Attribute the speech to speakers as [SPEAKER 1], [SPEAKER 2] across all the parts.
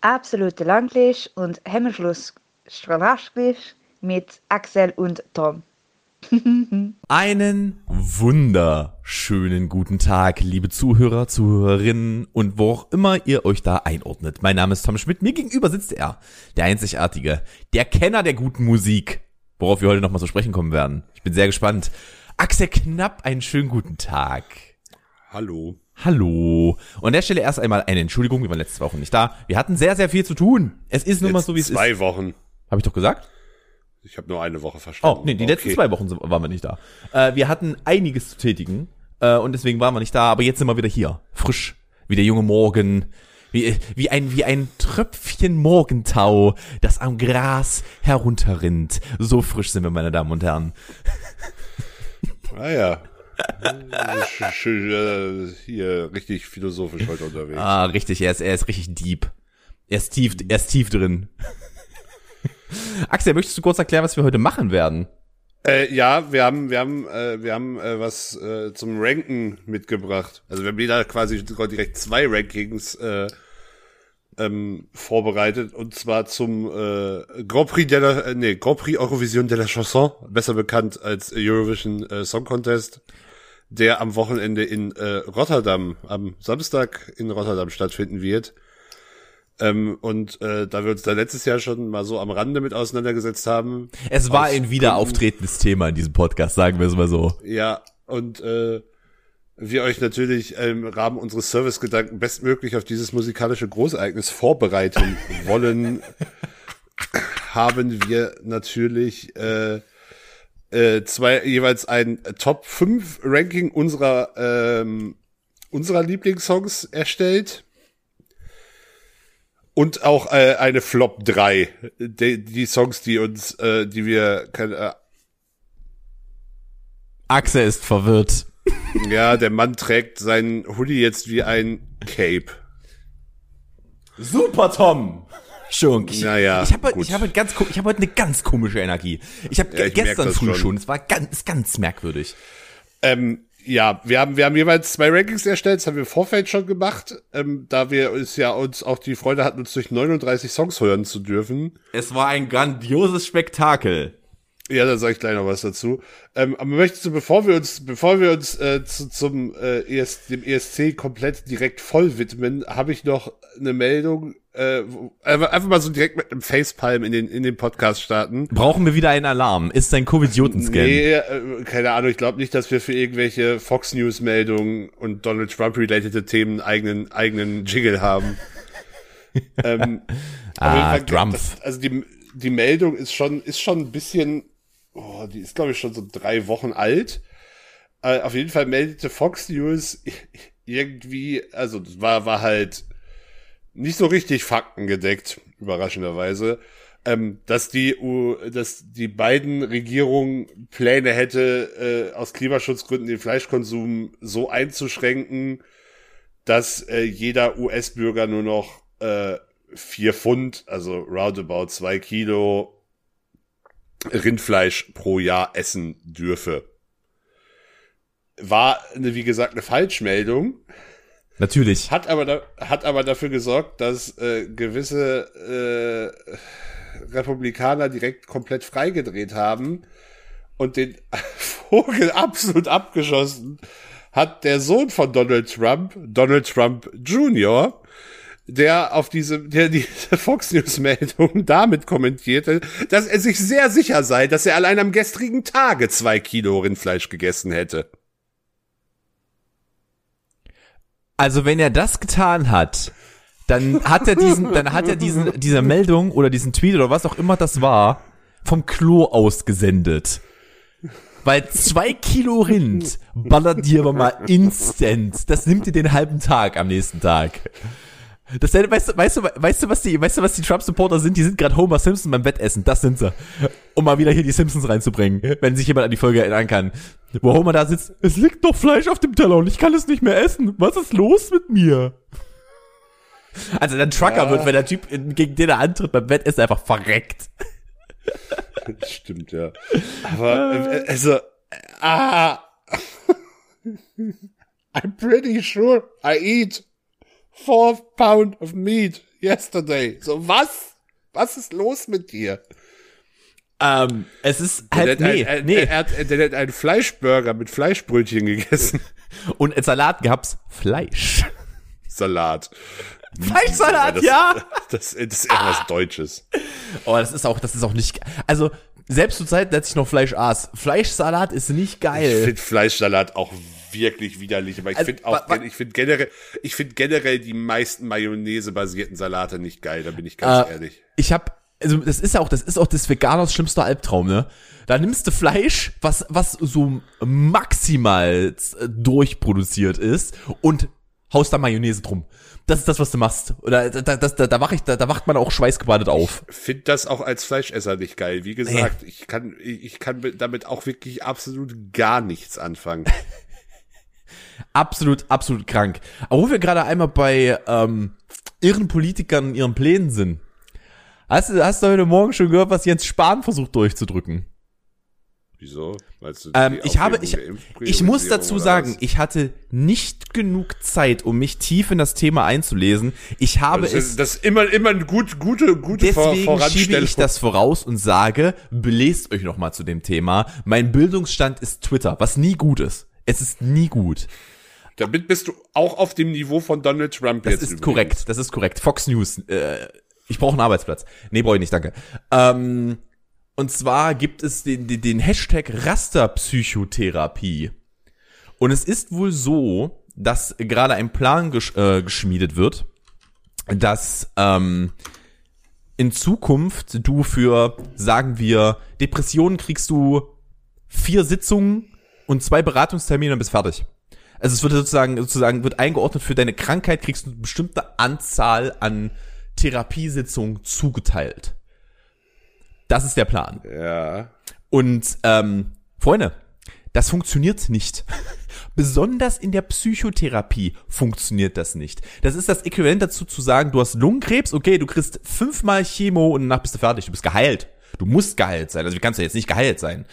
[SPEAKER 1] absolute Langlisch und Hemmschluss mit Axel und Tom.
[SPEAKER 2] Einen wunderschönen guten Tag, liebe Zuhörer, Zuhörerinnen und wo auch immer ihr euch da einordnet. Mein Name ist Tom Schmidt, mir gegenüber sitzt er, der Einzigartige, der Kenner der guten Musik, worauf wir heute nochmal zu sprechen kommen werden. Ich bin sehr gespannt. Axel Knapp, einen schönen guten Tag.
[SPEAKER 3] Hallo.
[SPEAKER 2] Hallo. Und an der Stelle erst einmal eine Entschuldigung, wir waren letzte Woche nicht da. Wir hatten sehr, sehr viel zu tun. Es ist nun mal so, wie es ist.
[SPEAKER 3] Zwei Wochen.
[SPEAKER 2] Habe ich doch gesagt?
[SPEAKER 3] Ich habe nur eine Woche verstanden.
[SPEAKER 2] Oh, nee, die okay. letzten zwei Wochen waren wir nicht da. Äh, wir hatten einiges zu tätigen äh, und deswegen waren wir nicht da, aber jetzt sind wir wieder hier. Frisch. Wie der junge Morgen. Wie, wie, ein, wie ein Tröpfchen Morgentau, das am Gras herunterrinnt. So frisch sind wir, meine Damen und Herren.
[SPEAKER 3] Ah ja. Hier richtig philosophisch heute unterwegs.
[SPEAKER 2] Ah, richtig, er ist, er ist richtig deep. Er ist tief, er ist tief drin. Axel, möchtest du kurz erklären, was wir heute machen werden?
[SPEAKER 3] Äh, ja, wir haben, wir haben, äh, wir haben äh, was äh, zum Ranken mitgebracht. Also wir haben wieder quasi direkt zwei Rankings äh, ähm, vorbereitet und zwar zum äh, Grand Prix de la, äh, nee, Grand Prix Eurovision de la Chanson, besser bekannt als Eurovision äh, Song Contest, der am Wochenende in äh, Rotterdam, am Samstag in Rotterdam stattfinden wird. Ähm, und äh, da wir uns da letztes Jahr schon mal so am Rande mit auseinandergesetzt haben.
[SPEAKER 2] Es war ein wieder auftretendes Thema in diesem Podcast, sagen wir es mal so.
[SPEAKER 3] Ja, und äh, wir euch natürlich im Rahmen unseres Servicegedanken bestmöglich auf dieses musikalische Großereignis vorbereiten wollen, haben wir natürlich äh, äh, zwei jeweils ein Top 5 Ranking unserer ähm, unserer Lieblingssongs erstellt und auch äh, eine Flop 3. Die, die Songs, die uns, äh, die wir. Keine, äh,
[SPEAKER 2] Axel ist verwirrt.
[SPEAKER 3] Ja, der Mann trägt seinen Hoodie jetzt wie ein Cape.
[SPEAKER 2] Super, Tom! Schunk.
[SPEAKER 3] Naja,
[SPEAKER 2] ich habe ich hab ganz ich habe heute eine ganz komische Energie. Ich habe ja, gestern früh schon. schon. Es war ganz ganz merkwürdig.
[SPEAKER 3] Ähm, ja, wir haben, wir haben jeweils zwei Rankings erstellt, das haben wir im Vorfeld schon gemacht, ähm, da wir uns ja uns auch die Freude hatten, uns durch 39 Songs hören zu dürfen.
[SPEAKER 2] Es war ein grandioses Spektakel.
[SPEAKER 3] Ja, da sage ich gleich noch was dazu. Ähm, aber möchtest du, bevor wir uns, bevor wir uns äh, zu, zum äh, ES, dem ESC komplett direkt voll widmen, habe ich noch eine Meldung. Äh, einfach mal so direkt mit einem Facepalm in den in den Podcast starten.
[SPEAKER 2] Brauchen wir wieder einen Alarm? Ist ein Covid-Joten-Scan?
[SPEAKER 3] Nee, äh, keine Ahnung. Ich glaube nicht, dass wir für irgendwelche Fox News Meldungen und Donald Trump related Themen eigenen eigenen Jingle haben.
[SPEAKER 2] ähm, ah, Trump.
[SPEAKER 3] Also die die Meldung ist schon ist schon ein bisschen oh, die ist glaube ich schon so drei Wochen alt. Äh, auf jeden Fall meldete Fox News irgendwie, also das war, war halt nicht so richtig faktengedeckt, überraschenderweise, ähm, dass die, dass die beiden Regierungen Pläne hätte, äh, aus Klimaschutzgründen den Fleischkonsum so einzuschränken, dass äh, jeder US-Bürger nur noch äh, vier Pfund, also roundabout zwei Kilo Rindfleisch pro Jahr essen dürfe. War, eine, wie gesagt, eine Falschmeldung.
[SPEAKER 2] Natürlich.
[SPEAKER 3] Hat aber, da, hat aber dafür gesorgt, dass äh, gewisse äh, Republikaner direkt komplett freigedreht haben und den Vogel absolut abgeschossen hat der Sohn von Donald Trump, Donald Trump Jr., der auf diese, der diese Fox News Meldung damit kommentierte, dass er sich sehr sicher sei, dass er allein am gestrigen Tage zwei Kilo Rindfleisch gegessen hätte.
[SPEAKER 2] Also wenn er das getan hat, dann hat er diesen, dann hat er diesen, diese Meldung oder diesen Tweet oder was auch immer das war, vom Klo ausgesendet. Weil zwei Kilo Rind ballert dir aber mal instant. Das nimmt dir den halben Tag am nächsten Tag. Das, weißt, du, weißt, du, weißt, du, was die, weißt du, was die Trump-Supporter sind? Die sind gerade Homer Simpson beim Wettessen. Das sind sie. Um mal wieder hier die Simpsons reinzubringen, wenn sich jemand an die Folge erinnern kann. Wo Homer da sitzt, es liegt doch Fleisch auf dem Teller und ich kann es nicht mehr essen. Was ist los mit mir? Also der Trucker ja. wird, wenn der Typ, gegen den er antritt beim Wettessen, einfach verreckt.
[SPEAKER 3] Stimmt, ja. Aber, äh, also, ah, I'm pretty sure I eat four pound of meat yesterday. So, was? Was ist los mit dir?
[SPEAKER 2] Ähm, es ist halt, nee,
[SPEAKER 3] ein,
[SPEAKER 2] nee.
[SPEAKER 3] Er hat, der hat einen Fleischburger mit Fleischbrötchen gegessen.
[SPEAKER 2] Und als Salat gab's Fleisch.
[SPEAKER 3] Salat.
[SPEAKER 2] Fleischsalat,
[SPEAKER 3] das,
[SPEAKER 2] ja.
[SPEAKER 3] Das, das ist irgendwas Deutsches.
[SPEAKER 2] Oh, das ist auch, das ist auch nicht, also, selbst zur Zeit, als ich noch Fleisch aß, Fleischsalat ist nicht
[SPEAKER 3] Ich
[SPEAKER 2] geil.
[SPEAKER 3] finde Fleischsalat auch wirklich widerlich, aber ich
[SPEAKER 2] Also,
[SPEAKER 3] finde auch, ich finde generell, ich finde generell die meisten Mayonnaise-basierten Salate nicht geil, da bin ich ganz
[SPEAKER 2] Äh,
[SPEAKER 3] ehrlich.
[SPEAKER 2] Ich hab, also das ist ja auch, das ist auch des Veganers schlimmster Albtraum, ne? Da nimmst du Fleisch, was, was so maximal äh, durchproduziert ist und haust da Mayonnaise drum. Das ist das, was du machst. Oder da, das, da, da, wach ich, da, da wacht man auch schweißgebadet auf.
[SPEAKER 3] Finde das auch als Fleischesser nicht geil. Wie gesagt, ich kann, ich ich kann damit auch wirklich absolut gar nichts anfangen.
[SPEAKER 2] Absolut, absolut krank. Aber wo wir gerade einmal bei ähm, ihren Politikern und ihren Plänen sind. Hast du, hast du heute Morgen schon gehört, was Jens Spahn versucht durchzudrücken?
[SPEAKER 3] Wieso? Meinst du,
[SPEAKER 2] Ähm, ich habe, ich, ich muss dazu sagen, ich hatte nicht genug Zeit, um mich tief in das Thema einzulesen. Ich habe
[SPEAKER 3] das,
[SPEAKER 2] es,
[SPEAKER 3] ist, das ist immer, immer eine gut, gute, gute
[SPEAKER 2] deswegen schiebe ich das voraus und sage, belest euch nochmal zu dem Thema. Mein Bildungsstand ist Twitter, was nie gut ist. Es ist nie gut.
[SPEAKER 3] Damit bist du auch auf dem Niveau von Donald Trump
[SPEAKER 2] Das
[SPEAKER 3] jetzt.
[SPEAKER 2] ist
[SPEAKER 3] übrigens.
[SPEAKER 2] korrekt, das ist korrekt. Fox News, äh, ich brauche einen Arbeitsplatz. Nee, brauche ich nicht, danke. Ähm, und zwar gibt es den, den, den Hashtag Rasterpsychotherapie. Und es ist wohl so, dass gerade ein Plan gesch äh, geschmiedet wird, dass ähm, in Zukunft du für, sagen wir, Depressionen kriegst du vier Sitzungen und zwei Beratungstermine und bist fertig. Also es wird sozusagen, sozusagen wird eingeordnet für deine Krankheit, kriegst du eine bestimmte Anzahl an Therapiesitzungen zugeteilt. Das ist der Plan.
[SPEAKER 3] Ja.
[SPEAKER 2] Und ähm, Freunde, das funktioniert nicht. Besonders in der Psychotherapie funktioniert das nicht. Das ist das Äquivalent dazu zu sagen, du hast Lungenkrebs, okay, du kriegst fünfmal Chemo und danach bist du fertig, du bist geheilt. Du musst geheilt sein. Also wie kannst du jetzt nicht geheilt sein?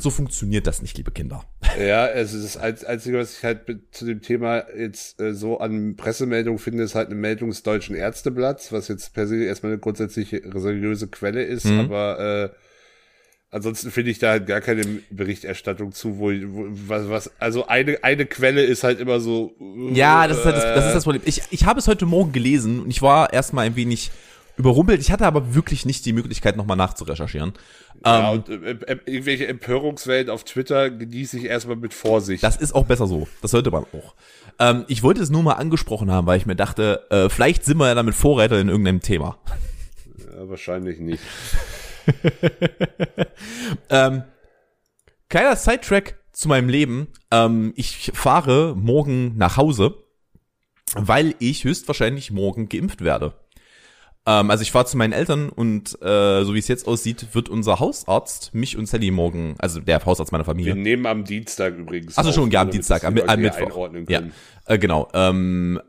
[SPEAKER 2] So funktioniert das nicht, liebe Kinder.
[SPEAKER 3] Ja, es ist das Einz- Einzige, was ich halt zu dem Thema jetzt äh, so an Pressemeldung finde, ist halt eine Meldung des Deutschen Ärzteblatts, was jetzt per se erstmal eine grundsätzliche seriöse Quelle ist,
[SPEAKER 2] Mhm.
[SPEAKER 3] aber äh, ansonsten finde ich da halt gar keine Berichterstattung zu, wo, wo was, was, also eine, eine Quelle ist halt immer so. äh,
[SPEAKER 2] Ja, das ist, halt das, das ist das Problem. Ich, ich habe es heute Morgen gelesen und ich war erstmal ein wenig überrumpelt. Ich hatte aber wirklich nicht die Möglichkeit, nochmal nachzurecherchieren.
[SPEAKER 3] Ja,
[SPEAKER 2] Ähm,
[SPEAKER 3] und äh, äh, irgendwelche Empörungswellen auf Twitter genieße ich erstmal mit Vorsicht.
[SPEAKER 2] Das ist auch besser so. Das sollte man auch. Ähm, ich wollte es nur mal angesprochen haben, weil ich mir dachte, äh, vielleicht sind wir ja damit Vorreiter in irgendeinem Thema.
[SPEAKER 3] ja, wahrscheinlich nicht.
[SPEAKER 2] Ähm, kleiner Sidetrack zu meinem Leben. Ähm, ich fahre morgen nach Hause, weil ich höchstwahrscheinlich morgen geimpft werde. Ähm, also ich fahre zu meinen Eltern und äh, so wie es jetzt aussieht, wird unser Hausarzt mich und Sally morgen, also der Hausarzt meiner
[SPEAKER 3] Wir
[SPEAKER 2] Familie,
[SPEAKER 3] nehmen am Dienstag übrigens.
[SPEAKER 2] Also
[SPEAKER 3] auf,
[SPEAKER 2] schon, ja, am Dienstag, am, am Mittwoch. Ja, äh, genau. Ähm,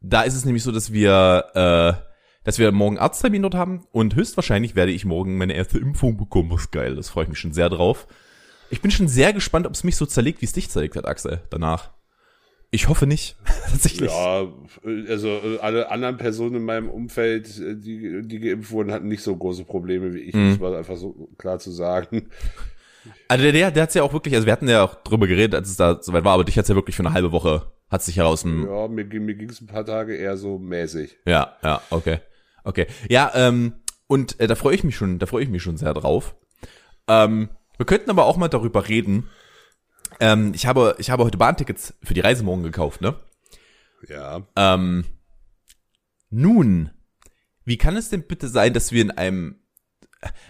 [SPEAKER 2] da ist es nämlich so, dass wir, äh, dass wir morgen Arzttermin dort haben und höchstwahrscheinlich werde ich morgen meine erste Impfung bekommen. Was geil, das freue ich mich schon sehr drauf. Ich bin schon sehr gespannt, ob es mich so zerlegt, wie es dich zerlegt hat, Axel, danach. Ich hoffe nicht, tatsächlich.
[SPEAKER 3] Ja, also äh, alle anderen Personen in meinem Umfeld, äh, die, die geimpft wurden, hatten nicht so große Probleme wie ich,
[SPEAKER 2] Mhm.
[SPEAKER 3] das war einfach so klar zu sagen.
[SPEAKER 2] Also der, der, der hat's ja auch wirklich, also wir hatten ja auch drüber geredet, als es da soweit war, aber dich hat's ja wirklich für eine halbe Woche, hat's dich heraus
[SPEAKER 3] Ja, mir, ging- mir ging es ein paar Tage eher so mäßig.
[SPEAKER 2] Ja, ja, okay. Okay. Ja, ähm, und äh, da freue ich mich schon, da freue ich mich schon sehr drauf. Ähm, wir könnten aber auch mal darüber reden. Ähm, ich habe, ich habe heute Bahntickets für die Reise morgen gekauft, ne?
[SPEAKER 3] Ja.
[SPEAKER 2] Ähm, nun, wie kann es denn bitte sein, dass wir in einem,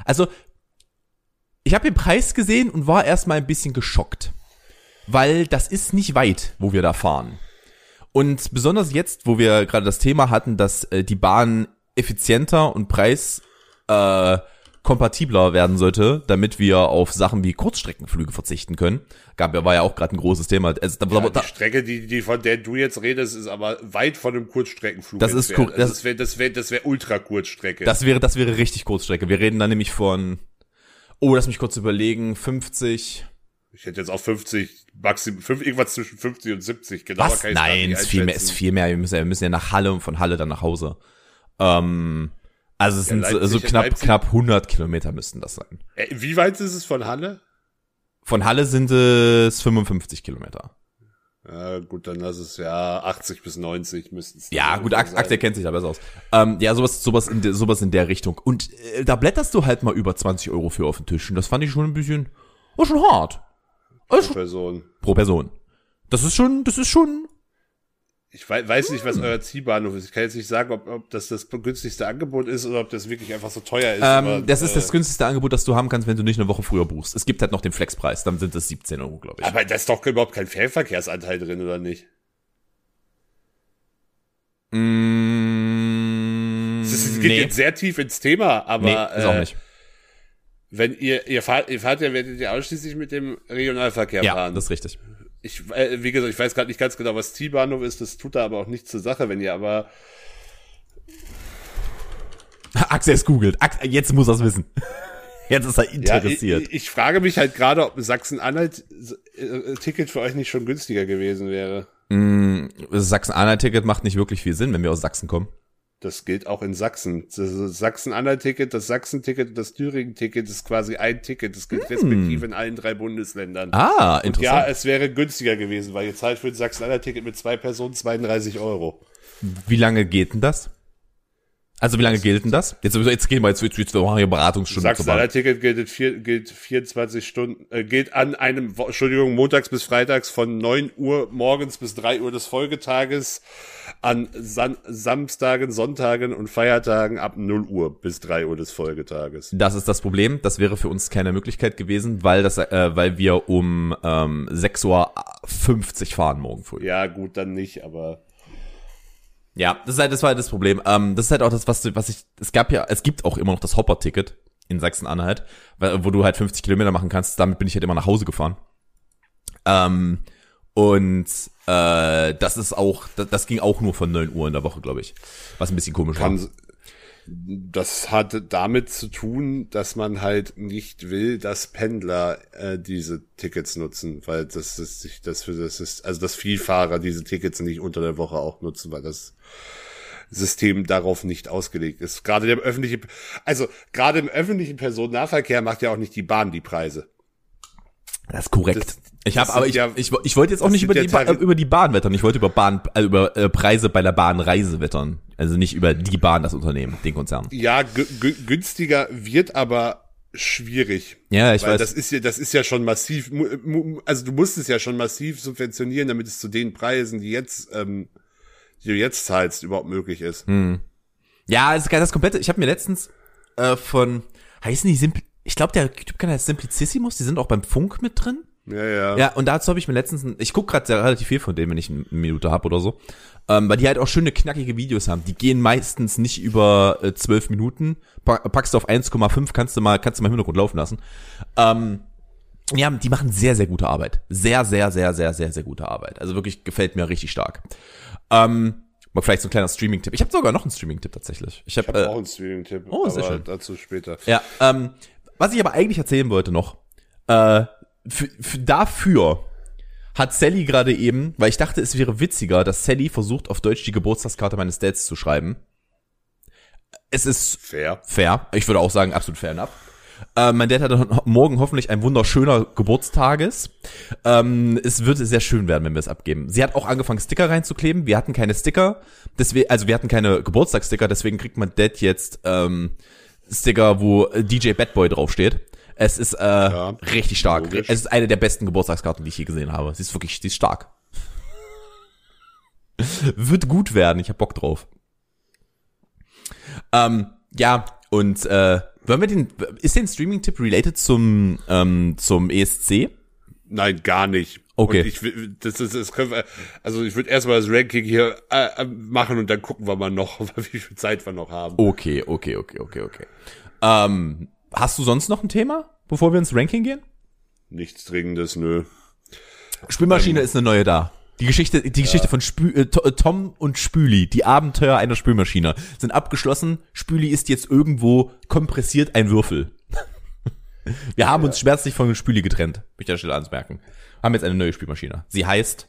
[SPEAKER 2] also, ich habe den Preis gesehen und war erstmal ein bisschen geschockt, weil das ist nicht weit, wo wir da fahren. Und besonders jetzt, wo wir gerade das Thema hatten, dass äh, die Bahn effizienter und preis äh, kompatibler werden sollte, damit wir auf Sachen wie Kurzstreckenflüge verzichten können. Gab ja war ja auch gerade ein großes Thema. Also, da,
[SPEAKER 3] ja
[SPEAKER 2] da,
[SPEAKER 3] die Strecke, die, die von der du jetzt redest, ist aber weit von einem Kurzstreckenflug.
[SPEAKER 2] Das ist
[SPEAKER 3] Also
[SPEAKER 2] das-
[SPEAKER 3] das wäre das wär, das wär Ultra-Kurzstrecke.
[SPEAKER 2] Das wäre, das wäre richtig Kurzstrecke. Wir reden da nämlich von, oh, lass mich kurz überlegen, 50.
[SPEAKER 3] Ich hätte jetzt auch 50, maximum, fünf, irgendwas zwischen 50 und 70, genau.
[SPEAKER 2] Was? Nein, ist viel mehr, ist viel mehr. Wir müssen, wir müssen ja nach Halle und von Halle dann nach Hause. Ähm, also es
[SPEAKER 3] Ja,
[SPEAKER 2] sind so,
[SPEAKER 3] Leipzig-
[SPEAKER 2] so knapp,
[SPEAKER 3] Leipzig-
[SPEAKER 2] knapp 100 Kilometer müssten das sein.
[SPEAKER 3] Wie weit ist es von Halle?
[SPEAKER 2] Von Halle sind es 55 Kilometer.
[SPEAKER 3] Ja, gut, dann lass es ja 80 bis 90 müssten es.
[SPEAKER 2] Ja, gut. Axel kennt sich da besser aus. Ähm, ja, sowas, sowas, in der, sowas in der Richtung. Und äh, da blätterst du halt mal über 20 Euro für auf den Tisch. Und das fand ich schon ein bisschen, war schon hart. Also schon,
[SPEAKER 3] Person.
[SPEAKER 2] pro Person. Das ist schon, das ist schon,
[SPEAKER 3] Ich wei- weiß nicht, was euer Zielbahnhof ist. Ich kann jetzt nicht sagen, ob, ob das das günstigste Angebot ist oder ob das wirklich einfach so teuer ist.
[SPEAKER 2] ähm,
[SPEAKER 3] aber,
[SPEAKER 2] das ist das
[SPEAKER 3] äh,
[SPEAKER 2] günstigste Angebot, das du haben kannst, wenn du nicht eine Woche früher buchst. Es gibt halt noch den Flexpreis, dann sind es 17 Euro, glaube ich.
[SPEAKER 3] Aber da ist doch überhaupt kein Fernverkehrsanteil drin, oder nicht?
[SPEAKER 2] Mm,
[SPEAKER 3] Das ist, geht
[SPEAKER 2] nee,
[SPEAKER 3] jetzt sehr tief ins Thema, aber
[SPEAKER 2] nee, ist auch
[SPEAKER 3] äh,
[SPEAKER 2] nicht.
[SPEAKER 3] wenn ihr, ihr fahrt, ihr fahrt ja, werdet ihr ausschließlich mit dem Regionalverkehr
[SPEAKER 2] Ja,
[SPEAKER 3] fahren.
[SPEAKER 2] das ist richtig.
[SPEAKER 3] Ich, äh, wie gesagt, ich weiß gerade nicht ganz genau, was Zielbahnhof ist, das tut da aber auch nichts zur Sache, wenn ihr aber
[SPEAKER 2] Axel es googelt. Jetzt muss er es wissen. Jetzt ist er
[SPEAKER 3] Ja,
[SPEAKER 2] interessiert.
[SPEAKER 3] ich, ich frage mich halt gerade, ob ein Sachsen-Anhalt-Ticket für euch nicht schon günstiger gewesen wäre.
[SPEAKER 2] das Sachsen-Anhalt-Ticket macht nicht wirklich viel Sinn, wenn wir aus Sachsen kommen.
[SPEAKER 3] Das gilt auch in Sachsen. Das Sachsen-Anhalt-Ticket, das Sachsen-Ticket und das Thüringen-Ticket ist quasi ein Ticket. Das gilt respektive in allen drei Bundesländern.
[SPEAKER 2] Ah,
[SPEAKER 3] ja,
[SPEAKER 2] interessant.
[SPEAKER 3] es wäre günstiger gewesen, weil ihr zahlt für ein Sachsen-Anhalt-Ticket mit zwei Personen 32 Euro.
[SPEAKER 2] Wie lange geht denn das? Also wie lange gilt denn das? Jetzt, jetzt gehen wir jetzt, jetzt, jetzt wir machen hier Beratungsstunde.
[SPEAKER 3] Sachsen-Anhalt-Ticket gilt, vier, gilt 24 Stunden, äh, gilt an einem, Entschuldigung, montags bis freitags von 9 Uhr morgens bis 3 Uhr des Folgetages, an San Samstagen, Sonntagen und Feiertagen ab 0 Uhr bis 3 Uhr des Folgetages.
[SPEAKER 2] Das ist das Problem. Das wäre für uns keine Möglichkeit gewesen, weil das, äh, weil wir um ähm, 6.50 Uhr fahren morgen früh.
[SPEAKER 3] Ja, gut, dann nicht, aber
[SPEAKER 2] Ja, das ist halt, das war halt das Problem. Ähm, das ist halt auch das, was, was ich, es gab ja, es gibt auch immer noch das Hopper-Ticket in Sachsen-Anhalt, wo du halt 50 Kilometer machen kannst. Damit bin ich halt immer nach Hause gefahren. Ähm, und äh, das ist auch, das, das ging auch nur von 9 Uhr in der Woche, glaube ich. Was ein bisschen komisch war.
[SPEAKER 3] kann, das hat damit zu tun, dass man halt nicht will, dass Pendler äh, diese Tickets nutzen, weil das ist sich das für das ist also dass Vielfahrer diese Tickets nicht unter der Woche auch nutzen, weil das System darauf nicht ausgelegt ist. Gerade der öffentliche, also gerade im öffentlichen Personennahverkehr macht ja auch nicht die Bahn die Preise.
[SPEAKER 2] Das ist korrekt.
[SPEAKER 3] Das-
[SPEAKER 2] ich habe, aber ich,
[SPEAKER 3] ja-
[SPEAKER 2] ich, ich wollte jetzt auch nicht über die, ba über die Bahn wettern. Ich wollte über Bahn, äh, über äh, Preise bei der Bahn Reise wettern. Also nicht über die Bahn, das Unternehmen, den Konzern.
[SPEAKER 3] Ja, gü- gü- günstiger wird aber schwierig.
[SPEAKER 2] Ja, ich
[SPEAKER 3] Weil
[SPEAKER 2] weiß.
[SPEAKER 3] das ist ja, das ist ja schon massiv, mu- also du musst es ja schon massiv subventionieren, damit es zu den Preisen, die jetzt, ähm, die du jetzt zahlst, überhaupt möglich ist.
[SPEAKER 2] Hm. Ja, das ist das komplette. Ich habe mir letztens äh, von heißen die Simpli ich glaube der YouTube-Kanal heißt Simplicissimus, die sind auch beim Funk mit drin.
[SPEAKER 3] Ja, ja.
[SPEAKER 2] Ja, und dazu habe ich mir letztens, ich guck gerade relativ viel von denen, wenn ich eine Minute hab oder so, ähm, weil die halt auch schöne knackige Videos haben. Die gehen meistens nicht über äh, 12 Minuten. Pa packst du auf 1,5, kannst du mal, kannst du mal im Hintergrund laufen lassen. Ähm, ja, die machen sehr, sehr gute Arbeit. Sehr, sehr, sehr, sehr, sehr, sehr gute Arbeit. Also wirklich gefällt mir richtig stark. Ähm, mal vielleicht so ein kleiner Streaming-Tipp. Ich habe sogar noch einen Streaming-Tipp tatsächlich. Ich
[SPEAKER 3] Ich
[SPEAKER 2] habe
[SPEAKER 3] habe
[SPEAKER 2] äh,
[SPEAKER 3] auch einen Streaming-Tipp,
[SPEAKER 2] Oh, sehr schön.
[SPEAKER 3] dazu später.
[SPEAKER 2] ja, ähm, was ich aber eigentlich erzählen wollte noch, äh, für, für, dafür hat Sally gerade eben, weil ich dachte, es wäre witziger, dass Sally versucht, auf Deutsch die Geburtstagskarte meines Dads zu schreiben. Es ist
[SPEAKER 3] Fair.
[SPEAKER 2] fair. Ich würde auch sagen, absolut fair enough. Äh, mein Dad hat morgen hoffentlich ein wunderschöner Geburtstages. Ähm, es wird sehr schön werden, wenn wir es abgeben. Sie hat auch angefangen, Sticker reinzukleben. Wir hatten keine Sticker, deswegen, also wir hatten keine Geburtstagssticker, deswegen kriegt mein Dad jetzt ähm, Sticker, wo äh, DJ Bad Boy draufsteht. Es ist äh, richtig stark.
[SPEAKER 3] logisch.
[SPEAKER 2] Es ist eine der besten Geburtstagskarten, die ich je gesehen habe. Sie ist wirklich, sie ist stark. Wird gut werden, ich hab Bock drauf. Ähm, ja, und äh, wollen wir den, ist den Streaming-Tipp related zum, ähm, zum ESC?
[SPEAKER 3] Nein, gar nicht.
[SPEAKER 2] Okay.
[SPEAKER 3] Und ich, das ist, das können wir, also ich würde erstmal das Ranking hier äh, machen und dann gucken wir mal noch, wie viel Zeit wir noch haben.
[SPEAKER 2] Okay, okay, okay, okay, okay. Ähm, hast du sonst noch ein Thema, bevor wir ins Ranking gehen?
[SPEAKER 3] Nichts Dringendes, nö.
[SPEAKER 2] Spülmaschine ist eine neue da. Die Geschichte, die Geschichte von Spü äh, äh, Tom und Spüli, die Abenteuer einer Spülmaschine, sind abgeschlossen. Spüli ist jetzt irgendwo kompressiert ein Würfel. Wir haben uns schmerzlich von Spüli getrennt, möchte ich an der Stelle anmerken. Haben jetzt eine neue Spülmaschine. Sie heißt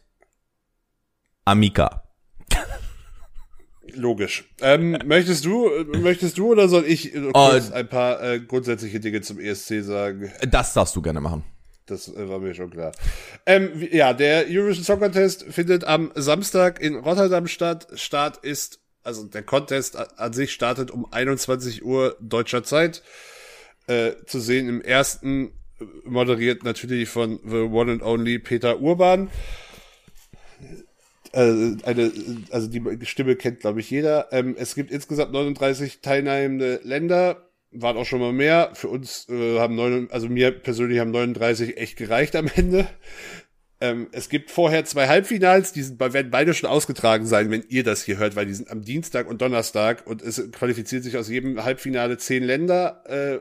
[SPEAKER 2] Amica.
[SPEAKER 3] Logisch. Ähm, möchtest du, äh, möchtest du oder soll ich äh, kurz ein paar äh, grundsätzliche Dinge zum ESC sagen?
[SPEAKER 2] Das darfst du gerne machen.
[SPEAKER 3] Das äh, war mir schon klar. Ähm, ja, der Eurovision Song Contest findet am Samstag in Rotterdam statt. Start ist, also der Contest an sich startet um 21 Uhr deutscher Zeit. Äh, zu sehen im ersten, äh, moderiert natürlich von The One and Only Peter Urban. Äh, eine, also die Stimme kennt, glaube ich, jeder. Ähm, es gibt insgesamt 39 teilnehmende Länder. Waren auch schon mal mehr. Für uns äh, haben neun, also mir persönlich haben 39 echt gereicht am Ende. Ähm, es gibt vorher zwei Halbfinals, die sind, werden beide schon ausgetragen sein, wenn ihr das hier hört, weil die sind am Dienstag und Donnerstag und es qualifiziert sich aus jedem Halbfinale zehn Länder äh,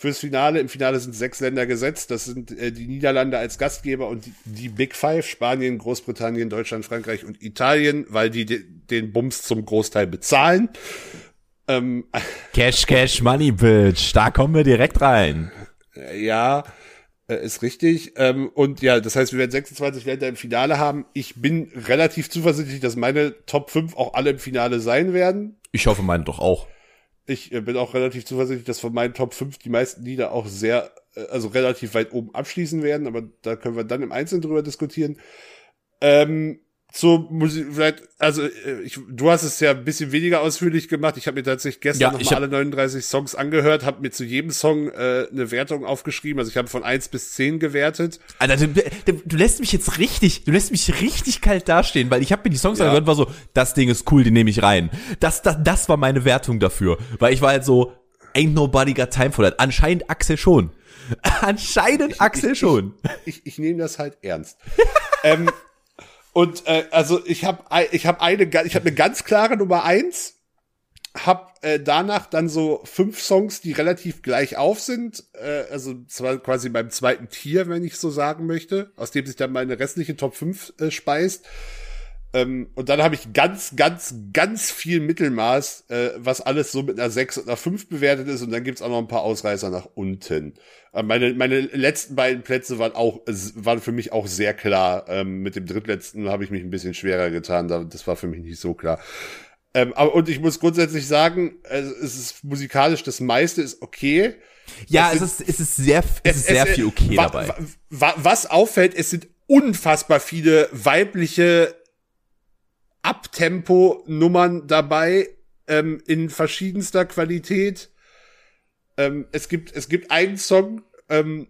[SPEAKER 3] fürs Finale. Im Finale sind sechs Länder gesetzt. Das sind äh, die Niederlande als Gastgeber und die, die Big Five, Spanien, Großbritannien, Deutschland, Frankreich und Italien, weil die de den Bums zum Großteil bezahlen. Ähm,
[SPEAKER 2] Cash, Cash, Money, Bitch. Da kommen wir direkt rein.
[SPEAKER 3] Ja, äh, ist richtig. Ähm, und ja, das heißt, wir werden 26 Länder im Finale haben. Ich bin relativ zuversichtlich, dass meine Top 5 auch alle im Finale sein werden.
[SPEAKER 2] Ich hoffe, meine doch auch.
[SPEAKER 3] Ich äh, bin auch relativ zuversichtlich, dass von meinen Top 5 die meisten Lieder auch sehr, äh, also relativ weit oben abschließen werden, aber da können wir dann im Einzelnen drüber diskutieren. Ähm, zur Musik, vielleicht, also äh, ich, du hast es ja ein bisschen weniger ausführlich gemacht. Ich habe mir tatsächlich gestern
[SPEAKER 2] Ja,
[SPEAKER 3] noch
[SPEAKER 2] ich
[SPEAKER 3] mal
[SPEAKER 2] hab-
[SPEAKER 3] alle 39 Songs angehört, habe mir zu jedem Song äh, eine Wertung aufgeschrieben. Also ich habe von 1 bis 10 gewertet.
[SPEAKER 2] Alter, du, du, lässt mich jetzt richtig, du lässt mich richtig kalt dastehen, weil ich habe mir die Songs
[SPEAKER 3] Ja.
[SPEAKER 2] angehört und war so, das Ding ist cool, den nehme ich rein. Das, das, das war meine Wertung dafür, weil ich war halt so, ain't nobody got time for that. Anscheinend Axel schon. Anscheinend Axel schon.
[SPEAKER 3] Ich, ich nehme das halt ernst. ähm, und äh, also ich habe ich habe eine ich habe eine ganz klare Nummer eins, hab äh, danach dann so fünf Songs, die relativ gleich auf sind, äh, also zwar quasi beim zweiten Tier, wenn ich so sagen möchte, aus dem sich dann meine restliche Top 5 äh, speist. Ähm, und dann habe ich ganz, ganz, ganz viel Mittelmaß, äh, was alles so mit einer 6 und einer 5 bewertet ist. Und dann gibt's auch noch ein paar Ausreißer nach unten. Äh, meine, meine letzten beiden Plätze waren auch, es waren für mich auch sehr klar. Ähm, mit dem drittletzten habe ich mich ein bisschen schwerer getan. Da- Das war für mich nicht so klar. Ähm, aber, und ich muss grundsätzlich sagen, es ist musikalisch, das meiste ist okay.
[SPEAKER 2] Ja,
[SPEAKER 3] Es
[SPEAKER 2] es ist, es ist sehr, es ist sehr
[SPEAKER 3] es-
[SPEAKER 2] viel okay
[SPEAKER 3] wa-
[SPEAKER 2] dabei.
[SPEAKER 3] wa- wa- was auffällt, es sind unfassbar viele weibliche Abtempo-Nummern dabei ähm, in verschiedenster Qualität. Ähm, es gibt es gibt einen Song, ähm,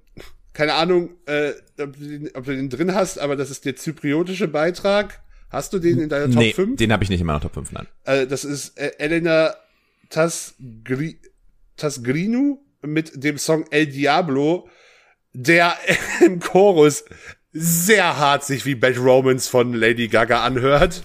[SPEAKER 3] keine Ahnung, äh, ob, du den, ob du den drin hast, aber das ist der zypriotische Beitrag. Hast du den in deiner Top
[SPEAKER 2] Nee,
[SPEAKER 3] 5?
[SPEAKER 2] den habe ich nicht in meiner Top 5, nein.
[SPEAKER 3] Äh, das ist äh, Elena Tasgri Tasgrinu mit dem Song El Diablo, der im Chorus sehr hart sich wie Bad Romance von Lady Gaga anhört.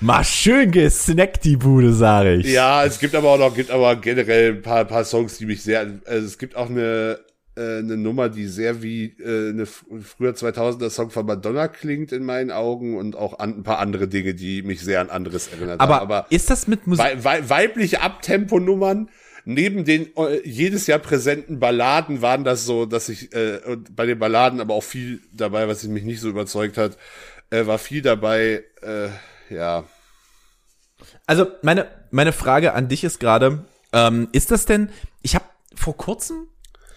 [SPEAKER 2] Mal schön gesnackt, die Bude, sage ich.
[SPEAKER 3] Ja, es gibt aber auch noch, gibt aber generell ein paar, paar Songs, die mich sehr, also es gibt auch eine, äh, eine Nummer, die sehr wie äh, eine früher 2000er Song von Madonna klingt in meinen Augen und auch an, ein paar andere Dinge, die mich sehr an anderes erinnert
[SPEAKER 2] aber,
[SPEAKER 3] haben. Aber
[SPEAKER 2] ist das mit Musik?
[SPEAKER 3] Wei wei weibliche Abtemponummern neben den äh, jedes Jahr präsenten Balladen waren das so, dass ich äh, und bei den Balladen aber auch viel dabei, was mich nicht so überzeugt hat, äh, war viel dabei. Äh, ja,
[SPEAKER 2] Also meine, meine Frage an dich ist gerade, ähm, ist das denn, ich habe vor kurzem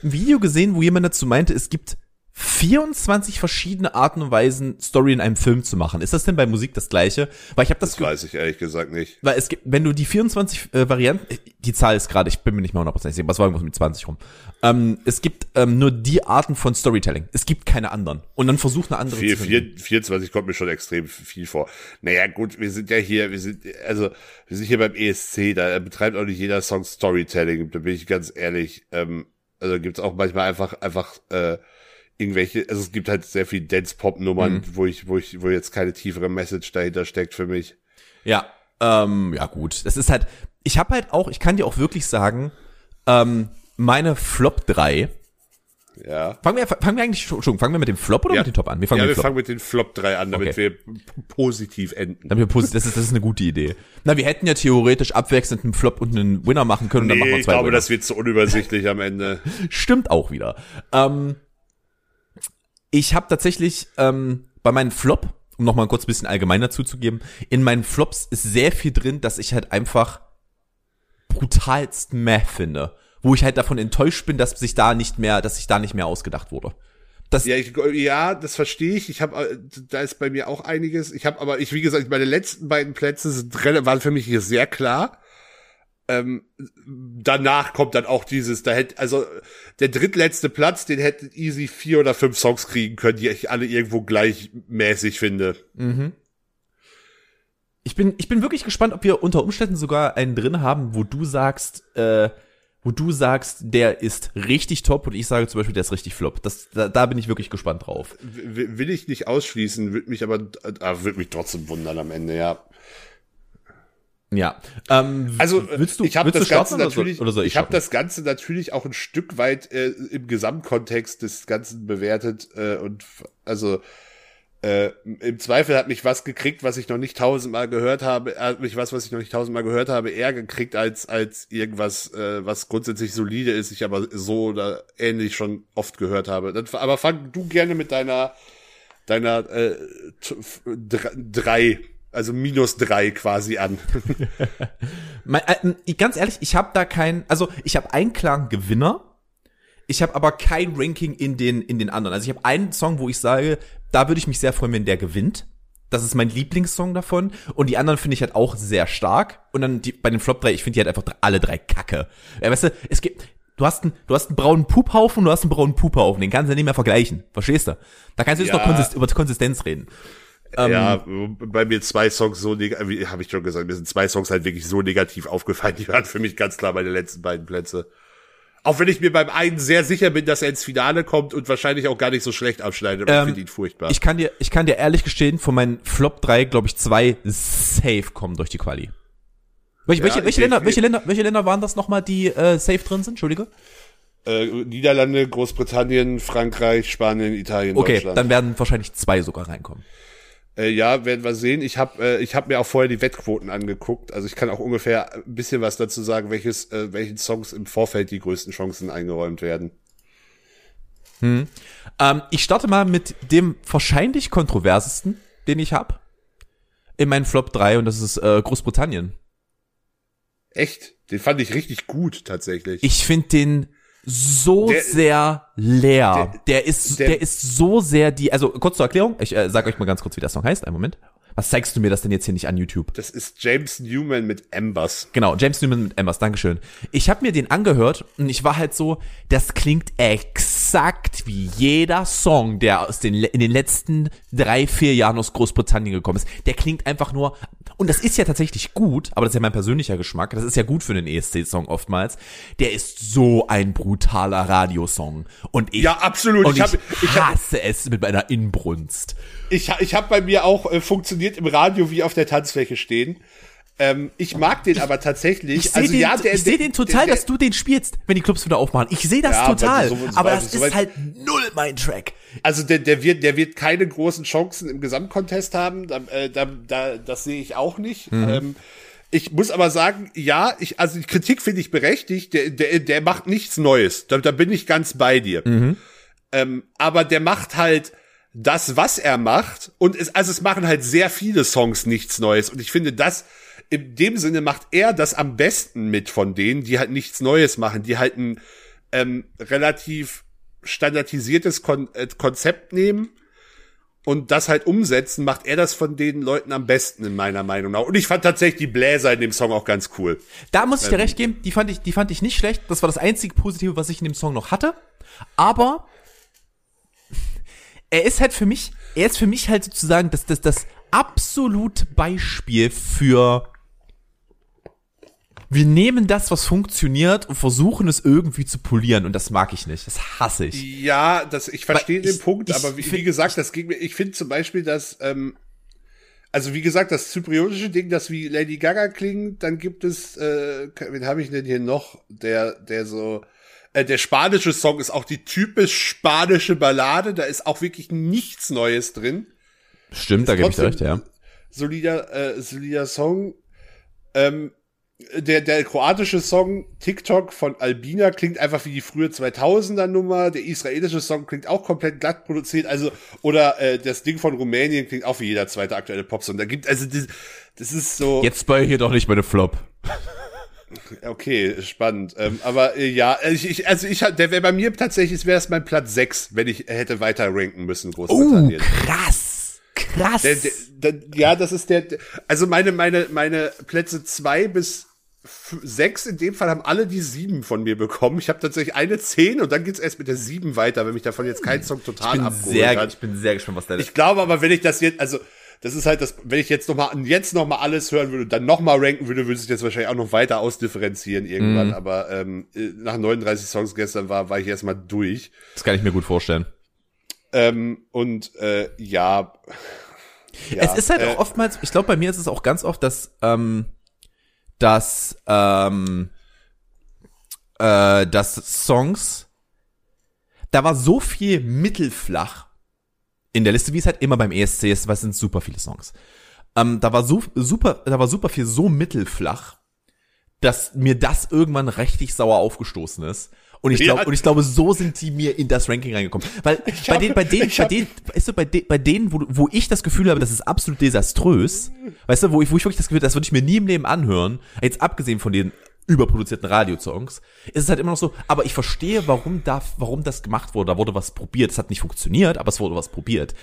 [SPEAKER 2] ein Video gesehen, wo jemand dazu meinte, es gibt 24 verschiedene Arten und Weisen, Story in einem Film zu machen. Ist das denn bei Musik das gleiche? Weil ich habe das,
[SPEAKER 3] das weiß ich ehrlich gesagt nicht.
[SPEAKER 2] weil es gibt, wenn du die 24 äh, Varianten, äh, die Zahl ist gerade, ich bin mir nicht mehr hundertprozentig sicher, es war irgendwas mit 20 rum. Ähm, es gibt ähm, nur die Arten von Storytelling. Es gibt keine anderen. Und dann versuch eine andere
[SPEAKER 3] Vier,
[SPEAKER 2] zu finden.
[SPEAKER 3] vier, 24 kommt mir schon extrem viel vor. Naja, gut, wir sind ja hier, wir sind, also, wir sind hier beim ESC, da betreibt auch nicht jeder Song Storytelling, da bin ich ganz ehrlich. Ähm, also gibt's auch manchmal einfach, einfach, äh, irgendwelche, also es gibt halt sehr viel Dance-Pop-Nummern,
[SPEAKER 2] Mhm.
[SPEAKER 3] wo ich, wo ich, wo jetzt keine tiefere Message dahinter steckt für mich.
[SPEAKER 2] Ja, ähm, ja gut. Das ist halt, ich habe halt auch, ich kann dir auch wirklich sagen, ähm, meine Flop 3.
[SPEAKER 3] Ja.
[SPEAKER 2] Fangen wir, fangen wir eigentlich, Entschuldigung, fangen wir mit dem Flop oder
[SPEAKER 3] ja.
[SPEAKER 2] mit dem Top an? Wir fangen
[SPEAKER 3] ja,
[SPEAKER 2] mit
[SPEAKER 3] wir
[SPEAKER 2] dem Flop.
[SPEAKER 3] fangen mit den Flop 3 an, damit
[SPEAKER 2] Okay.
[SPEAKER 3] wir positiv enden.
[SPEAKER 2] Damit wir positiv, das ist, das ist eine gute Idee. Na, wir hätten ja theoretisch abwechselnd einen Flop und einen Winner machen können und dann machen
[SPEAKER 3] Nee,
[SPEAKER 2] wir
[SPEAKER 3] ich
[SPEAKER 2] zwei
[SPEAKER 3] glaube,
[SPEAKER 2] Winner.
[SPEAKER 3] das wird zu unübersichtlich am Ende.
[SPEAKER 2] Stimmt auch wieder. Ähm, ich habe tatsächlich ähm, bei meinem Flop um nochmal kurz ein bisschen allgemeiner zuzugeben, in meinen Flops ist sehr viel drin, dass ich halt einfach brutalst meh finde. Wo ich halt davon enttäuscht bin, dass sich da nicht mehr, dass sich da nicht mehr ausgedacht wurde. Das
[SPEAKER 3] Ja, ich, ja, das verstehe ich. Ich habe, da ist bei mir auch einiges. Ich habe aber, ich wie gesagt, meine letzten beiden Plätze sind, waren für mich hier sehr klar. Ähm, danach kommt dann auch dieses, da hätte, also der drittletzte Platz, den hätten easy vier oder fünf Songs kriegen können, die ich alle irgendwo gleichmäßig finde.
[SPEAKER 2] ich bin, ich bin wirklich gespannt, ob wir unter Umständen sogar einen drin haben, wo du sagst, äh, wo du sagst, der ist richtig top und ich sage zum Beispiel, der ist richtig flop. Das, da, da bin ich wirklich gespannt drauf.
[SPEAKER 3] Will ich nicht ausschließen, würde mich aber, äh, würde mich trotzdem wundern am Ende, ja.
[SPEAKER 2] Ja. Ähm,
[SPEAKER 3] Also
[SPEAKER 2] willst du,
[SPEAKER 3] ich habe das Ganze natürlich,
[SPEAKER 2] oder soll ich
[SPEAKER 3] ich habe das Ganze natürlich auch ein Stück weit äh, im Gesamtkontext des Ganzen bewertet äh, und also äh, im Zweifel hat mich was gekriegt, was ich noch nicht tausendmal gehört habe, hat mich was, was ich noch nicht tausendmal gehört habe, eher gekriegt als als irgendwas, äh, was grundsätzlich solide ist, ich aber so oder ähnlich schon oft gehört habe. Dann, aber fang du gerne mit deiner deiner äh, drei, also minus drei quasi an.
[SPEAKER 2] Äh, ganz ehrlich, ich habe da kein, also ich habe einen klaren Gewinner. Ich habe aber kein Ranking in den in den anderen. Also ich habe einen Song, wo ich sage, da würde ich mich sehr freuen, wenn der gewinnt. Das ist mein Lieblingssong davon. Und die anderen finde ich halt auch sehr stark. Und dann die, bei den Flop 3, ich finde die halt einfach alle drei kacke. Ja, weißt du, es gibt, du hast einen, du hast einen braunen Puphaufen und du hast einen braunen Puphaufen. Den kannst du nicht mehr vergleichen. Verstehst du? Da kannst du jetzt
[SPEAKER 3] Ja.
[SPEAKER 2] noch Konsist über Konsistenz reden.
[SPEAKER 3] Ja, bei mir zwei Songs so negativ, habe ich schon gesagt, mir sind zwei Songs halt wirklich so negativ aufgefallen, die waren für mich ganz klar meine letzten beiden Plätze. Auch wenn ich mir beim einen sehr sicher bin, dass er ins Finale kommt und wahrscheinlich auch gar nicht so schlecht abschneidet, aber ich finde ihn furchtbar.
[SPEAKER 2] Ich kann dir, ich kann dir ehrlich gestehen, von meinen Flop 3, glaube ich, zwei safe kommen durch die Quali. Welche,
[SPEAKER 3] Ja,
[SPEAKER 2] welche, welche, Länder, welche, Länder, welche Länder waren das nochmal, die äh, safe drin sind? Entschuldige.
[SPEAKER 3] äh, Niederlande, Großbritannien, Frankreich, Spanien, Italien,
[SPEAKER 2] Okay,
[SPEAKER 3] Deutschland.
[SPEAKER 2] dann werden wahrscheinlich zwei sogar reinkommen.
[SPEAKER 3] Äh, ja, werden wir sehen. Ich habe äh, ich hab mir auch vorher die Wettquoten angeguckt. Also ich kann auch ungefähr ein bisschen was dazu sagen, welches, äh, welchen Songs im Vorfeld die größten Chancen eingeräumt werden.
[SPEAKER 2] Ähm, ich starte mal mit dem wahrscheinlich kontroversesten, den ich habe. In meinen Flop 3 und das ist äh, Großbritannien.
[SPEAKER 3] Echt? Den fand ich richtig gut tatsächlich.
[SPEAKER 2] Ich finde den so
[SPEAKER 3] Der-
[SPEAKER 2] sehr leer. Der,
[SPEAKER 3] der-
[SPEAKER 2] ist,
[SPEAKER 3] der-
[SPEAKER 2] der, ist so sehr die, also kurz zur Erklärung, ich äh, sag euch mal ganz kurz, wie der Song heißt, einen Moment. Was zeigst du mir das denn jetzt hier nicht an YouTube?
[SPEAKER 3] das ist James Newman mit Embers.
[SPEAKER 2] Genau, James Newman mit Embers, Dankeschön. Ich habe mir den angehört und ich war halt so, das klingt exakt wie jeder Song, der aus den, in den letzten drei, vier Jahren aus Großbritannien gekommen ist. Der klingt einfach nur, und das ist ja tatsächlich gut, aber das ist ja mein persönlicher Geschmack, das ist ja gut für einen ESC-Song oftmals. Der ist so ein brutaler Radiosong. Und ich,
[SPEAKER 3] Ja, absolut.
[SPEAKER 2] Und
[SPEAKER 3] Ich
[SPEAKER 2] ich,
[SPEAKER 3] hab- ich hab-
[SPEAKER 2] hasse es mit meiner Inbrunst.
[SPEAKER 3] Ich, ich habe bei mir auch äh, funktioniert im Radio wie auf der Tanzfläche stehen. Ähm, ich mag den aber tatsächlich.
[SPEAKER 2] Ich sehe
[SPEAKER 3] also
[SPEAKER 2] den,
[SPEAKER 3] ja, der,
[SPEAKER 2] ich den total,
[SPEAKER 3] der,
[SPEAKER 2] dass du den spielst, wenn die Clubs wieder aufmachen. Ich sehe das
[SPEAKER 3] Ja,
[SPEAKER 2] total.
[SPEAKER 3] so- so
[SPEAKER 2] aber das
[SPEAKER 3] so
[SPEAKER 2] ist halt null mein Track.
[SPEAKER 3] Also der, der wird, der wird keine großen Chancen im Gesamtcontest haben. Da, äh, da, da, das sehe ich auch nicht.
[SPEAKER 2] Mhm.
[SPEAKER 3] Ähm, ich muss aber sagen, ja, ich, also die Kritik finde ich berechtigt. Der, der, der macht nichts Neues. Da, da bin ich ganz bei dir.
[SPEAKER 2] Mhm.
[SPEAKER 3] Ähm, aber der macht halt das, was er macht. Und es, also es machen halt sehr viele Songs nichts Neues. Und ich finde, das in dem Sinne macht er das am besten mit von denen, die halt nichts Neues machen, die halt ein ähm, relativ standardisiertes Kon äh, Konzept nehmen und das halt umsetzen, macht er das von den Leuten am besten in meiner Meinung nach. Und ich fand tatsächlich die Bläser in dem Song auch ganz cool.
[SPEAKER 2] Da muss ich
[SPEAKER 3] Ähm.
[SPEAKER 2] dir recht geben, die fand ich, die fand ich nicht schlecht. Das war das einzige Positive, was ich in dem Song noch hatte. Aber er ist halt für mich, er ist für mich halt sozusagen das, das, das absolute Beispiel für wir nehmen das, was funktioniert und versuchen es irgendwie zu polieren und das mag ich nicht. Das hasse ich.
[SPEAKER 3] Ja, das, ich verstehe
[SPEAKER 2] Weil
[SPEAKER 3] den
[SPEAKER 2] ich-
[SPEAKER 3] Punkt,
[SPEAKER 2] ich
[SPEAKER 3] aber wie,
[SPEAKER 2] find-
[SPEAKER 3] wie gesagt, das ging mir, ich finde zum Beispiel, dass, ähm, also wie gesagt, das zypriotische Ding, das wie Lady Gaga klingt, dann gibt es, äh, wen habe ich denn hier noch, der, der so, äh, der spanische Song ist auch die typisch spanische Ballade, da ist auch wirklich nichts Neues drin.
[SPEAKER 2] Stimmt, da gebe ich dir recht, ja.
[SPEAKER 3] Solider, äh, solider Song. Ähm, der, der kroatische Song TikTok von Albina klingt einfach wie die frühe 2000er Nummer. Der israelische Song klingt auch komplett glatt produziert. Also, oder äh, das Ding von Rumänien klingt auch wie jeder zweite aktuelle Popsong. Da gibt, also, das, das ist so.
[SPEAKER 2] Jetzt spoil hier doch nicht meine Flop.
[SPEAKER 3] Okay, spannend. Ähm, aber äh, ja, ich, ich, also ich der wäre bei mir tatsächlich, wäre es mein Platz 6, wenn ich hätte weiter ranken müssen, Großbritannien.
[SPEAKER 2] krass. Krass.
[SPEAKER 3] Der, der, der, ja, das ist der, also meine, meine, meine Plätze zwei bis sechs in dem Fall haben alle die sieben von mir bekommen. Ich habe tatsächlich eine zehn und dann geht's erst mit der sieben weiter, wenn mich davon jetzt kein Song total abgeholt hat.
[SPEAKER 2] ich bin sehr gespannt, was deine.
[SPEAKER 3] Ich glaube aber, wenn ich das jetzt, also das ist halt das, wenn ich jetzt noch mal jetzt noch mal alles hören würde, und dann noch mal ranken würde, würde sich das wahrscheinlich auch noch weiter ausdifferenzieren irgendwann.
[SPEAKER 2] Mhm.
[SPEAKER 3] Aber ähm, äh, nach 39 Songs gestern war, war ich erstmal durch.
[SPEAKER 2] das kann ich mir gut vorstellen.
[SPEAKER 3] Ähm, und äh, ja, ja,
[SPEAKER 2] es ist halt
[SPEAKER 3] äh,
[SPEAKER 2] auch oftmals, ich glaube, bei mir ist es auch ganz oft, dass, ähm, dass, ähm, äh, dass Songs, da war so viel mittelflach in der Liste, wie es halt immer beim ESC ist, weil es sind super viele Songs. Ähm, da war so super, da war super viel so mittelflach, dass mir das irgendwann richtig sauer aufgestoßen ist. Und ich glaube,
[SPEAKER 3] Ja.
[SPEAKER 2] und ich glaube, so sind die mir in das Ranking reingekommen. Weil bei
[SPEAKER 3] hab-
[SPEAKER 2] denen, bei denen,
[SPEAKER 3] ich
[SPEAKER 2] bei denen, weißt du, bei, de, bei denen, wo, wo ich das Gefühl habe, das ist absolut desaströs, weißt du, wo ich, wo ich wirklich das Gefühl, habe, das würde ich mir nie im Leben anhören, jetzt abgesehen von den überproduzierten Radiosongs, ist es halt immer noch so, aber ich verstehe, warum da, warum das gemacht wurde. Da wurde was probiert. Es hat nicht funktioniert, aber es wurde was probiert.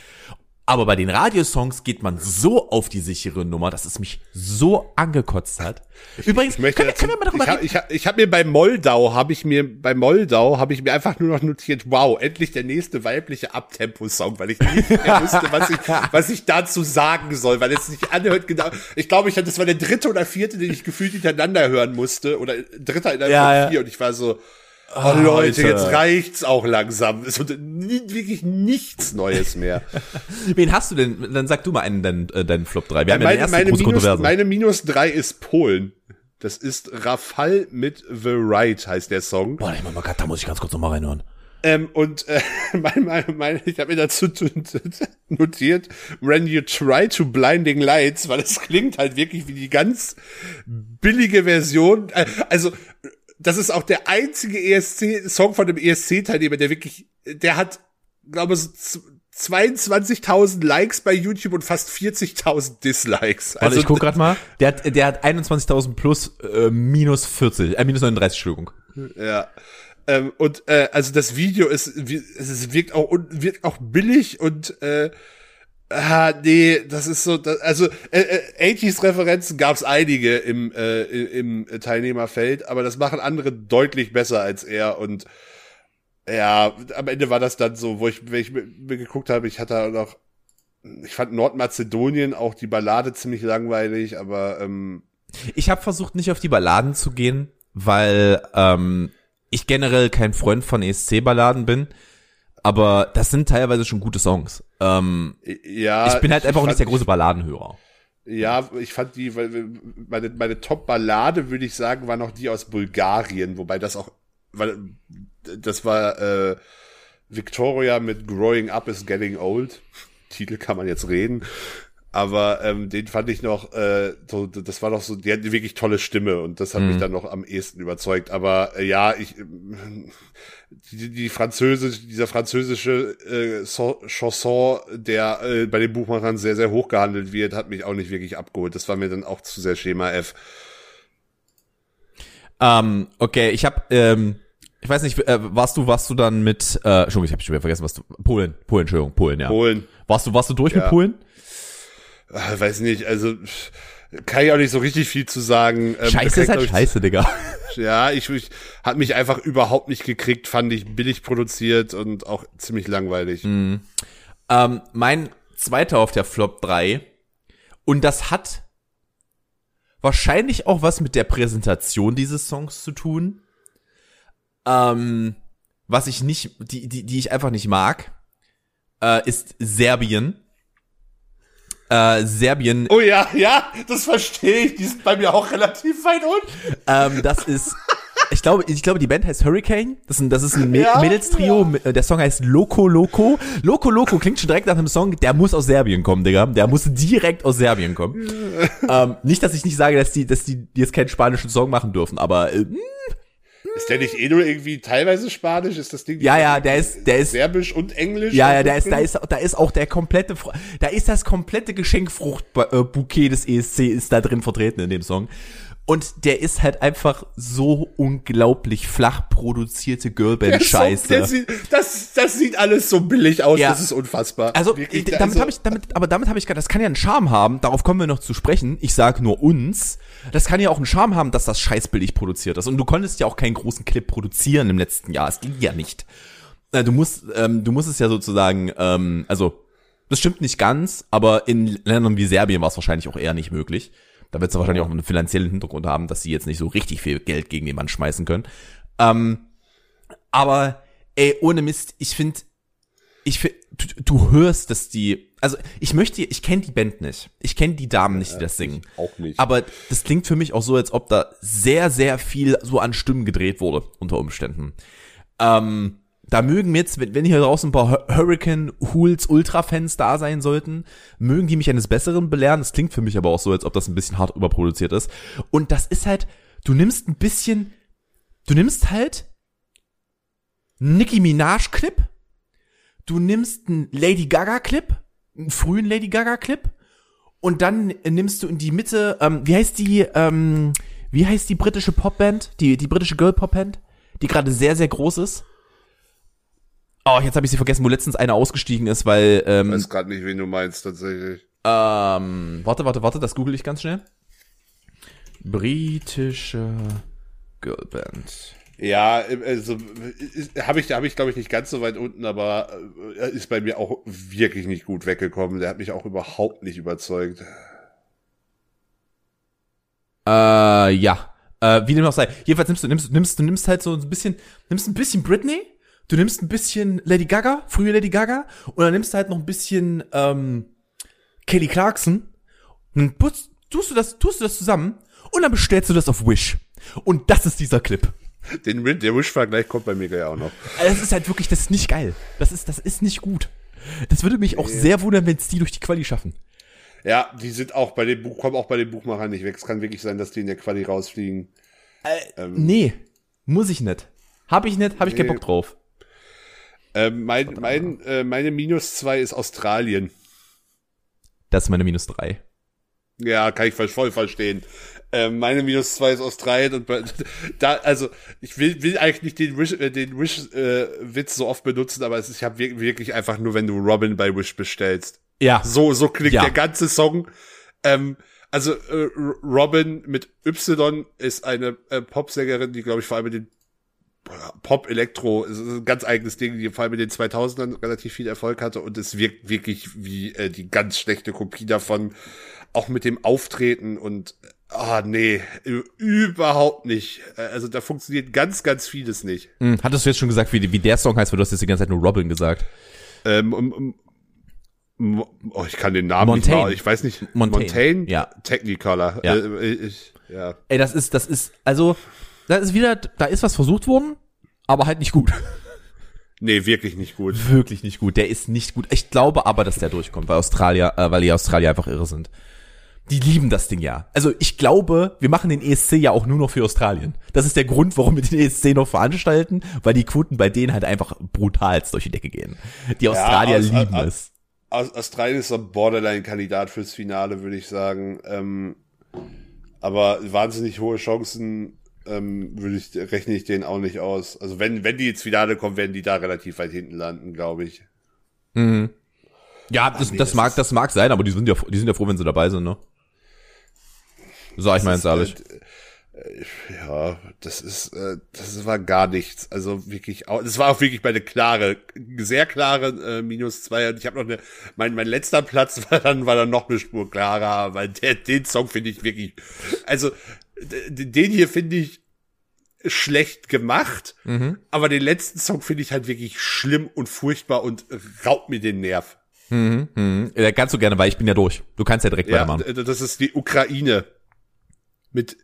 [SPEAKER 2] Aber bei den Radiosongs geht man so auf die sichere Nummer, dass es mich so angekotzt hat. Übrigens,
[SPEAKER 3] Ich möchte
[SPEAKER 2] können,
[SPEAKER 3] dazu,
[SPEAKER 2] können wir mal darüber
[SPEAKER 3] ich habe
[SPEAKER 2] reden?
[SPEAKER 3] ich hab, ich hab mir bei Moldau habe ich mir bei Moldau habe ich mir einfach nur noch notiert, wow, endlich der nächste weibliche Abtempo-Song, weil ich nicht mehr wusste, was ich was ich dazu sagen soll, weil es sich anhört genau. Ich glaube, ich hatte das war der dritte oder vierte, den ich gefühlt hintereinander hören musste oder dritter in der
[SPEAKER 2] Ja, ja.
[SPEAKER 3] vier und ich war so Oh Leute, jetzt reicht's auch langsam. Es wird wirklich nichts Neues mehr.
[SPEAKER 2] Wen hast du denn? Dann sag du mal einen, deinen, äh, deinen Flop 3. Wir haben ja
[SPEAKER 3] meine,
[SPEAKER 2] ersten
[SPEAKER 3] meine,
[SPEAKER 2] große
[SPEAKER 3] minus,
[SPEAKER 2] Kontroverse.
[SPEAKER 3] meine minus drei ist Polen. Das ist Rafal mit The Right, heißt der Song.
[SPEAKER 2] Boah, ich mach mal, da muss ich ganz kurz noch mal reinhören.
[SPEAKER 3] Ähm, und äh, mein, mein, mein, ich habe mir dazu notiert, when you try to blinding lights, weil es klingt halt wirklich wie die ganz billige Version. Äh, also das ist auch der einzige ESC-Song von dem ESC-Teilnehmer, der wirklich, der hat, glaube ich, so z- 22.000 Likes bei YouTube und fast 40.000 Dislikes.
[SPEAKER 2] Warte, ich guck grad mal. Der hat, der hat 21.000 plus äh, minus 40, äh, minus 39, Entschuldigung.
[SPEAKER 3] Ja. Ähm, und äh, also das Video ist, es wirkt auch wirkt auch billig und äh, ah, nee, das ist so, das, also äh, äh, 80s Referenzen gab's einige im äh, im Teilnehmerfeld, aber das machen andere deutlich besser als er und ja, am Ende war das dann so, wo ich, wenn ich mir, geguckt habe, ich hatte noch, ich fand Nordmazedonien auch die Ballade ziemlich langweilig, aber ähm,
[SPEAKER 2] Ich habe versucht, nicht auf die Balladen zu gehen, weil ähm, ich generell kein Freund von ESC-Balladen bin. Aber das sind teilweise schon gute Songs. Ähm,
[SPEAKER 3] ja.
[SPEAKER 2] ich bin halt einfach auch nicht der große Balladenhörer.
[SPEAKER 3] Ja, ich fand die, weil meine, meine Top-Ballade, würde ich sagen, war noch die aus Bulgarien, wobei das auch, weil das war äh, Victoria mit Growing Up is Getting Old. Titel kann man jetzt reden. Aber ähm, den fand ich noch, äh, so, das war doch so, die hat eine wirklich tolle Stimme und das hat mich dann noch am ehesten überzeugt. Aber äh, ja, ich ähm, die, die französisch, dieser französische äh, so Chanson, der äh, bei den Buchmachern sehr, sehr hoch gehandelt wird, hat mich auch nicht wirklich abgeholt. Das war mir dann auch zu sehr Schema F.
[SPEAKER 2] Ähm, okay, ich habe, ähm, ich weiß nicht, äh, warst du, warst du dann mit, äh, Entschuldigung, ich habe schon wieder vergessen, was du, Polen, Polen, Entschuldigung, Polen, ja.
[SPEAKER 3] Polen.
[SPEAKER 2] Warst du, warst du durch
[SPEAKER 3] Ja.
[SPEAKER 2] mit Polen?
[SPEAKER 3] Ah, weiß nicht, also kann ich auch nicht so richtig viel zu sagen. Ähm,
[SPEAKER 2] Scheiße ist halt
[SPEAKER 3] ich,
[SPEAKER 2] scheiße, Digga.
[SPEAKER 3] Ja, ich, ich hat mich einfach überhaupt nicht gekriegt, fand ich billig produziert und auch ziemlich langweilig.
[SPEAKER 2] Mhm. Ähm, mein zweiter auf der Flop 3. Und das hat wahrscheinlich auch was mit der Präsentation dieses Songs zu tun. Ähm, was ich nicht, die, die, die ich einfach nicht mag, äh, ist Serbien. Äh, Serbien,
[SPEAKER 3] Oh ja, ja, das verstehe ich. Die sind bei mir auch relativ weit unten.
[SPEAKER 2] ähm, das ist, ich glaube, ich glaube, die Band heißt Hurricane. Das ist ein, das ist ein Mä-
[SPEAKER 3] Ja,
[SPEAKER 2] Mädels-Trio. Der Song heißt Loco Loco. Loco Loco klingt schon direkt nach einem Song, der muss aus Serbien kommen, Digga. Der muss direkt aus Serbien kommen. ähm, nicht, dass ich nicht sage, dass die, dass die, jetzt keinen spanischen Song machen dürfen, aber äh,
[SPEAKER 3] Ist der nicht eh nur irgendwie teilweise Spanisch? Ist das Ding
[SPEAKER 2] ja, ja, der ist, der ist,
[SPEAKER 3] Serbisch und Englisch?
[SPEAKER 2] ja, ja, da ist, da ist, da ist auch der komplette, da ist das komplette Geschenkfruchtbouquet des ESC ist da drin vertreten in dem Song. Und der ist halt einfach so unglaublich flach produzierte Girlband-Scheiße.
[SPEAKER 3] sieht, das, das sieht alles so billig aus,
[SPEAKER 2] Ja.
[SPEAKER 3] das ist unfassbar.
[SPEAKER 2] Also,
[SPEAKER 3] Wirklich,
[SPEAKER 2] damit
[SPEAKER 3] also-
[SPEAKER 2] habe ich, damit, aber damit habe ich gerade, das kann ja einen Charme haben, darauf kommen wir noch zu sprechen. Ich sag nur uns. Das kann ja auch einen Charme haben, dass das scheißbillig produziert ist. Und du konntest ja auch keinen großen Clip produzieren im letzten Jahr. Es ging ja nicht. Du musst, ähm, du musst es ja sozusagen, ähm, also, das stimmt nicht ganz, aber in Ländern wie Serbien war es wahrscheinlich auch eher nicht möglich. Da wird es wahrscheinlich auch einen finanziellen Hintergrund haben, dass sie jetzt nicht so richtig viel Geld gegen den Mann schmeißen können. Ähm, aber, ey, ohne Mist, ich finde, ich find, du, du hörst, dass die, also ich möchte, ich kenne die Band nicht. Ich kenne die Damen nicht, die das singen.
[SPEAKER 3] auch nicht.
[SPEAKER 2] Aber das klingt für mich auch so, als ob da sehr, sehr viel so an Stimmen gedreht wurde, unter Umständen. Ähm, da mögen jetzt, wenn, hier draußen ein paar Hur- Hurricane Hools Ultra-Fans da sein sollten, mögen die mich eines Besseren belehren. Das klingt für mich aber auch so, als ob das ein bisschen hart überproduziert ist. Und das ist halt, du nimmst ein bisschen, du nimmst halt Nicki Minaj Clip, du nimmst einen Lady Gaga Clip, einen frühen Lady Gaga Clip, und dann nimmst du in die Mitte, ähm, wie heißt die, ähm, wie heißt die britische Popband, die, die britische Girl Popband, die gerade sehr, sehr groß ist? Oh, jetzt habe ich sie vergessen, wo letztens einer ausgestiegen ist, weil,
[SPEAKER 3] Ich
[SPEAKER 2] ähm,
[SPEAKER 3] weiß gerade nicht, wen du meinst, tatsächlich.
[SPEAKER 2] ähm, warte, warte, warte, das google ich ganz schnell. Britische Girlband.
[SPEAKER 3] Ja, also habe ich, habe ich glaube ich nicht ganz so weit unten, aber äh, ist bei mir auch wirklich nicht gut weggekommen. Der hat mich auch überhaupt nicht überzeugt.
[SPEAKER 2] Äh, ja. Äh, wie dem auch sei. Jedenfalls nimmst du, nimmst, nimmst, du nimmst halt so ein bisschen, nimmst ein bisschen Britney, du nimmst ein bisschen Lady Gaga, frühe Lady Gaga, und dann nimmst du halt noch ein bisschen, ähm, Kelly Clarkson, und dann putzt, tust du das, tust du das zusammen, und dann bestellst du das auf Wish. Und das ist dieser Clip.
[SPEAKER 3] Den der Wish-Vergleich kommt bei mir gleich auch noch.
[SPEAKER 2] Also das ist halt wirklich, das ist nicht geil. Das ist, das ist nicht gut. Das würde mich auch sehr wundern, wenn es die durch die Quali schaffen.
[SPEAKER 3] Ja, die sind auch bei dem Buch, kommen auch bei den Buchmachern nicht weg. Es kann wirklich sein, dass die in der Quali rausfliegen.
[SPEAKER 2] Nee, muss ich nicht. Hab ich nicht, hab ich keinen
[SPEAKER 3] Nee.
[SPEAKER 2] Bock drauf.
[SPEAKER 3] Ähm, mein, mein, äh, meine Minus zwei ist Australien.
[SPEAKER 2] Das ist meine Minus drei.
[SPEAKER 3] Ja, kann ich voll verstehen. Ähm, meine minus zwei ist Australien und da, also ich will, will eigentlich nicht den Wish, äh, den Wish äh, Witz so oft benutzen, aber es ist ja wir- wirklich einfach nur, wenn du Robin bei Wish bestellst.
[SPEAKER 2] Ja.
[SPEAKER 3] So, so klingt
[SPEAKER 2] Ja.
[SPEAKER 3] der ganze Song. Ähm, also äh, Robin mit Y ist eine äh, Popsängerin, die glaube ich vor allem in den Pop-Elektro, ist ein ganz eigenes Ding, die vor allem in den 2000ern relativ viel Erfolg hatte und es wirkt wirklich wie äh, die ganz schlechte Kopie davon, auch mit dem Auftreten und ah nee, überhaupt nicht. Äh, Also da funktioniert ganz, ganz vieles nicht.
[SPEAKER 2] Hm, hattest du jetzt schon gesagt, wie, wie der Song heißt, weil du hast jetzt die ganze Zeit nur Robin gesagt.
[SPEAKER 3] Ähm, um, um, oh, ich kann den Namen
[SPEAKER 2] Montaigne.
[SPEAKER 3] nicht mal, ich weiß nicht.
[SPEAKER 2] Montaigne, ja.
[SPEAKER 3] Technicolor.
[SPEAKER 2] Ja.
[SPEAKER 3] Äh, ich, ja.
[SPEAKER 2] Ey, das ist, das ist, also, das ist wieder, da ist was versucht worden, aber halt nicht gut.
[SPEAKER 3] Nee, wirklich nicht gut.
[SPEAKER 2] Wirklich nicht gut. Der ist nicht gut. Ich glaube aber, dass der durchkommt, weil Australier, äh, weil die Australier einfach irre sind. Die lieben das Ding ja. Also ich glaube, wir machen den ESC ja auch nur noch für Australien. Das ist der Grund, warum wir den ESC noch veranstalten, weil die Quoten bei denen halt einfach brutalst durch die Decke gehen. Die Australier
[SPEAKER 3] aus-
[SPEAKER 2] lieben
[SPEAKER 3] aus-
[SPEAKER 2] es.
[SPEAKER 3] Aus, Australien ist so ein Borderline-Kandidat fürs Finale, würde ich sagen. Ähm, aber wahnsinnig hohe Chancen ähm, würde ich, rechne ich denen auch nicht aus. Also wenn, wenn die ins Finale kommen, werden die da relativ weit hinten landen, glaube ich.
[SPEAKER 2] Ja, das,
[SPEAKER 3] nee,
[SPEAKER 2] das
[SPEAKER 3] das
[SPEAKER 2] mag, das mag sein, aber die sind ja, die sind ja froh, wenn sie dabei sind, ne? Sag ich mal ganz ehrlich.
[SPEAKER 3] Äh, ja, das ist, äh, das war gar nichts. Also wirklich, au- das war auch wirklich meine klare, sehr klare äh, Minus zwei. Und ich habe noch eine, mein, mein letzter Platz war dann, war dann noch eine Spur klarer, weil der, den Song finde ich wirklich, also den hier finde ich schlecht gemacht, aber den letzten Song finde ich halt wirklich schlimm und furchtbar und raubt mir den Nerv.
[SPEAKER 2] Mhm, mhm. Ja, Ganz so gerne, weil ich bin ja durch. Du kannst ja direkt
[SPEAKER 3] Ja,
[SPEAKER 2] weitermachen.
[SPEAKER 3] das ist die Ukraine mit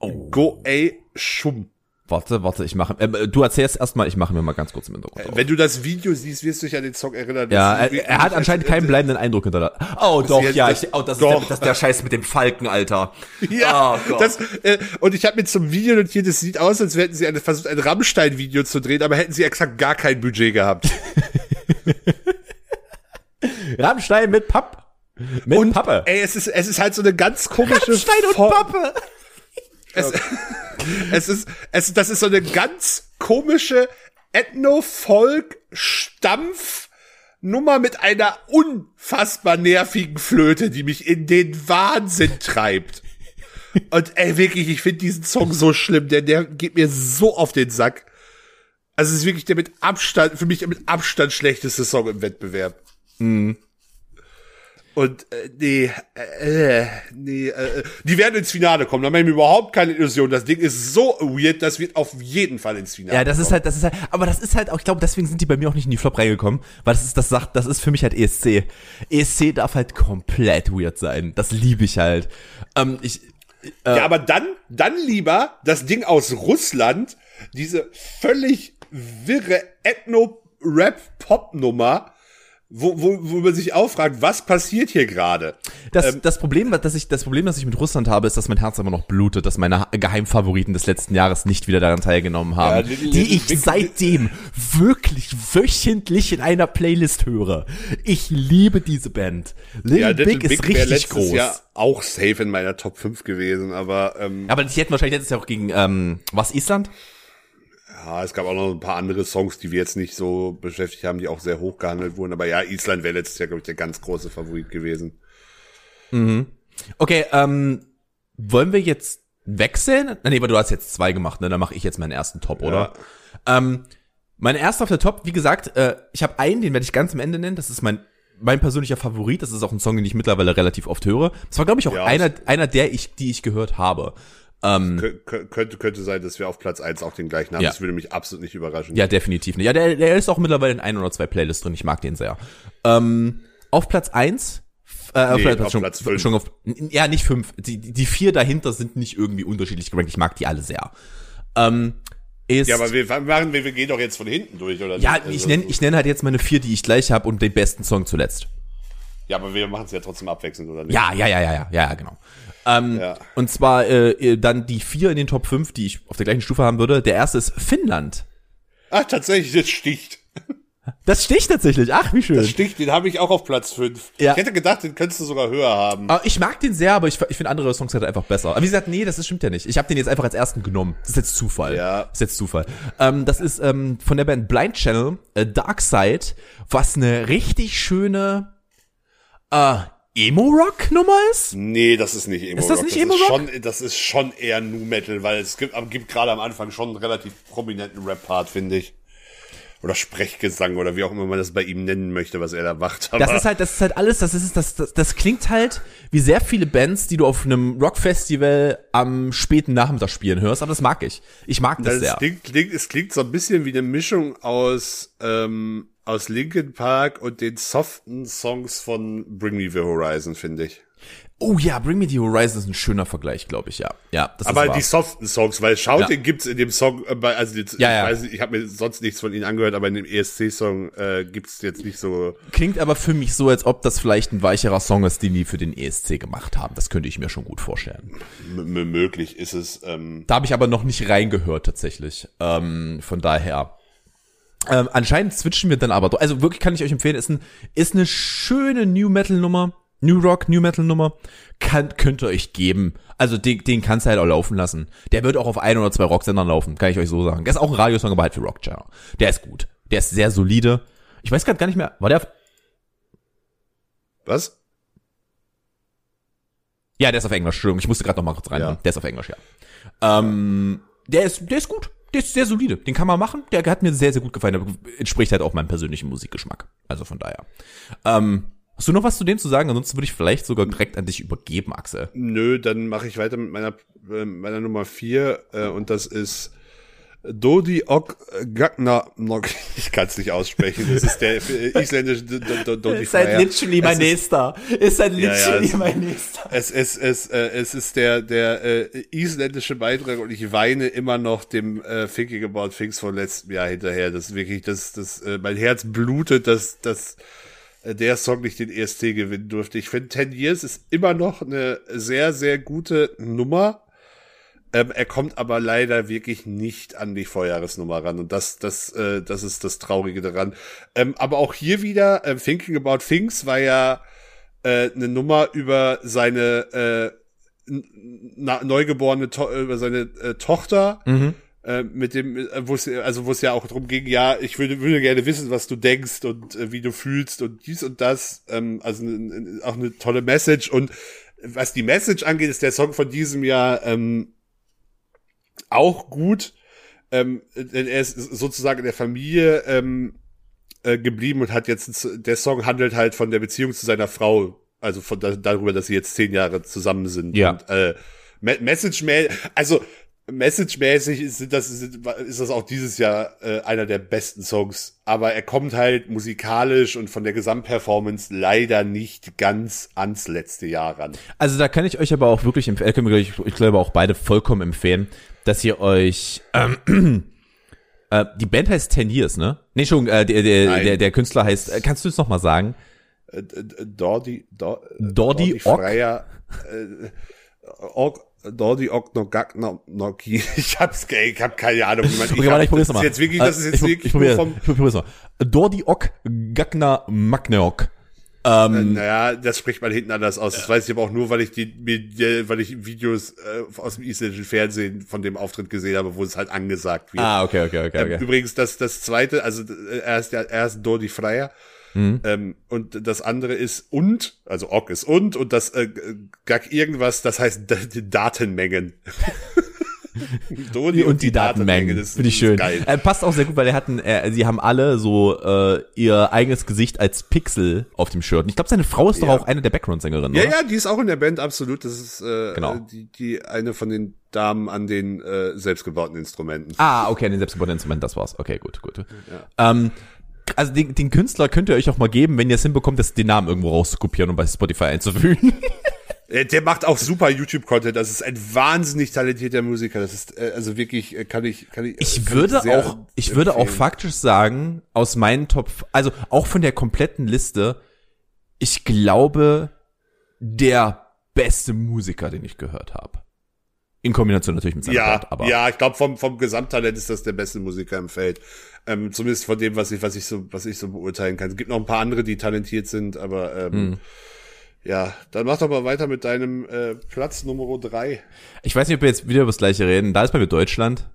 [SPEAKER 2] Oh.
[SPEAKER 3] Go A Schum.
[SPEAKER 2] Warte, warte, ich mache. Äh, du erzählst erstmal, ich mache mir mal ganz kurz im Hintergrund. auf.
[SPEAKER 3] Wenn du das Video siehst, wirst du dich an den Song erinnern.
[SPEAKER 2] Ja, er, er hat anscheinend keinen bleibenden Eindruck hinterlassen. Oh, doch, ja,
[SPEAKER 3] das-
[SPEAKER 2] ich, oh, das,
[SPEAKER 3] doch.
[SPEAKER 2] Ist der, das ist der Scheiß mit dem Falken, Alter.
[SPEAKER 3] Ja,
[SPEAKER 2] Oh Gott.
[SPEAKER 3] das, äh, und ich habe mir zum Video notiert, es sieht aus, als hätten sie eine, versucht, ein Rammstein-Video zu drehen, aber hätten sie exakt gar kein Budget gehabt.
[SPEAKER 2] Rammstein mit Papp. Mit
[SPEAKER 3] Und,
[SPEAKER 2] Pappe.
[SPEAKER 3] ey, es ist, es ist halt so eine ganz komische
[SPEAKER 2] Rammstein und Pappe.
[SPEAKER 3] Es, es ist, es, das ist so eine ganz komische Ethno-Folk-Stampf-Nummer mit einer unfassbar nervigen Flöte, die mich in den Wahnsinn treibt. Und ey, wirklich, ich finde diesen Song so schlimm, der, der geht mir so auf den Sack. Also es ist wirklich der mit Abstand, für mich der mit Abstand schlechteste Song im Wettbewerb. Und äh, nee, äh, nee, äh, die werden ins Finale kommen. Da mache ich mir überhaupt keine Illusion. Das Ding ist so weird, das wird auf jeden Fall ins Finale.
[SPEAKER 2] Ja, das ist
[SPEAKER 3] kommen.
[SPEAKER 2] halt, das ist halt, aber das ist halt auch, ich glaube, deswegen sind die bei mir auch nicht in die Flop reingekommen, weil das ist, das sagt, das ist für mich halt ESC. ESC darf halt komplett weird sein. Das liebe ich halt. Ähm, ich,
[SPEAKER 3] Ja, aber dann, dann lieber das Ding aus Russland, diese völlig wirre Ethno-Rap-Pop-Nummer, wo, wo, wo man sich auch fragt, was passiert hier gerade?
[SPEAKER 2] Das, das Problem, das ich, das Problem, das ich mit Russland habe, ist, dass mein Herz immer noch blutet, dass meine Geheimfavoriten des letzten Jahres nicht wieder daran teilgenommen haben,
[SPEAKER 3] Ja, Little-
[SPEAKER 2] die
[SPEAKER 3] Little
[SPEAKER 2] ich
[SPEAKER 3] Big-
[SPEAKER 2] seitdem wirklich wöchentlich in einer Playlist höre. Ich liebe diese Band. Little,
[SPEAKER 3] Ja, Little
[SPEAKER 2] Big, ist
[SPEAKER 3] Big
[SPEAKER 2] richtig groß.
[SPEAKER 3] Jahr auch safe in meiner Top 5 gewesen, aber ähm,
[SPEAKER 2] Aber die hätten wahrscheinlich letztes Jahr auch gegen, ähm, was, Island?
[SPEAKER 3] Ja, es gab auch noch ein paar andere Songs, die wir jetzt nicht so beschäftigt haben, die auch sehr hoch gehandelt wurden. Aber ja, Island wäre letztes Jahr, glaube ich, der ganz große Favorit gewesen.
[SPEAKER 2] Okay, ähm, wollen wir jetzt wechseln? Nee, aber du hast jetzt zwei gemacht, ne? Dann mache ich jetzt meinen ersten Top, oder? Ähm, mein erster auf der Top, wie gesagt, äh, ich habe einen, den werde ich ganz am Ende nennen. Das ist mein mein persönlicher Favorit. Das ist auch ein Song, den ich mittlerweile relativ oft höre. Das war, glaube ich, auch
[SPEAKER 3] Ja,
[SPEAKER 2] einer einer der ich die ich gehört habe. Ähm,
[SPEAKER 3] Kö kö- könnte, könnte sein, dass wir auf Platz 1 auch den gleichen haben.
[SPEAKER 2] Ja.
[SPEAKER 3] Das würde mich absolut nicht überraschen.
[SPEAKER 2] ja, definitiv nicht. Ja, der, der ist auch mittlerweile in ein oder zwei Playlists drin. Ich mag den sehr. Ähm, auf Platz eins äh, auf,
[SPEAKER 3] Nee,
[SPEAKER 2] Platz,
[SPEAKER 3] auf
[SPEAKER 2] schon,
[SPEAKER 3] Platz fünf.
[SPEAKER 2] schon auf, ja, nicht fünf. Die, die die vier dahinter sind nicht irgendwie unterschiedlich gerankt. Ich mag die alle sehr. Ähm, ist,
[SPEAKER 3] Ja, aber wir machen, wir, wir gehen doch jetzt von hinten durch, oder?
[SPEAKER 2] ja,
[SPEAKER 3] nicht?
[SPEAKER 2] ich
[SPEAKER 3] Also-
[SPEAKER 2] nenne ich nenn halt jetzt meine vier, die ich gleich habe und den besten Song zuletzt.
[SPEAKER 3] Ja, aber wir machen es ja trotzdem abwechselnd, oder nicht?
[SPEAKER 2] Ja, ja, ja, ja, ja, ja, ja, genau. Ähm,
[SPEAKER 3] Ja.
[SPEAKER 2] Und zwar äh, dann die vier in den Top 5, die ich auf der gleichen Stufe haben würde. Der erste ist Finnland.
[SPEAKER 3] Ach, tatsächlich, das sticht.
[SPEAKER 2] Das sticht tatsächlich. Ach, wie schön.
[SPEAKER 3] Das sticht, den habe ich auch auf Platz 5.
[SPEAKER 2] Ja.
[SPEAKER 3] Ich hätte gedacht, den könntest du sogar höher haben.
[SPEAKER 2] Aber ich mag den sehr, aber ich, ich finde andere Songs halt einfach besser. Aber wie gesagt, nee, das ist, stimmt ja nicht. Ich habe den jetzt einfach als ersten genommen. Das ist jetzt Zufall.
[SPEAKER 3] Ja.
[SPEAKER 2] Das ist jetzt Zufall. Ähm, das ist ähm, von der Band Blind Channel, äh, Dark Side, was eine richtig schöne äh, Emo-Rock-Nummer ist.
[SPEAKER 3] Nee, das ist nicht Emo
[SPEAKER 2] Ist das nicht Emo Rock?
[SPEAKER 3] schon, das ist schon eher Nu Metal, weil es gibt, gibt gerade am Anfang schon einen relativ prominenten Rap-Part, finde ich. Oder Sprechgesang oder wie auch immer man das bei ihm nennen möchte, was er da macht. Aber
[SPEAKER 2] Das ist halt, das ist halt alles, das ist, das, das, das klingt halt wie sehr viele Bands, die du auf einem Rockfestival am späten Nachmittag spielen hörst, aber das mag ich. Ich mag das,
[SPEAKER 3] das
[SPEAKER 2] sehr.
[SPEAKER 3] klingt, klingt, es klingt so ein bisschen wie eine Mischung aus, ähm, aus Linkin Park und den soften Songs von Bring Me the Horizon, finde ich.
[SPEAKER 2] Oh ja, Bring Me the Horizon ist ein schöner Vergleich, glaube ich, ja. Ja, das
[SPEAKER 3] Aber
[SPEAKER 2] ist wahr.
[SPEAKER 3] die soften Songs, weil Shouting
[SPEAKER 2] Ja.
[SPEAKER 3] gibt's in dem Song, äh, also jetzt,
[SPEAKER 2] Ja,
[SPEAKER 3] ich
[SPEAKER 2] ja.
[SPEAKER 3] weiß nicht, ich habe mir sonst nichts von ihnen angehört, aber in dem ESC-Song äh, gibt's jetzt nicht so.
[SPEAKER 2] Klingt aber für mich so, als ob das vielleicht ein weicherer Song ist, den die für den ESC gemacht haben. Das könnte ich mir schon gut vorstellen.
[SPEAKER 3] M- möglich ist es. Ähm,
[SPEAKER 2] Da habe ich aber noch nicht reingehört tatsächlich. Ähm, von daher. Ähm, anscheinend switchen wir dann aber. doch- Also wirklich kann ich euch empfehlen, ist, ein, ist eine schöne New Metal Nummer. New Rock, New Metal Nummer. Kann, könnt ihr euch geben. Also den, den kannst du halt auch laufen lassen. Der wird auch auf ein oder zwei Rocksendern laufen, kann ich euch so sagen. Der ist auch ein Radiosong, aber halt für Rock Channel. Der ist gut. Der ist sehr solide. Ich weiß gerade gar nicht mehr, war der auf,
[SPEAKER 3] was?
[SPEAKER 2] Ja, der ist auf Englisch, Entschuldigung, ich musste gerade noch mal kurz rein.
[SPEAKER 3] Ja.
[SPEAKER 2] Der ist auf Englisch, ja. Ähm, der ist, der ist gut. Der ist sehr solide. Den kann man machen. Der hat mir sehr, sehr gut gefallen. Der entspricht halt auch meinem persönlichen Musikgeschmack. Also von daher. Ähm, hast du noch was zu dem zu sagen? Ansonsten würde ich vielleicht sogar direkt an dich übergeben, Axel.
[SPEAKER 3] Nö, dann mache ich weiter mit meiner, äh, meiner Nummer vier äh, und das ist Dodi Ok Gagna, ich kann es nicht aussprechen, das ist der isländische Dodi
[SPEAKER 2] Ist halt literally mein nächster. Ist halt
[SPEAKER 3] ja,
[SPEAKER 2] literally mein nächster.
[SPEAKER 3] Es, es, es, äh, es ist der, der äh, isländische Beitrag und ich weine immer noch dem äh, Thinking About Things von letztem Jahr hinterher. Das ist wirklich, das, das, äh, mein Herz blutet, dass, dass äh, der Song nicht den ESC gewinnen durfte. Ich finde, Ten Years ist immer noch eine sehr, sehr gute Nummer. Ähm, er kommt aber leider wirklich nicht an die Vorjahresnummer ran. Und das, das, äh, das ist das Traurige daran. Ähm, aber auch hier wieder, ähm, Thinking About Things war ja äh, eine Nummer über seine äh, neugeborene to über seine äh, Tochter. Äh, mit dem, äh, wo es, also wo es ja auch darum ging, ja, ich würde, würde gerne wissen, was du denkst und äh, wie du fühlst und dies und das. Ähm, also auch eine tolle Message. Und was die Message angeht, ist der Song von diesem Jahr ähm, auch gut. Ähm, denn er ist sozusagen in der Familie ähm, äh, geblieben und hat jetzt, der Song handelt halt von der Beziehung zu seiner Frau, also von da, darüber, dass sie jetzt zehn Jahre zusammen sind.
[SPEAKER 2] Ja.
[SPEAKER 3] Und, äh, Me Message, also Message-mäßig ist das, ist, das auch dieses Jahr äh, einer der besten Songs. Aber er kommt halt musikalisch und von der Gesamtperformance leider nicht ganz ans letzte Jahr ran.
[SPEAKER 2] Also da kann ich euch aber auch wirklich empfehlen, wir gleich, ich glaube auch beide vollkommen empfehlen, dass ihr euch ähm, äh, die Band heißt Ten Years, ne? Nee, schon, äh, der, der, der, der Künstler heißt, äh, kannst du es nochmal sagen?
[SPEAKER 3] Äh, d- Dordi, Dor,
[SPEAKER 2] Dordi Ok?
[SPEAKER 3] Freier, äh, Ok, Dordi Ok no Gag no Noki. Ich hab's, ich hab keine Ahnung, wie man,
[SPEAKER 2] Okay, warte, ich probier's
[SPEAKER 3] das
[SPEAKER 2] nochmal.
[SPEAKER 3] ist jetzt wirklich, das ist jetzt
[SPEAKER 2] ich,
[SPEAKER 3] wirklich
[SPEAKER 2] ich,
[SPEAKER 3] nur
[SPEAKER 2] probier,
[SPEAKER 3] vom,
[SPEAKER 2] ich probier's mal. Dordi Ok Gagna Magneok. Ähm,
[SPEAKER 3] naja, das spricht man hinten anders aus. Das weiß ich aber auch nur, weil ich die, weil ich Videos äh, aus dem isländischen Fernsehen von dem Auftritt gesehen habe, wo es halt angesagt wird.
[SPEAKER 2] ah, okay, okay, okay,
[SPEAKER 3] Ähm,
[SPEAKER 2] okay.
[SPEAKER 3] Übrigens, das, das zweite, also äh, er ist ja, er ist Dordi Freier.
[SPEAKER 2] Mhm.
[SPEAKER 3] Ähm, und das andere ist und, also Ok ist und, und das äh, Gag irgendwas, das heißt D Datenmengen. Dodi
[SPEAKER 2] und die Datenmengen.
[SPEAKER 3] das
[SPEAKER 2] Finde ich
[SPEAKER 3] ist
[SPEAKER 2] schön.
[SPEAKER 3] Geil.
[SPEAKER 2] Äh, passt auch sehr gut, weil er hatten, äh, sie haben alle so äh, ihr eigenes Gesicht als Pixel auf dem Shirt. Und ich glaube, seine Frau ist doch
[SPEAKER 3] Ja.
[SPEAKER 2] auch eine der Background-Sängerinnen,
[SPEAKER 3] Ja,
[SPEAKER 2] oder?
[SPEAKER 3] ja, die ist auch in der Band, absolut. Das ist äh,
[SPEAKER 2] Genau.
[SPEAKER 3] die, die eine von den Damen an den äh, selbstgebauten Instrumenten.
[SPEAKER 2] Ah, okay, den selbstgebauten Instrument, das war's. Okay, gut, gut. Ähm, also den, den Künstler könnt ihr euch auch mal geben, wenn ihr es hinbekommt, das, den Namen irgendwo rauszukopieren und bei Spotify einzufügen.
[SPEAKER 3] Äh, Der macht auch super YouTube-Content. Das ist ein wahnsinnig talentierter Musiker. Das ist äh, also wirklich äh, kann ich kann ich.
[SPEAKER 2] Ich
[SPEAKER 3] kann
[SPEAKER 2] würde
[SPEAKER 3] sehr
[SPEAKER 2] auch, ich würde auch faktisch sagen, aus meinen Top, also auch von der kompletten Liste, ich glaube, der beste Musiker, den ich gehört habe. In Kombination natürlich mit seinem
[SPEAKER 3] Ja,
[SPEAKER 2] Band, aber
[SPEAKER 3] ja, ich glaube vom vom Gesamttalent ist das der beste Musiker im Feld. Ähm, zumindest von dem, was ich was ich so was ich so beurteilen kann. Es gibt noch ein paar andere, die talentiert sind, aber ähm,
[SPEAKER 2] Hm.
[SPEAKER 3] Ja, dann mach doch mal weiter mit deinem äh, Platz Nummer drei.
[SPEAKER 2] ich weiß nicht, ob wir jetzt wieder über das gleiche reden. Da ist bei mir Deutschland.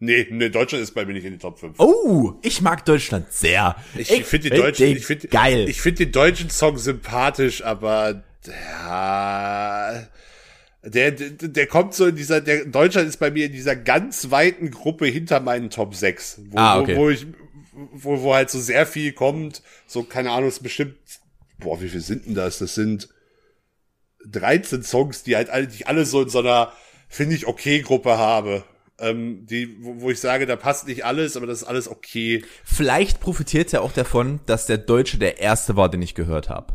[SPEAKER 3] Nee, nee, Deutschland ist bei mir nicht in den Top 5.
[SPEAKER 2] Oh, ich mag Deutschland sehr.
[SPEAKER 3] Ich, finde die deutschen,
[SPEAKER 2] den
[SPEAKER 3] ich finde,
[SPEAKER 2] geil.
[SPEAKER 3] ich finde den deutschen Song sympathisch, aber ja, der, der, der kommt so in dieser, der Deutschland ist bei mir in dieser ganz weiten Gruppe hinter meinen Top 6, wo,
[SPEAKER 2] Ah, okay.
[SPEAKER 3] wo, wo ich, wo, wo halt so sehr viel kommt, so keine Ahnung, es ist bestimmt, boah, wie viel sind denn das? Das sind 13 Songs, die halt alle, die ich alle so in so einer, finde ich, okay Gruppe habe. Ähm, die, wo, wo ich sage, da passt nicht alles, aber das ist alles okay.
[SPEAKER 2] Vielleicht profitiert er auch davon, dass der Deutsche der erste war, den ich gehört habe.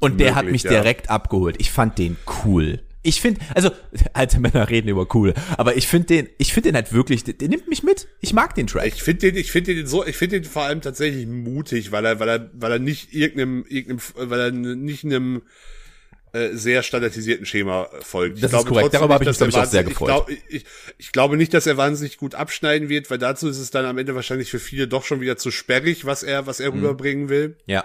[SPEAKER 2] Und der hat mich
[SPEAKER 3] ja.
[SPEAKER 2] direkt abgeholt. Ich fand den cool. Ich finde, also alte Männer reden über cool, aber ich finde den, ich finde den halt wirklich, der, der nimmt mich mit. Ich mag den Track.
[SPEAKER 3] Ich finde den, ich finde den so, ich finde den vor allem tatsächlich mutig, weil er, weil er, weil er nicht irgendeinem, irgendeinem, weil er nicht einem äh, sehr standardisierten Schema folgt. Ich
[SPEAKER 2] Das ist
[SPEAKER 3] glaube
[SPEAKER 2] korrekt. Darüber habe ich mich,
[SPEAKER 3] dass
[SPEAKER 2] glaub ich, auch sehr
[SPEAKER 3] wahnsinnig- Ich, glaub, ich, ich glaube nicht, dass er wahnsinnig gut abschneiden wird, weil dazu ist es dann am Ende wahrscheinlich für viele doch schon wieder zu sperrig, was er, was
[SPEAKER 2] Mhm.
[SPEAKER 3] er rüberbringen will.
[SPEAKER 2] Ja.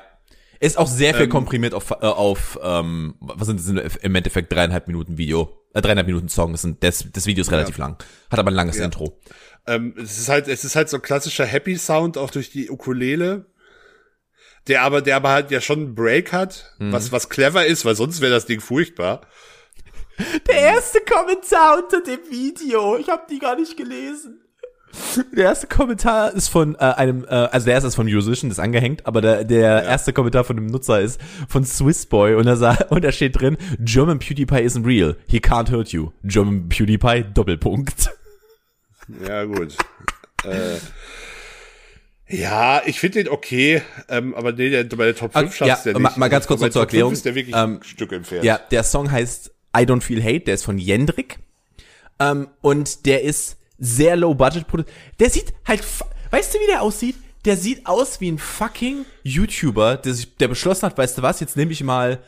[SPEAKER 2] Ist auch sehr viel
[SPEAKER 3] Ähm,
[SPEAKER 2] komprimiert auf, äh, auf ähm, was sind das im Endeffekt dreieinhalb Minuten Video, äh, dreieinhalb Minuten Song. Das, sind, das, das Video ist relativ lang, hat aber ein langes
[SPEAKER 3] Ja.
[SPEAKER 2] Intro.
[SPEAKER 3] Ähm, es ist halt, es ist halt so ein klassischer Happy Sound auch durch die Ukulele. Der aber, der aber halt ja schon einen Break hat,
[SPEAKER 2] Mhm.
[SPEAKER 3] was, was clever ist, weil sonst wäre das Ding furchtbar.
[SPEAKER 2] Der erste Kommentar unter dem Video, ich habe die gar nicht gelesen. Der erste Kommentar ist von äh, einem, äh, also der erste ist von Musician, das ist angehängt, aber der, der erste Kommentar von dem Nutzer ist von Swissboy und da, und da steht drin, German PewDiePie isn't real, he can't hurt you. German PewDiePie, Doppelpunkt.
[SPEAKER 3] Ja, gut. äh, ja, ich finde den okay, ähm, aber nee, der, bei der Top 5
[SPEAKER 2] Also,
[SPEAKER 3] schafft
[SPEAKER 2] ja,
[SPEAKER 3] der
[SPEAKER 2] ma-
[SPEAKER 3] nicht.
[SPEAKER 2] mal ganz kurz
[SPEAKER 3] Bei
[SPEAKER 2] noch zur
[SPEAKER 3] Top 5
[SPEAKER 2] Erklärung.
[SPEAKER 3] ist der wirklich
[SPEAKER 2] Ähm,
[SPEAKER 3] ein Stück entfernt.
[SPEAKER 2] Ja, der Song heißt I Don't Feel Hate, der ist von Jendrik. Ähm, und der ist sehr low budget produziert. Der sieht halt, weißt du, wie der aussieht? Der sieht aus wie ein fucking YouTuber, der, sich, der beschlossen hat, weißt du was, jetzt nehme ich mal,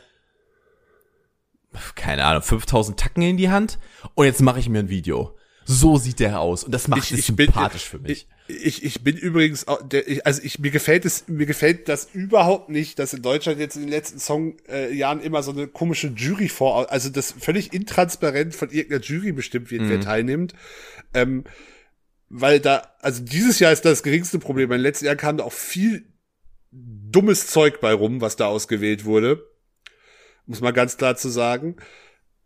[SPEAKER 2] keine Ahnung, 5000 Tacken in die Hand und jetzt mache ich mir ein Video. So sieht der aus und das macht es sympathisch für mich.
[SPEAKER 3] Ich, ich, ich bin übrigens, auch der, ich, also ich, mir gefällt es, mir gefällt das überhaupt nicht, dass in Deutschland jetzt in den letzten Songjahren äh, Jahren immer so eine komische Jury vor, also das völlig intransparent von irgendeiner Jury bestimmt wird,
[SPEAKER 2] Mhm.
[SPEAKER 3] wer teilnimmt. Ähm, weil da, also dieses Jahr ist das geringste Problem. Den letzten Jahren kam da auch viel dummes Zeug bei rum, was da ausgewählt wurde. Muss man ganz klar zu sagen.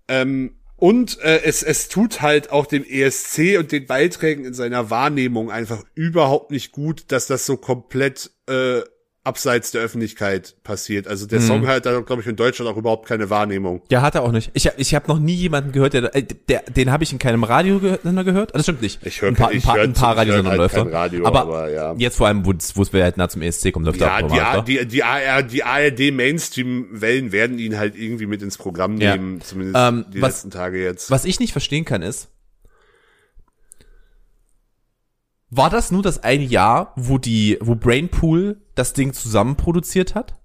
[SPEAKER 3] Ähm, und äh, es, es tut halt auch dem ESC und den Beiträgen in seiner Wahrnehmung einfach überhaupt nicht gut, dass das so komplett äh, abseits der Öffentlichkeit passiert. Also der Song hat da, glaube ich, in Deutschland auch überhaupt keine Wahrnehmung.
[SPEAKER 2] Ja, hat er auch nicht. Ich, ich habe noch nie jemanden gehört, der, äh, der den habe ich in keinem Radiosender gehört. Ah, Das stimmt nicht.
[SPEAKER 3] Ich höre
[SPEAKER 2] ein paar,
[SPEAKER 3] kein-
[SPEAKER 2] ein paar,
[SPEAKER 3] ich
[SPEAKER 2] ein paar
[SPEAKER 3] ich
[SPEAKER 2] Radiosender
[SPEAKER 3] halt
[SPEAKER 2] läuft.
[SPEAKER 3] Radio,
[SPEAKER 2] aber,
[SPEAKER 3] aber ja.
[SPEAKER 2] jetzt vor allem, wo es halt nah zum ESC kommt, läuft er
[SPEAKER 3] Ja,
[SPEAKER 2] auch
[SPEAKER 3] die,
[SPEAKER 2] wa?
[SPEAKER 3] die, die, AR, die ARD Mainstream-Wellen werden ihn halt irgendwie mit ins Programm
[SPEAKER 2] Ja.
[SPEAKER 3] nehmen, zumindest
[SPEAKER 2] Ähm,
[SPEAKER 3] die
[SPEAKER 2] was-
[SPEAKER 3] letzten Tage jetzt.
[SPEAKER 2] Was ich nicht verstehen kann ist, war das nur das eine Jahr, wo die, wo Brainpool das Ding zusammen produziert hat?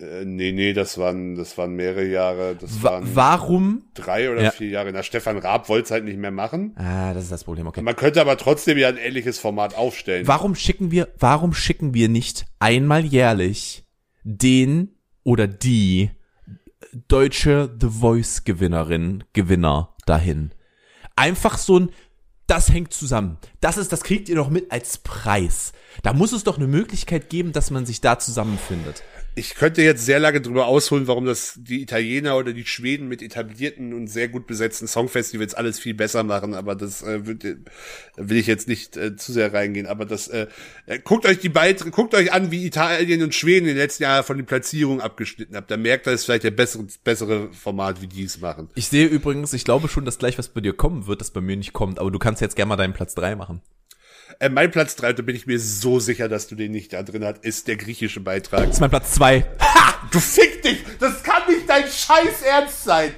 [SPEAKER 3] Äh, nee, nee, das waren, das waren mehrere Jahre, das
[SPEAKER 2] Wa
[SPEAKER 3] waren
[SPEAKER 2] warum?
[SPEAKER 3] drei oder
[SPEAKER 2] Ja.
[SPEAKER 3] vier Jahre. Na, Stefan Raab wollte es halt nicht mehr machen.
[SPEAKER 2] Ah, das ist das Problem, okay.
[SPEAKER 3] Man könnte aber trotzdem ja ein ähnliches Format aufstellen.
[SPEAKER 2] Warum schicken wir, warum schicken wir nicht einmal jährlich den oder die deutsche The Voice Gewinnerin, Gewinner dahin? Einfach so ein, das hängt zusammen. Das ist, das kriegt ihr doch mit als Preis. Da muss es doch eine Möglichkeit geben, dass man sich da zusammenfindet.
[SPEAKER 3] Ich könnte jetzt sehr lange drüber ausholen, warum das die Italiener oder die Schweden mit etablierten und sehr gut besetzten Songfestivals alles viel besser machen, aber das äh, wird, äh, will ich jetzt nicht äh, zu sehr reingehen. Aber das äh, äh, guckt euch die Beiträge, guckt euch an, wie Italien und Schweden in den letzten Jahren von den Platzierungen abgeschnitten habt. Da merkt ihr, es ist vielleicht der bessere, bessere Format, wie die es machen.
[SPEAKER 2] Ich sehe übrigens, ich glaube schon, dass gleich was bei dir kommen wird, das bei mir nicht kommt, aber du kannst jetzt gerne mal deinen Platz drei machen.
[SPEAKER 3] Äh, mein Platz drei, da bin ich mir so sicher, dass du den nicht da drin hast, ist der griechische Beitrag.
[SPEAKER 2] Das ist mein Platz zwei.
[SPEAKER 3] Du fick dich! Das kann nicht dein Scheiß Ernst sein!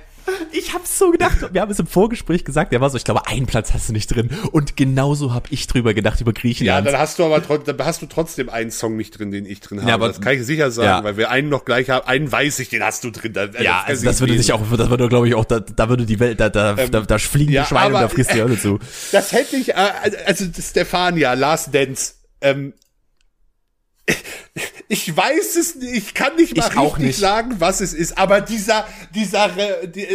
[SPEAKER 2] Ich hab's so gedacht. Wir haben es im Vorgespräch gesagt. Der war so, ich glaube, einen Platz hast du nicht drin. Und genauso habe ich drüber gedacht über
[SPEAKER 3] Ja,
[SPEAKER 2] Griechenland.
[SPEAKER 3] dann hast du aber dann hast du trotzdem einen Song nicht drin, den ich drin habe.
[SPEAKER 2] Ja, aber-
[SPEAKER 3] das kann ich sicher sagen,
[SPEAKER 2] Ja.
[SPEAKER 3] weil wir einen noch gleich haben. Einen weiß ich, den hast du drin. Da,
[SPEAKER 2] ja, also das würde sich auch, das würde, glaube ich, auch, da, da würde die Welt, da, da, da, da fliegen
[SPEAKER 3] ja,
[SPEAKER 2] die Schweine und da frisst die Hölle zu.
[SPEAKER 3] Das hätte ich, äh, also Stefania, Last Dance, ähm, ich weiß es nicht, ich kann nicht mal
[SPEAKER 2] Ich auch
[SPEAKER 3] richtig
[SPEAKER 2] nicht.
[SPEAKER 3] sagen, was es ist, aber dieser, dieser,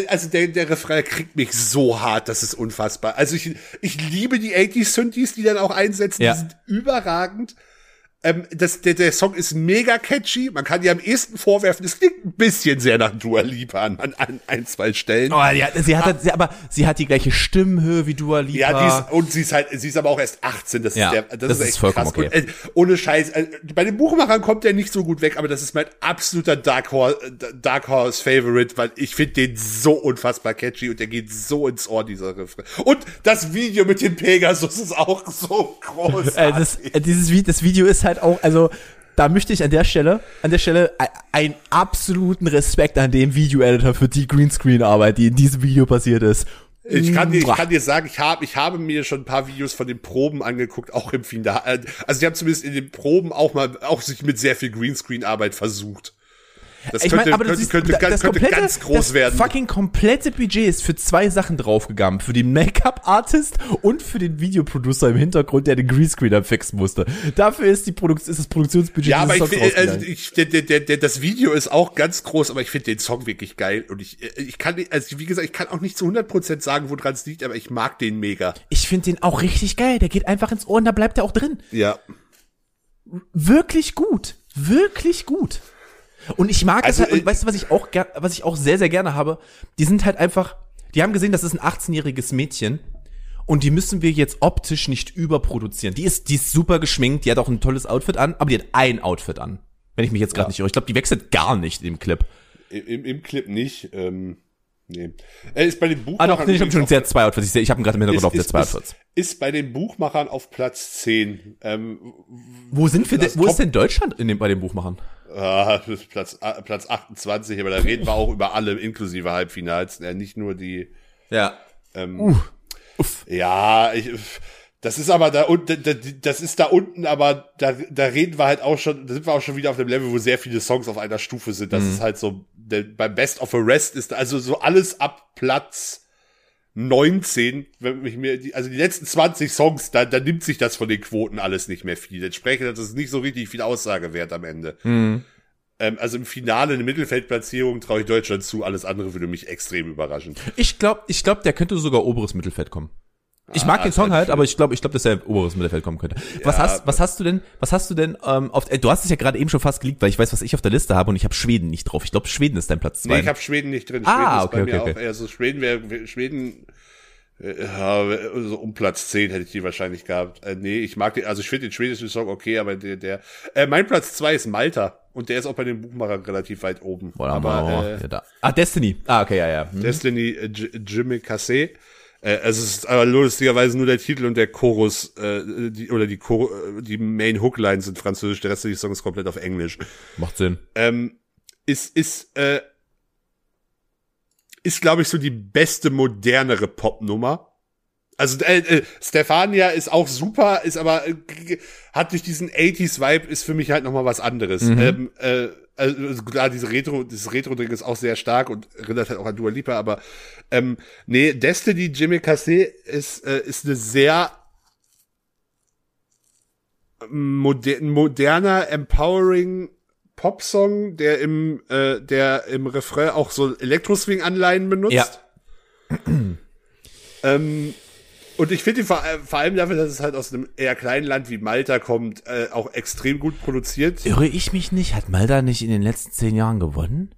[SPEAKER 3] also der, der Refrain kriegt mich so hart, das ist unfassbar. Also ich, ich liebe die 80s Synthes, die dann auch einsetzen,
[SPEAKER 2] Ja.
[SPEAKER 3] die sind überragend. Ähm, das, der, der Song ist mega catchy. Man kann dir am ehesten vorwerfen, es klingt ein bisschen sehr nach Dua Lipa an, an, ein, zwei Stellen.
[SPEAKER 2] Oh, ja, sie hat, sie, aber sie hat die gleiche Stimmhöhe wie Dua Lipa.
[SPEAKER 3] Ja, die ist, und sie ist halt, sie ist aber auch erst 18. Das
[SPEAKER 2] Ja,
[SPEAKER 3] ist der, das,
[SPEAKER 2] das
[SPEAKER 3] ist
[SPEAKER 2] ist
[SPEAKER 3] echt
[SPEAKER 2] vollkommen
[SPEAKER 3] krass.
[SPEAKER 2] okay.
[SPEAKER 3] Und, äh, ohne Scheiß. Äh, bei den Buchmachern kommt der nicht so gut weg, aber das ist mein absoluter Dark Horse, Dark Horse Favorite, weil ich finde den so unfassbar catchy und der geht so ins Ohr, dieser Refrain. Und das Video mit dem Pegasus ist auch so groß.
[SPEAKER 2] äh, das, äh, dieses das Video ist halt auch, also da möchte ich an der Stelle, an der Stelle einen absoluten Respekt an den Video-Editor für die Greenscreen-Arbeit, die in diesem Video passiert ist.
[SPEAKER 3] Ich kann, dir, ich kann dir sagen, ich habe, ich habe mir schon ein paar Videos von den Proben angeguckt, auch im Finale. Also die haben zumindest in den Proben auch mal, auch sich mit sehr viel Greenscreen-Arbeit versucht. Das
[SPEAKER 2] Ich
[SPEAKER 3] könnte,
[SPEAKER 2] meine, aber
[SPEAKER 3] könnte, könnte, ganz,
[SPEAKER 2] das
[SPEAKER 3] könnte
[SPEAKER 2] komplette,
[SPEAKER 3] ganz groß
[SPEAKER 2] das
[SPEAKER 3] werden.
[SPEAKER 2] fucking komplette Budget ist für zwei Sachen draufgegangen. Für den Make-up-Artist und für den Videoproducer im Hintergrund, der den Greenscreener fixen musste. Dafür ist, die Produk ist das Produktionsbudget
[SPEAKER 3] Ja, aber ich, find, also
[SPEAKER 2] rausgegangen.
[SPEAKER 3] ich der, der, der, das Video ist auch ganz groß, aber ich finde den Song wirklich geil und ich, ich kann, also wie gesagt, ich kann auch nicht zu 100% sagen, woran es liegt, aber ich mag den mega.
[SPEAKER 2] Ich finde den auch richtig geil. Der geht einfach ins Ohr und da bleibt er auch drin.
[SPEAKER 3] Ja.
[SPEAKER 2] Wirklich gut. Wirklich gut. Und ich mag
[SPEAKER 3] Also,
[SPEAKER 2] es halt,
[SPEAKER 3] äh,
[SPEAKER 2] und weißt du, was ich auch, was ich auch sehr, sehr gerne habe? Die sind halt einfach, die haben gesehen, das ist ein 18-jähriges Mädchen. Und die müssen wir jetzt optisch nicht überproduzieren. Die ist, die ist super geschminkt, die hat auch ein tolles Outfit an, aber die hat ein Outfit an. Wenn ich mich jetzt gerade nicht irre. Ich glaube, die wechselt gar nicht im Clip.
[SPEAKER 3] Im, im Clip nicht. Ähm, Nee. Er ist bei den
[SPEAKER 2] Ah,
[SPEAKER 3] Buchmachern.
[SPEAKER 2] doch, nee, ich habe schon sehr zwei Outfits. Ich, ich habe ihn gerade im Hintergrund auf der zwei
[SPEAKER 3] ist,
[SPEAKER 2] Outfits.
[SPEAKER 3] ist bei den Buchmachern auf Platz 10. Ähm,
[SPEAKER 2] Wo sind wir denn, wo ist denn Deutschland in dem, bei den Buchmachern?
[SPEAKER 3] Ah, Platz, Platz 28, aber da reden wir auch über alle inklusive Halbfinals, äh, nicht nur die.
[SPEAKER 2] Ja.
[SPEAKER 3] Ähm, Ja, ich, das ist aber da unten, da- das ist da unten, aber da, da reden wir halt auch schon, da sind wir auch schon wieder auf dem Level, wo sehr viele Songs auf einer Stufe sind. Das ist halt so, der, beim Best of a Rest ist also so alles ab Platz 19, wenn ich mir, die, also die letzten 20 Songs, da, da nimmt sich das von den Quoten alles nicht mehr viel. Entsprechend das ist nicht so richtig viel Aussage wert am Ende. Ähm, also im Finale eine Mittelfeldplatzierung traue ich Deutschland zu, alles andere würde mich extrem überraschen.
[SPEAKER 2] Ich glaube, ich glaub, der könnte sogar oberes Mittelfeld kommen. Ich mag
[SPEAKER 3] Ah,
[SPEAKER 2] den Song
[SPEAKER 3] halt
[SPEAKER 2] aber ich glaube, ich glaube, dass er oberes Mittelfeld kommen könnte. was
[SPEAKER 3] Ja,
[SPEAKER 2] hast, was hast du denn, was hast du denn ähm, auf? Äh, du hast es ja gerade eben schon fast geleakt, weil ich weiß, was ich auf der Liste habe und ich habe Schweden nicht drauf. Ich glaube, Schweden ist dein Platz zwei.
[SPEAKER 3] Nee, ich habe Schweden nicht drin.
[SPEAKER 2] Ah,
[SPEAKER 3] Schweden ist
[SPEAKER 2] okay,
[SPEAKER 3] bei
[SPEAKER 2] okay,
[SPEAKER 3] mir
[SPEAKER 2] okay.
[SPEAKER 3] auch eher so Schweden wäre Schweden äh, ja, so um Platz 10 hätte ich die wahrscheinlich gehabt. Äh, nee, ich mag den, also ich finde den schwedischen Song okay, aber der, der äh, mein Platz 2 ist Malta und der ist auch bei den Buchmachern relativ weit oben.
[SPEAKER 2] Boah,
[SPEAKER 3] aber äh,
[SPEAKER 2] ja, da. Ah, Destiny. Ah, okay, ja, ja. Hm.
[SPEAKER 3] Destiny äh, Jimmy Cassé. Äh, es ist aber lustigerweise nur der Titel und der Chorus, äh, die, oder die, Chor äh, die Main Hookline sind französisch, der Rest des Songs ist komplett auf Englisch.
[SPEAKER 2] Macht Sinn.
[SPEAKER 3] ähm, ist, ist, äh, ist, glaube ich, so die beste, modernere Popnummer. Also äh, äh, Stefania ist auch super, ist aber äh, hat durch diesen 80s Vibe ist für mich halt noch mal was anderes. Ähm, äh, also klar, diese Retro, dieses Retro-Ding ist auch sehr stark und erinnert halt auch an Dua Lipa, aber ähm, nee, Destiny Jimmy Cassé ist äh, ist eine sehr moder moderner, empowering Popsong, der im äh, der im Refrain auch so Elektro-Swing-Anleihen benutzt.
[SPEAKER 2] Ja.
[SPEAKER 3] Ähm, und ich finde ihn vor, äh, vor allem dafür, dass es halt aus einem eher kleinen Land wie Malta kommt, äh, auch extrem gut produziert.
[SPEAKER 2] Irre ich mich nicht? Hat Malta nicht in den letzten zehn Jahren gewonnen?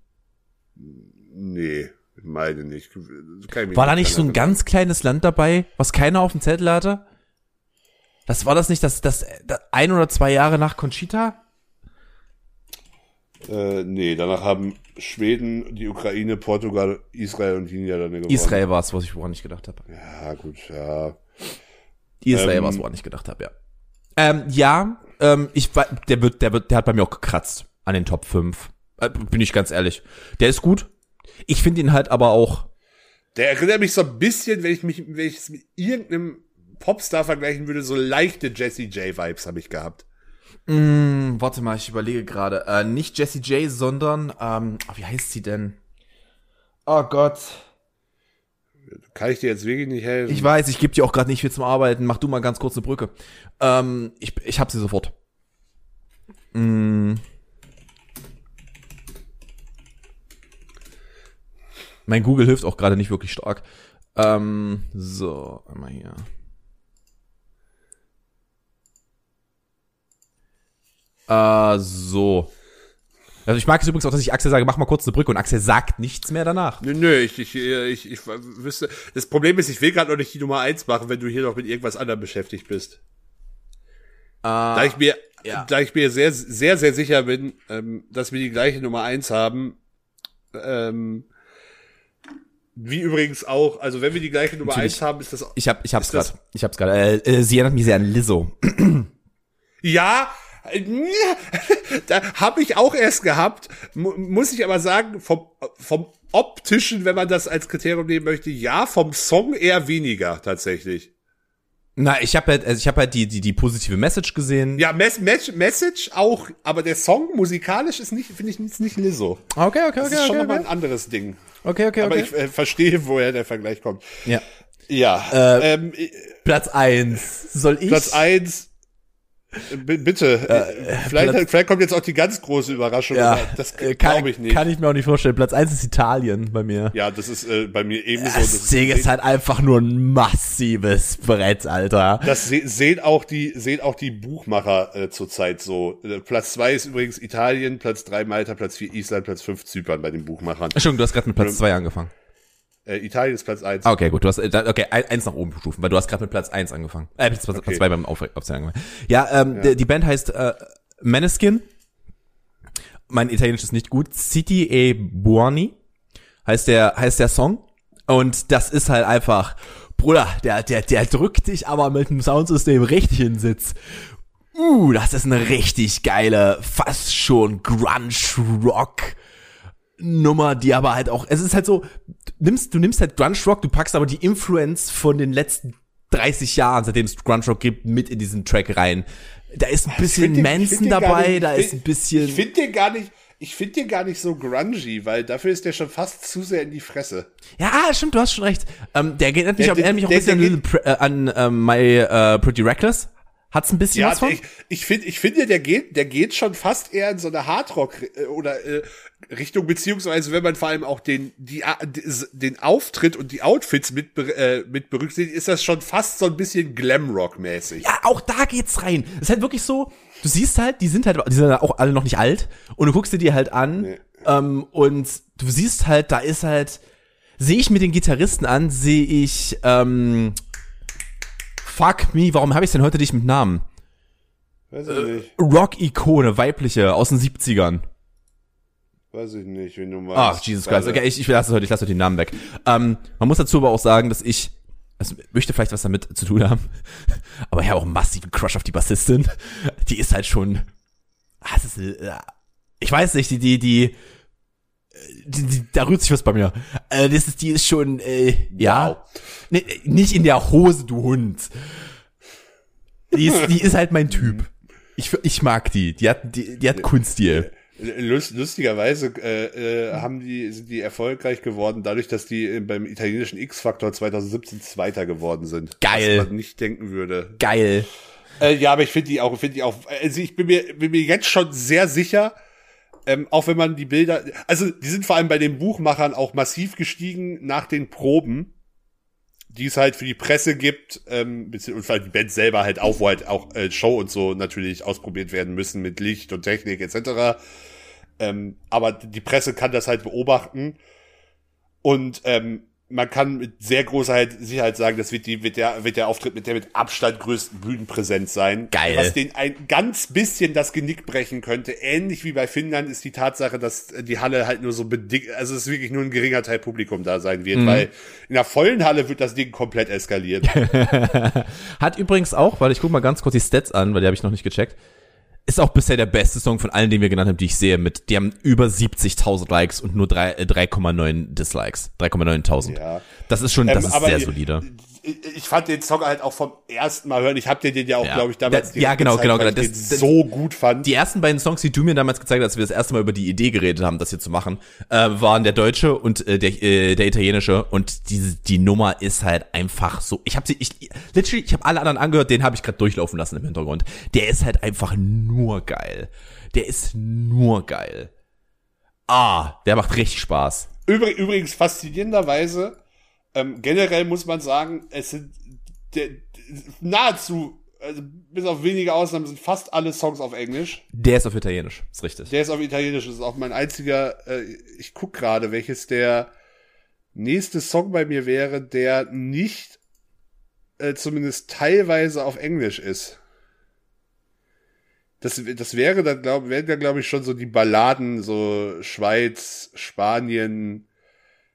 [SPEAKER 3] Nee, meine nicht.
[SPEAKER 2] War da nicht so ein ganz kleines Land dabei, was keiner auf dem Zettel hatte? Das war das nicht, das, das, das ein oder zwei Jahre nach Conchita?
[SPEAKER 3] Äh, nee, danach haben Schweden, die Ukraine, Portugal, Israel und die Niederlande gewonnen.
[SPEAKER 2] Israel war es, was ich woran ich gedacht habe.
[SPEAKER 3] Ja, gut, ja.
[SPEAKER 2] Israel
[SPEAKER 3] Ähm,
[SPEAKER 2] war es, woran ich gedacht habe, ja. Ähm, ja, ähm, ich der wird, der wird, der hat bei mir auch gekratzt an den Top 5. Äh, bin ich ganz ehrlich. Der ist gut. Ich finde ihn halt aber auch.
[SPEAKER 3] Der erinnert mich so ein bisschen, wenn ich mich, wenn ich es mit irgendeinem Popstar vergleichen würde, so leichte Jesse J Vibes habe ich gehabt.
[SPEAKER 2] Hm, warte mal, ich überlege gerade. Äh, nicht Jessie J, sondern, ähm, oh, wie heißt sie denn? Oh Gott.
[SPEAKER 3] Kann ich dir jetzt wirklich nicht helfen?
[SPEAKER 2] Ich weiß, ich gebe dir auch gerade nicht viel zum Arbeiten. Mach du mal ganz kurz eine Brücke. Ähm, ich, ich hab sie sofort. Mm. Mein Google hilft auch gerade nicht wirklich stark. Ähm, so, einmal hier. Äh, so. Also ich mag es übrigens auch, dass ich Axel sage, mach mal kurz eine Brücke und Axel sagt nichts mehr danach.
[SPEAKER 3] Nö, nö, ich, ich, ich, ich wüsste. Das Problem ist, ich will gerade noch nicht die Nummer eins machen, wenn du hier noch mit irgendwas anderem beschäftigt bist. da ich mir,
[SPEAKER 2] ja.
[SPEAKER 3] da ich mir sehr, sehr, sehr sicher bin, ähm, dass wir die gleiche Nummer eins haben, ähm, wie übrigens auch, also wenn wir die gleiche Nummer
[SPEAKER 2] Natürlich.
[SPEAKER 3] eins haben, ist das
[SPEAKER 2] Ich hab, ich hab's gerade. Ich hab's gerade. Äh, äh, sie erinnert mich sehr an Lizzo.
[SPEAKER 3] Ja, äh, da habe ich auch erst gehabt, mu muss ich aber sagen, vom, vom optischen, wenn man das als Kriterium nehmen möchte, ja, vom Song eher weniger tatsächlich.
[SPEAKER 2] Na, ich habe halt, also ich habe halt die, die, die positive Message gesehen.
[SPEAKER 3] Ja, Mes Mes Message auch, aber der Song musikalisch ist nicht, finde ich, ist nicht Lizzo.
[SPEAKER 2] Okay, okay,
[SPEAKER 3] Das
[SPEAKER 2] okay,
[SPEAKER 3] ist schon
[SPEAKER 2] okay,
[SPEAKER 3] nochmal
[SPEAKER 2] okay.
[SPEAKER 3] ein anderes Ding.
[SPEAKER 2] Okay, okay,
[SPEAKER 3] Aber
[SPEAKER 2] okay.
[SPEAKER 3] ich äh, verstehe, woher der Vergleich kommt.
[SPEAKER 2] ja.
[SPEAKER 3] Ja,
[SPEAKER 2] Äh,
[SPEAKER 3] ähm,
[SPEAKER 2] Platz eins Soll ich?
[SPEAKER 3] Platz eins. Äh, Bitte, äh, vielleicht,
[SPEAKER 2] Platz-
[SPEAKER 3] vielleicht kommt jetzt auch die ganz große Überraschung.
[SPEAKER 2] Ja,
[SPEAKER 3] das
[SPEAKER 2] äh, kann,
[SPEAKER 3] glaube ich nicht.
[SPEAKER 2] Kann ich mir auch nicht vorstellen. Platz eins ist Italien bei mir.
[SPEAKER 3] Ja, das ist äh, bei mir ebenso.
[SPEAKER 2] das Ding ist halt einfach nur ein massives Brett, Alter.
[SPEAKER 3] Das se sehen auch die sehen auch die Buchmacher äh, zurzeit so. Äh, Platz zwei ist übrigens Italien, Platz drei Malta, Platz vier Island, Platz fünf Zypern bei den Buchmachern.
[SPEAKER 2] Entschuldigung, du hast gerade mit Platz zwei angefangen.
[SPEAKER 3] Äh, Italien ist Platz eins.
[SPEAKER 2] Ah, okay, gut. Du hast, äh, okay, ein- eins nach oben stufen, weil du hast gerade mit Platz eins angefangen. Äh, Platz, Platz
[SPEAKER 3] Okay.
[SPEAKER 2] zwei beim Auf Aufzählen angefangen. Ja, ähm, Die, die Band heißt äh, Maneskin. Mein Italienisch ist nicht gut. City e Buoni. heißt der, heißt der Song. Und das ist halt einfach, Bruder, der, der, der drückt dich aber mit dem Soundsystem richtig in den Sitz. Uh, das ist eine richtig geile, fast schon Grunge-Rock. Nummer, die aber halt auch, es ist halt so, du nimmst, du nimmst halt Grunge Rock, du packst aber die Influence von den letzten 30 Jahren, seitdem es Grunge Rock gibt, mit in diesen Track rein. Da ist ein bisschen
[SPEAKER 3] den-
[SPEAKER 2] Manson dabei,
[SPEAKER 3] nicht-
[SPEAKER 2] da ist ein bisschen.
[SPEAKER 3] Ich finde den gar nicht, ich finde den gar nicht so grungy, weil dafür ist der schon fast zu sehr in die Fresse.
[SPEAKER 2] Ja, ah, stimmt, du hast schon recht. Ähm, der erinnert mich,
[SPEAKER 3] Der-
[SPEAKER 2] auch, erinnert mich auch ein
[SPEAKER 3] der-
[SPEAKER 2] bisschen
[SPEAKER 3] der
[SPEAKER 2] an, äh, an ähm, My äh, Pretty Reckless. Hat's ein bisschen
[SPEAKER 3] Ja,
[SPEAKER 2] was von?
[SPEAKER 3] ich, ich finde, ich finde, der geht, der geht schon fast eher in so eine Hardrock äh, oder äh, Richtung, beziehungsweise wenn man vor allem auch den, die, den Auftritt und die Outfits mit, äh, mit berücksichtigt, ist das schon fast so ein bisschen Glamrock-mäßig.
[SPEAKER 2] Ja, auch da geht's rein. Es ist halt wirklich so, du siehst halt, die sind halt, die sind auch alle noch nicht alt und du guckst dir die halt an
[SPEAKER 3] Nee.
[SPEAKER 2] ähm, und du siehst halt, da ist halt, sehe ich mir den Gitarristen an, sehe ich, ähm, fuck me, warum habe ich denn heute dich mit Namen?
[SPEAKER 3] Weiß ich nicht,
[SPEAKER 2] Rock-Ikone, weibliche, aus den 70ern.
[SPEAKER 3] weiß ich nicht, wenn du mal.
[SPEAKER 2] Ach, Jesus Christ. Okay, ich, ich lasse heute, ich lasse heute den Namen weg. Ähm, man muss dazu aber auch sagen, dass ich, also möchte vielleicht was damit zu tun haben, aber ich habe auch einen massiven Crush auf die Bassistin. Die ist halt schon, ah, es ist, äh, ich weiß nicht, die, die, die da rührt sich was bei mir. Äh, das ist, die ist schon, äh, ja,
[SPEAKER 3] Wow.
[SPEAKER 2] nicht in der Hose, du Hund. Die ist, die ist halt mein Typ. Ich, ich mag die. Die hat, die, die hat Kunststil.
[SPEAKER 3] Lust, lustigerweise äh, äh, haben die, sind die erfolgreich geworden, dadurch, dass die äh, beim italienischen X-Factor 2017 Zweiter geworden sind.
[SPEAKER 2] Geil.
[SPEAKER 3] Was man nicht denken würde.
[SPEAKER 2] Geil.
[SPEAKER 3] Äh, ja, aber ich finde die auch, finde die auch, also ich bin mir, bin mir jetzt schon sehr sicher, ähm, auch wenn man die Bilder, also die sind vor allem bei den Buchmachern auch massiv gestiegen nach den Proben, die es halt für die Presse gibt, ähm, und die Band selber halt auch, wo halt auch äh, Show und so natürlich ausprobiert werden müssen mit Licht und Technik etc. Ähm, aber die Presse kann das halt beobachten und ähm, man kann mit sehr großer Sicherheit sagen, das wird, die, wird, der, wird der Auftritt mit der mit Abstand größten Bühnenpräsenz sein.
[SPEAKER 2] Geil.
[SPEAKER 3] Was den ein ganz bisschen das Genick brechen könnte, ähnlich wie bei Finnland, ist die Tatsache, dass die Halle halt nur so bedingt, also es ist wirklich nur ein geringer Teil Publikum da sein wird, weil in der vollen Halle wird das Ding komplett eskalieren.
[SPEAKER 2] Hat übrigens auch, weil ich guck mal ganz kurz die Stats an, weil die habe ich noch nicht gecheckt. Ist auch bisher der beste Song von allen, den wir genannt haben, die ich sehe. Mit, die haben über 70.000 Likes und nur drei- äh, 3,9 Dislikes. 3,9.000.
[SPEAKER 3] Ja.
[SPEAKER 2] Das ist schon, das
[SPEAKER 3] Ähm,
[SPEAKER 2] ist sehr solide.
[SPEAKER 3] Ich, fand den Song halt auch vom ersten Mal hören. Ich hab dir den ja auch,
[SPEAKER 2] Ja.
[SPEAKER 3] glaube ich, damals
[SPEAKER 2] Da- ja, genau,
[SPEAKER 3] gezeigt,
[SPEAKER 2] genau, genau.
[SPEAKER 3] ich
[SPEAKER 2] Das-
[SPEAKER 3] den
[SPEAKER 2] das-
[SPEAKER 3] so gut fand.
[SPEAKER 2] Die ersten beiden Songs, die du mir damals gezeigt hast, als wir das erste Mal über die Idee geredet haben, das hier zu machen, äh, waren der deutsche und äh, der, äh, der italienische und diese die Nummer ist halt einfach so. Ich habe sie, ich literally, ich habe alle anderen angehört, den habe ich gerade durchlaufen lassen im Hintergrund. Der ist halt einfach nur geil. Der ist nur geil. Ah, der macht richtig Spaß.
[SPEAKER 3] Übrig, übrigens faszinierenderweise, ähm, generell muss man sagen, es sind der, nahezu, also bis auf wenige Ausnahmen, sind fast alle Songs auf Englisch.
[SPEAKER 2] Der ist auf Italienisch, ist richtig.
[SPEAKER 3] Der ist auf Italienisch, das ist auch mein einziger, äh, ich guck gerade, welches der nächste Song bei mir wäre, der nicht äh, zumindest teilweise auf Englisch ist. Das, das wäre dann, glaube wären dann, glaube ich, schon so die Balladen, so Schweiz, Spanien,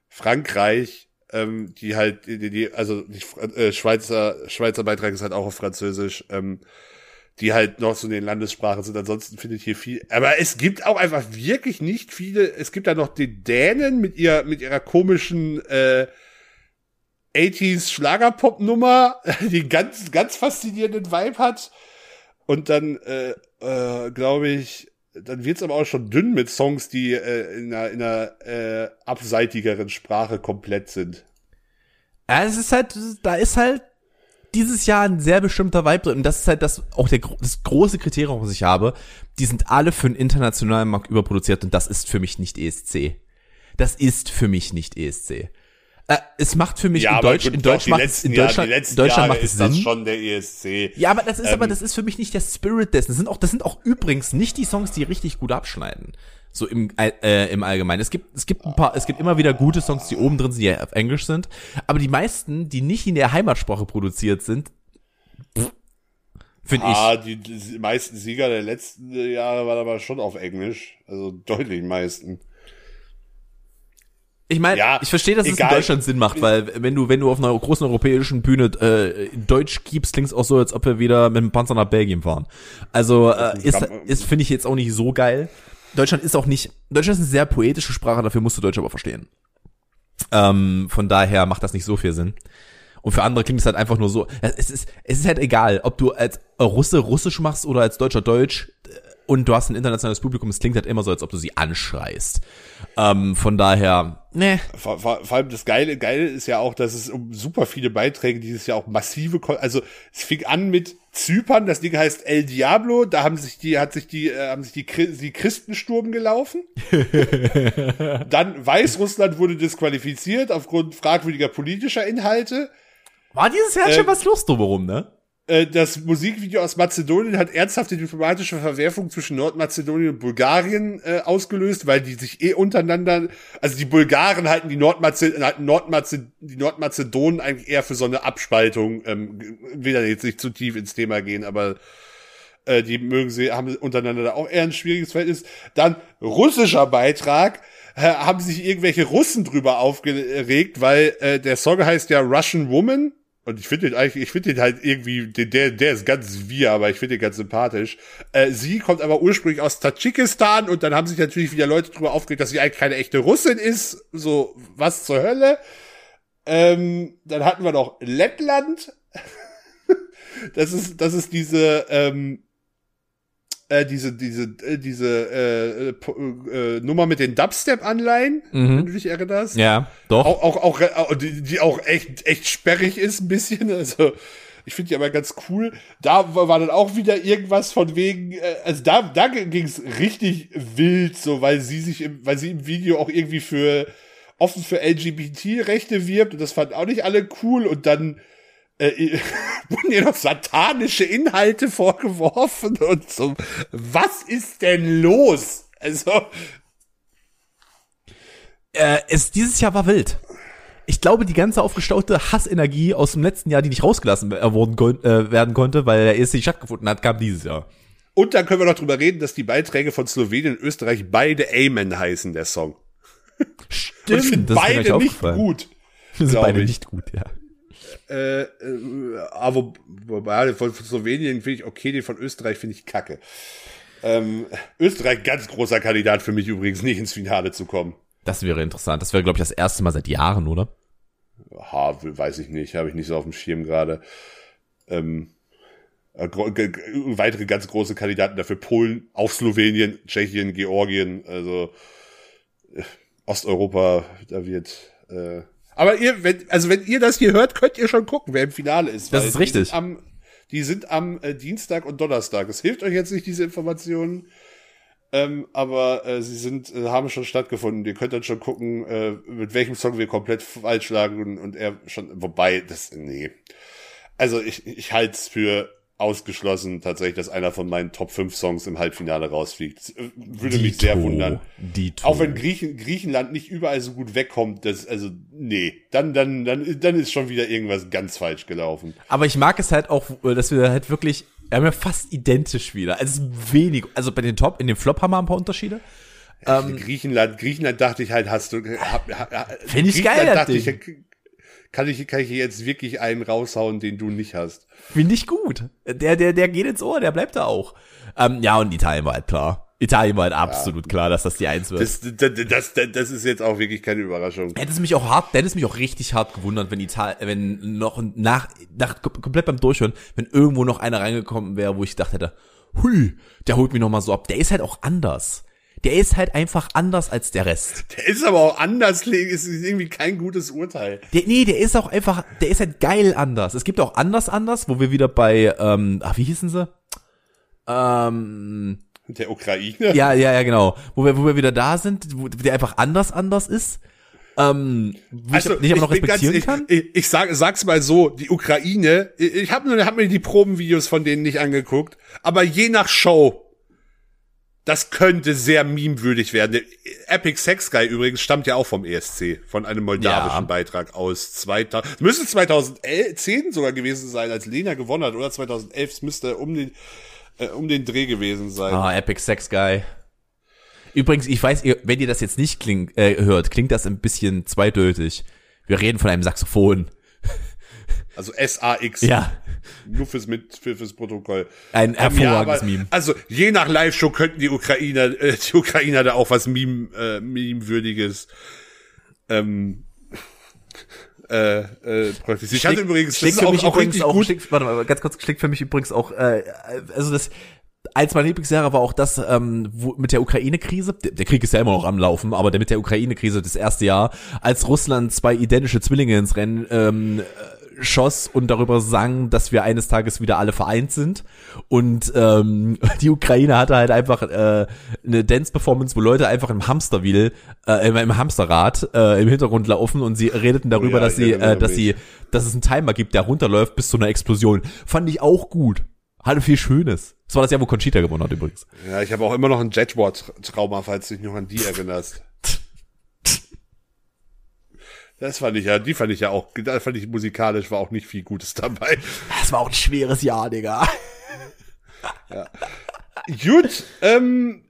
[SPEAKER 3] Frankreich, ähm, die halt, die, die also die äh, Schweizer, Schweizer Beitrag ist halt auch auf Französisch, ähm, die halt noch so in den Landessprachen sind. Ansonsten findet hier viel. Aber es gibt auch einfach wirklich nicht viele. Es gibt da noch die Dänen mit ihr, mit ihrer komischen äh, 80s Schlagerpop-Nummer, die ganz, ganz faszinierenden Vibe hat. Und dann, äh, äh, glaube ich, dann wird's aber auch schon dünn mit Songs, die äh, in einer, in einer äh, abseitigeren Sprache komplett sind.
[SPEAKER 2] Ja, es ist halt, da ist halt dieses Jahr ein sehr bestimmter Vibe drin. Und das ist halt das, auch der, das große Kriterium, was ich habe. Die sind alle für einen internationalen Markt überproduziert und das ist für mich nicht ESC. Das ist für mich nicht ESC. Äh, es macht für mich in,
[SPEAKER 3] aber
[SPEAKER 2] Deutsch,
[SPEAKER 3] gut,
[SPEAKER 2] in Deutsch macht es,
[SPEAKER 3] letzten
[SPEAKER 2] in Deutschland,
[SPEAKER 3] letzten
[SPEAKER 2] in Deutschland
[SPEAKER 3] Jahre
[SPEAKER 2] macht es Sinn.
[SPEAKER 3] schon der ESC.
[SPEAKER 2] Ja, aber das ist
[SPEAKER 3] Ähm,
[SPEAKER 2] aber, das ist für mich nicht der Spirit dessen. Das sind auch, das sind auch übrigens nicht die Songs, die richtig gut abschneiden. So im, äh, im Allgemeinen. Es gibt, es gibt ein paar, es gibt immer wieder gute Songs, die oben drin sind, die ja auf Englisch sind. Aber die meisten, die nicht in der Heimatsprache produziert sind, finde
[SPEAKER 3] Ah,
[SPEAKER 2] ich.
[SPEAKER 3] die, die meisten Sieger der letzten Jahre waren aber schon auf Englisch. Also deutlich meisten.
[SPEAKER 2] Ich meine,
[SPEAKER 3] Ja,
[SPEAKER 2] ich verstehe, dass es
[SPEAKER 3] egal.
[SPEAKER 2] in Deutschland Sinn macht, weil wenn du, wenn du auf einer großen europäischen Bühne äh, Deutsch gibst, klingt's auch so, als ob wir wieder mit dem Panzer nach Belgien fahren. Also äh, ist, ist finde ich jetzt auch nicht so geil. Deutschland ist auch nicht, Deutschland ist eine sehr poetische Sprache, dafür musst du Deutsch aber verstehen. Ähm, von daher macht das nicht so viel Sinn. Und für andere klingt es halt einfach nur so. Es ist, es ist halt egal, ob du als Russe Russisch machst oder als Deutscher Deutsch und du hast ein internationales Publikum, es klingt halt immer so, als ob du sie anschreist. Ähm, von daher, ne.
[SPEAKER 3] Vor, vor, vor allem das Geile, Geile ist ja auch, dass es um super viele Beiträge dieses Jahr auch massive, also es fing an mit Zypern, das Ding heißt El Diablo, da haben sich die, hat sich die, äh, haben sich die, die Christensturm gelaufen. Dann Weißrussland wurde disqualifiziert aufgrund fragwürdiger politischer Inhalte.
[SPEAKER 2] War dieses Jahr
[SPEAKER 3] Äh,
[SPEAKER 2] schon was los drumherum, ne?
[SPEAKER 3] Äh, Das Musikvideo aus Mazedonien hat ernsthafte diplomatische Verwerfungen zwischen Nordmazedonien und Bulgarien äh, ausgelöst, weil die sich eh untereinander, also die Bulgaren halten die, Nordmaze halten Nordmaze die Nordmazedonen eigentlich eher für so eine Abspaltung, ähm, will da jetzt nicht zu tief ins Thema gehen, aber äh, die mögen sie, haben untereinander da auch eher ein schwieriges Verhältnis. Dann russischer Beitrag, äh, haben sich irgendwelche Russen drüber aufgeregt, weil äh, der Song heißt ja Russian Woman. Und ich finde den eigentlich, ich finde den halt irgendwie, der, der ist ganz wir, aber ich finde den ganz sympathisch. Äh, sie kommt aber ursprünglich aus Tadschikistan und dann haben sich natürlich wieder Leute drüber aufgeregt, dass sie eigentlich keine echte Russin ist. So, was zur Hölle? Ähm, dann hatten wir noch Lettland. das ist, das ist diese, ähm, äh, diese, diese, äh, diese äh, äh, äh, Nummer mit den Dubstep-Anleihen, wenn du dich erinnerst.
[SPEAKER 2] Ja, doch.
[SPEAKER 3] Auch, auch, auch, auch die, die auch echt, echt sperrig ist ein bisschen. Also, ich finde die aber ganz cool. Da war war dann auch wieder irgendwas von wegen, äh, also da, da ging es richtig wild, so, weil sie sich im, weil sie im Video auch irgendwie für offen für LGBT-Rechte wirbt und das fanden auch nicht alle cool und dann äh, wurden ihr noch satanische Inhalte vorgeworfen und so. Was ist denn los? Also,
[SPEAKER 2] Äh, es, dieses Jahr war wild. Ich glaube, die ganze aufgestaute Hassenergie aus dem letzten Jahr, die nicht rausgelassen äh, worden, äh, werden konnte, weil der ESC stattgefunden hat, kam dieses Jahr.
[SPEAKER 3] Und dann können wir noch drüber reden, dass die Beiträge von Slowenien und Österreich beide Amen heißen, der Song. finde
[SPEAKER 2] das ist mir
[SPEAKER 3] beide nicht gut.
[SPEAKER 2] Das sind beide
[SPEAKER 3] ich.
[SPEAKER 2] nicht gut, ja.
[SPEAKER 3] Äh, äh, aber wobei, von von Slowenien finde ich okay, den von Österreich finde ich kacke. Ähm, Österreich, ganz großer Kandidat für mich übrigens, nicht ins Finale zu kommen.
[SPEAKER 2] Das wäre interessant. Das wäre, glaube ich, das erste Mal seit Jahren, oder?
[SPEAKER 3] Ha, weiß ich nicht, habe ich nicht so auf dem Schirm gerade. Ähm, äh, weitere ganz große Kandidaten dafür Polen, auch Slowenien, Tschechien, Georgien, also äh, Osteuropa, da wird. Äh, aber ihr, wenn, also wenn ihr das hier hört, könnt ihr schon gucken, wer im Finale ist.
[SPEAKER 2] Das ist
[SPEAKER 3] die
[SPEAKER 2] richtig.
[SPEAKER 3] Sind am, die sind am äh, Dienstag und Donnerstag. Es hilft euch jetzt nicht diese Informationen. Ähm, aber äh, sie sind, äh, haben schon stattgefunden. Ihr könnt dann schon gucken, äh, mit welchem Song wir komplett falsch lagen und, und er schon, wobei, das, nee. Also ich, ich halte es für ausgeschlossen tatsächlich, dass einer von meinen Top 5 Songs im Halbfinale rausfliegt. Das, äh, würde mich sehr
[SPEAKER 2] Dito.
[SPEAKER 3] wundern.
[SPEAKER 2] Dito.
[SPEAKER 3] Auch wenn Griechen, Griechenland nicht überall so gut wegkommt, das, also, nee, dann, dann, dann, dann ist schon wieder irgendwas ganz falsch gelaufen.
[SPEAKER 2] Aber ich mag es halt auch, dass wir halt wirklich, wir haben ja fast identisch wieder. Also wenig, also bei den Top, in dem Flop haben wir ein paar Unterschiede.
[SPEAKER 3] Griechenland, Griechenland dachte ich halt, hast du, hab, hab,
[SPEAKER 2] Find ich geil,
[SPEAKER 3] dachte ich, kann ich, kann ich jetzt wirklich einen raushauen, den du nicht hast.
[SPEAKER 2] Finde ich gut. Der, der, der geht ins Ohr, der bleibt da auch. Ähm, ja, und Italien war halt klar. Italien war halt absolut klar, dass das die Eins wird.
[SPEAKER 3] Das, das, das, das, das ist jetzt auch wirklich keine Überraschung.
[SPEAKER 2] Hätte es mich auch hart, hätte es mich auch richtig hart gewundert, wenn Italien, wenn noch nach, nach komplett beim Durchhören, wenn irgendwo noch einer reingekommen wäre, wo ich gedacht hätte, hui, der holt mich noch mal so ab. Der ist halt auch anders. Der ist halt einfach anders als der Rest.
[SPEAKER 3] Der ist aber auch anders, ist irgendwie kein gutes Urteil.
[SPEAKER 2] Der, nee, der ist auch einfach, der ist halt geil anders. Es gibt auch anders anders, wo wir wieder bei, ähm, ach, wie hießen sie? Ähm,
[SPEAKER 3] Der Ukraine?
[SPEAKER 2] ja, ja, ja, genau. Wo wir, wo wir wieder da sind, wo der einfach anders anders ist. Ähm, wo ich nicht aber noch
[SPEAKER 3] Also,
[SPEAKER 2] respektieren
[SPEAKER 3] ich,
[SPEAKER 2] kann.
[SPEAKER 3] Ich, ich sag, sag's mal so, die Ukraine, ich, ich habe hab mir die Probenvideos von denen nicht angeguckt, aber je nach Show, das könnte sehr memewürdig werden. Der Epic Sex Guy übrigens stammt ja auch vom ESC, von einem moldawischen
[SPEAKER 2] Ja.
[SPEAKER 3] Beitrag aus 2000, müsste 2010 sogar gewesen sein, als Lena gewonnen hat, oder 2011, es müsste um den, äh, um den Dreh gewesen sein.
[SPEAKER 2] Ah, Epic Sex Guy. Übrigens, ich weiß, wenn ihr das jetzt nicht klingt, äh, hört, klingt das ein bisschen zweideutig. Wir reden von einem Saxophon.
[SPEAKER 3] Also S-A-X.
[SPEAKER 2] Ja,
[SPEAKER 3] Nur fürs, mit, für, fürs Protokoll.
[SPEAKER 2] ein
[SPEAKER 3] ja,
[SPEAKER 2] hervorragendes
[SPEAKER 3] aber-
[SPEAKER 2] Meme.
[SPEAKER 3] Also je nach Live-Show könnten die Ukrainer, äh, die Ukrainer da auch was Meme, äh, Meme-würdiges ähm, äh, äh, praktisch. Ich hatte übrigens, das ist
[SPEAKER 2] für
[SPEAKER 3] auch,
[SPEAKER 2] mich
[SPEAKER 3] auch
[SPEAKER 2] übrigens auch,
[SPEAKER 3] gut.
[SPEAKER 2] Schlägt, warte mal, ganz kurz, schlägt für mich übrigens auch, äh, also das, eins meiner Lieblingsjahre war auch das, ähm, wo, mit der Ukraine-Krise, der, der Krieg ist ja immer noch am Laufen, aber der mit der Ukraine-Krise das erste Jahr, als Russland zwei identische Zwillinge ins Rennen ähm, äh, schoss und darüber sang, dass wir eines Tages wieder alle vereint sind. Und ähm, die Ukraine hatte halt einfach äh, eine Dance-Performance, wo Leute einfach im Hamsterwheel, äh, im, im Hamsterrad äh, im Hintergrund laufen und sie redeten darüber,
[SPEAKER 3] ja,
[SPEAKER 2] dass sie, äh, dass sie, dass es einen Timer gibt, der runterläuft bis zu einer Explosion. Fand ich auch gut. Hatte viel Schönes. Das war das Jahr, wo Conchita gewonnen hat übrigens.
[SPEAKER 3] Ja, ich habe auch immer noch ein Jetward-Trauma, falls du dich noch an die erinnerst. Das fand ich ja, die fand ich ja auch, da fand ich musikalisch war auch nicht viel Gutes dabei.
[SPEAKER 2] Das war auch ein schweres Jahr, Digga.
[SPEAKER 3] Gut, ähm,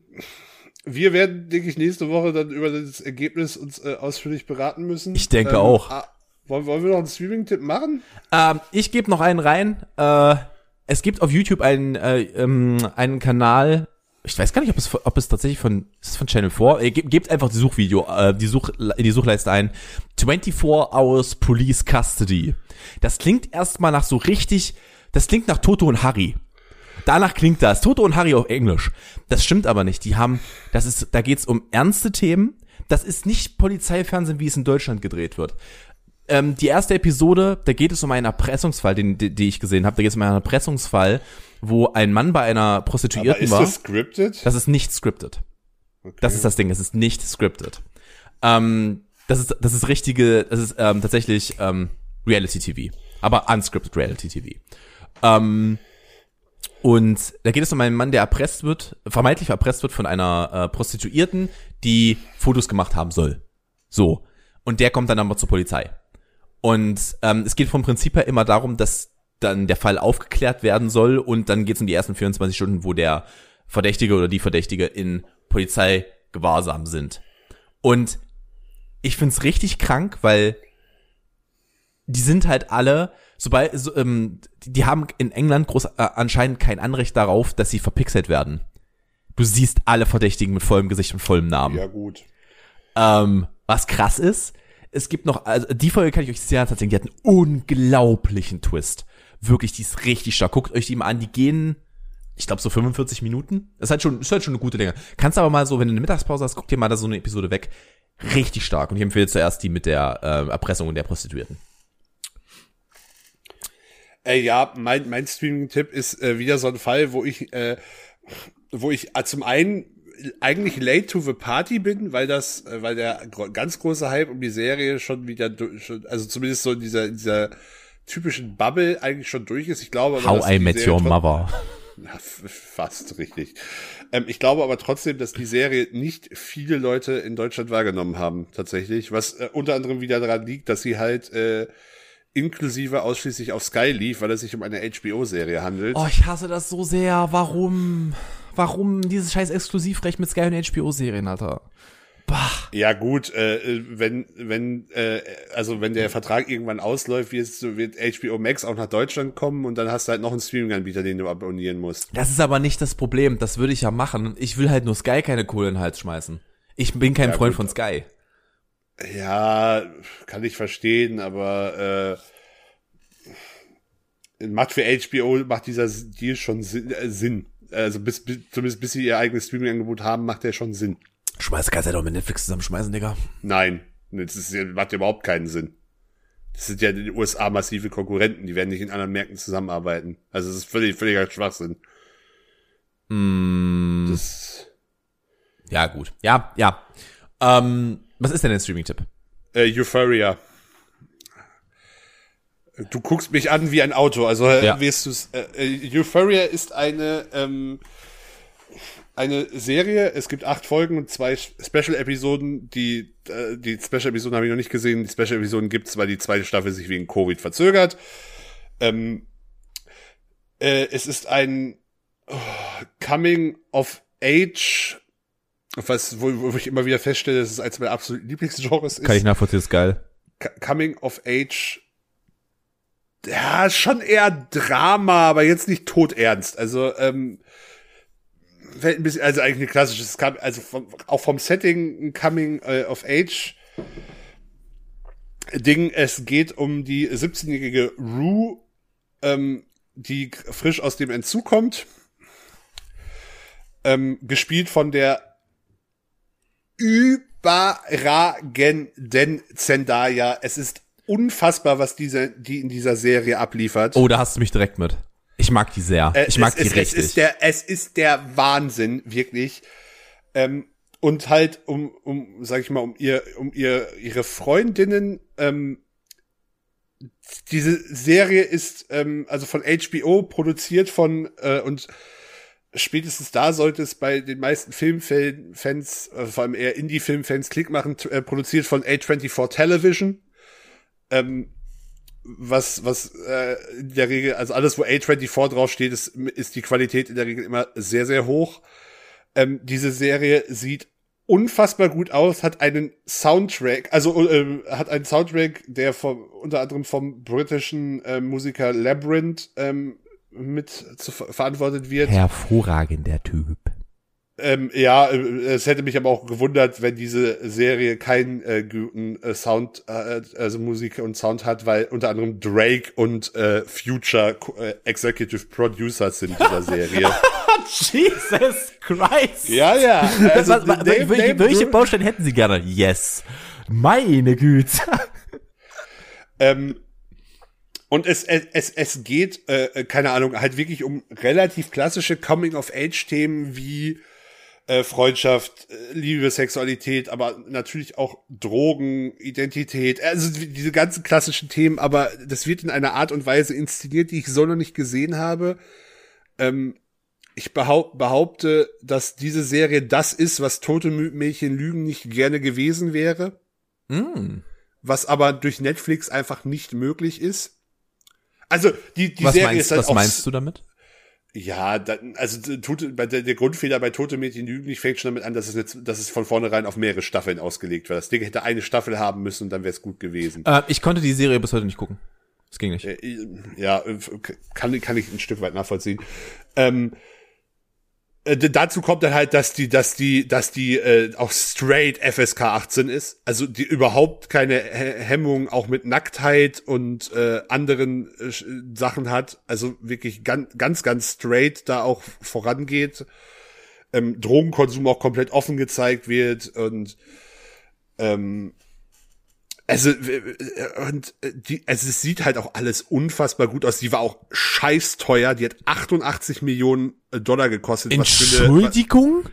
[SPEAKER 3] wir werden, denke ich, nächste Woche dann über das Ergebnis uns äh, ausführlich beraten müssen.
[SPEAKER 2] Ich denke
[SPEAKER 3] ähm,
[SPEAKER 2] auch.
[SPEAKER 3] ah, wollen, wollen wir noch einen Streaming-Tipp machen?
[SPEAKER 2] Ähm, ich gebe noch einen rein. Äh, es gibt auf YouTube einen, äh, ähm, einen Kanal. Ich weiß gar nicht, ob es, ob es tatsächlich von, ist es von Channel 4? Äh, gebt, einfach die Suchvideo, äh, die Such, in die Suchleiste ein. 24 Hours Police Custody. Das klingt erstmal nach so richtig, das klingt nach Toto und Harry. Danach klingt das. Toto und Harry auf Englisch. Das stimmt aber nicht. Die haben, das ist, da geht's um ernste Themen. Das ist nicht Polizeifernsehen, wie es in Deutschland gedreht wird. Ähm, die erste Episode, da geht es um einen Erpressungsfall, den, den, den ich gesehen habe. Da geht es um einen Erpressungsfall, wo ein Mann bei einer
[SPEAKER 3] Aber
[SPEAKER 2] Prostituierten
[SPEAKER 3] ist
[SPEAKER 2] war.
[SPEAKER 3] das scripted?
[SPEAKER 2] Das ist nicht scripted. Das ist das Ding, es ist nicht scripted. Ähm, das ist, das ist richtige, das ist ähm, tatsächlich ähm, Reality TV. Aber unscripted Reality TV. Ähm, und da geht es um einen Mann, der erpresst wird, vermeintlich erpresst wird von einer äh, Prostituierten, die Fotos gemacht haben soll. So. Und der kommt dann aber zur Polizei. Und ähm, es geht vom Prinzip her immer darum, dass dann der Fall aufgeklärt werden soll und dann geht es um die ersten 24 Stunden, wo der Verdächtige oder die Verdächtige in Polizeigewahrsam sind. Und ich find's richtig krank, weil die sind halt alle, sobald, so, ähm, die haben in England groß, äh, anscheinend kein Anrecht darauf, dass sie verpixelt werden. Du siehst alle Verdächtigen mit vollem Gesicht und vollem Namen.
[SPEAKER 3] Ja, gut.
[SPEAKER 2] Ähm, was krass ist, es gibt noch, also die Folge kann ich euch sehr ans Herz legen, die hat einen unglaublichen Twist. Wirklich, die ist richtig stark. Guckt euch die mal an, die gehen, ich glaube so 45 Minuten. Ist halt schon, ist halt schon eine gute Länge. Kannst aber mal so, wenn du eine Mittagspause hast, guck dir mal da so eine Episode weg. Richtig stark. Und ich empfehle zuerst die mit der äh, Erpressung und der Prostituierten.
[SPEAKER 3] Äh, ja, mein, mein Streaming-Tipp ist äh, wieder so ein Fall, wo ich, äh, wo ich äh, zum einen eigentlich late to the party bin, weil das, äh, weil der ganz große Hype um die Serie schon wieder, schon, also zumindest so in dieser, in dieser typischen Bubble eigentlich schon durch ist. Ich glaube, aber,
[SPEAKER 2] How
[SPEAKER 3] dass
[SPEAKER 2] I
[SPEAKER 3] die
[SPEAKER 2] Met
[SPEAKER 3] Serie
[SPEAKER 2] Your Mother.
[SPEAKER 3] Fast richtig. Ähm, ich glaube aber trotzdem, dass die Serie nicht viele Leute in Deutschland wahrgenommen haben, tatsächlich. Was äh, unter anderem wieder daran liegt, dass sie halt äh, inklusive ausschließlich auf Sky lief, weil es sich um eine HBO-Serie handelt.
[SPEAKER 2] Oh, ich hasse das so sehr. Warum? Warum dieses scheiß Exklusivrecht mit Sky und HBO-Serien, Alter? Bah.
[SPEAKER 3] Ja gut, äh, wenn wenn äh, also wenn der Vertrag irgendwann ausläuft, wird, HBO Max auch nach Deutschland kommen und dann hast du halt noch einen Streaming-Anbieter, den du abonnieren musst.
[SPEAKER 2] Das ist aber nicht das Problem. Das würde ich ja machen. Ich will halt nur Sky keine Kohle in den Hals schmeißen. Ich bin kein
[SPEAKER 3] Ja,
[SPEAKER 2] Freund
[SPEAKER 3] gut.
[SPEAKER 2] von Sky.
[SPEAKER 3] Ja, kann ich verstehen, aber äh, macht für HBO macht dieser Deal schon Sinn. Also bis, bis zumindest bis sie ihr eigenes Streaming-Angebot haben, macht der schon Sinn.
[SPEAKER 2] Schmeiß kannst ja doch mit Netflix zusammenschmeißen, Digga.
[SPEAKER 3] Nein, das ist, macht ja überhaupt keinen Sinn. Das sind ja in den USA massive Konkurrenten, die werden nicht in anderen Märkten zusammenarbeiten. Also es ist völlig, völliger Schwachsinn.
[SPEAKER 2] Mm,
[SPEAKER 3] Das,
[SPEAKER 2] ja, gut. Ja, ja. Ähm, was ist denn dein Streaming-Tipp?
[SPEAKER 3] äh, Euphoria. Du guckst mich an wie ein Auto, also äh,
[SPEAKER 2] Ja.
[SPEAKER 3] wirst du's. Äh, äh, Euphoria ist eine ähm, eine Serie. Es gibt acht Folgen und zwei Special-Episoden. Die äh, die Special-Episoden habe ich noch nicht gesehen. Die Special-Episoden gibt's, weil die zweite Staffel sich wegen Covid verzögert. Ähm, äh, es ist ein oh, Coming of Age was, wo, wo ich immer wieder feststelle, dass es eins meiner absoluten Lieblingsgenres ist.
[SPEAKER 2] Kann ich nachvollziehen, ist geil.
[SPEAKER 3] Coming of Age. Ja, schon eher Drama, aber jetzt nicht todernst. Also, ähm, ein bisschen, also eigentlich ein klassisches, also vom, auch vom Setting Coming äh, of Age Ding. Es geht um die 17-jährige Rue, ähm, die frisch aus dem Entzug kommt. Ähm, gespielt von der überragenden Zendaya. Es ist unfassbar, was diese, die in dieser Serie abliefert.
[SPEAKER 2] Oh, da hast du mich direkt mit. Ich mag die sehr.
[SPEAKER 3] Äh,
[SPEAKER 2] ich mag
[SPEAKER 3] es,
[SPEAKER 2] die
[SPEAKER 3] es,
[SPEAKER 2] richtig.
[SPEAKER 3] Es ist der, es ist der Wahnsinn, wirklich. Ähm, und halt um, um, sag ich mal, um ihr, um ihr, ihre Freundinnen, ähm, diese Serie ist ähm, also von HBO produziert von äh, und spätestens da sollte es bei den meisten Filmfans, äh, vor allem eher Indie-Filmfans Klick machen, äh, produziert von A24 Television. Ähm, was, was äh, in der Regel, also alles, wo A24 draufsteht, ist, ist die Qualität in der Regel immer sehr, sehr hoch. Ähm, diese Serie sieht unfassbar gut aus, hat einen Soundtrack, also äh, hat einen Soundtrack, der vom, unter anderem vom britischen äh, Musiker Labyrinth ähm, mit zu, verantwortet wird.
[SPEAKER 2] Hervorragender Typ.
[SPEAKER 3] Ähm, ja, äh, es hätte mich aber auch gewundert, wenn diese Serie keinen äh, guten äh, Sound, äh, also Musik und Sound hat, weil unter anderem Drake und äh, Future äh, Executive Producers sind dieser Serie.
[SPEAKER 2] Jesus Christ.
[SPEAKER 3] ja, ja.
[SPEAKER 2] Also, was, was,
[SPEAKER 3] name-
[SPEAKER 2] welche, welche Bausteine hätten Sie gerne? Yes. Meine Güte.
[SPEAKER 3] Ähm, und es, es, es, es geht, äh, keine Ahnung, halt wirklich um relativ klassische Coming-of-Age-Themen wie äh, Freundschaft, äh, Liebe, Sexualität, aber natürlich auch Drogen, Identität, also diese ganzen klassischen Themen, aber das wird in einer Art und Weise inszeniert, die ich so noch nicht gesehen habe. Ähm, ich behaupt, behaupte, dass diese Serie das ist, was Tote Mädchen Lügen nicht gerne gewesen wäre
[SPEAKER 2] Mm.
[SPEAKER 3] was aber durch Netflix einfach nicht möglich ist. Also die die
[SPEAKER 2] Was,
[SPEAKER 3] Serie
[SPEAKER 2] meinst,
[SPEAKER 3] ist halt
[SPEAKER 2] was meinst du damit?
[SPEAKER 3] Ja, dann, also bei der, der Grundfehler bei Tote Mädchen Lügen nicht fängt schon damit an, dass es jetzt, dass es von vornherein auf mehrere Staffeln ausgelegt war. Das Ding hätte eine Staffel haben müssen und dann wäre es gut gewesen.
[SPEAKER 2] Äh, ich konnte die Serie bis heute nicht gucken. Das ging nicht.
[SPEAKER 3] Äh, Ja, kann, kann ich ein Stück weit nachvollziehen. Ähm, äh, dazu kommt dann halt, dass die, dass die, dass die äh, auch straight FSK 18 ist, also die überhaupt keine He- Hemmung auch mit Nacktheit und äh, anderen äh, Sachen hat, also wirklich ganz, ganz, ganz straight da auch vorangeht. Ähm, Drogenkonsum auch komplett offen gezeigt wird und ähm, also w- w- und äh, die, also es sieht halt auch alles unfassbar gut aus. Die war auch scheiß teuer. Die hat 88 Millionen äh, Dollar gekostet. was für eine-
[SPEAKER 2] Entschuldigung?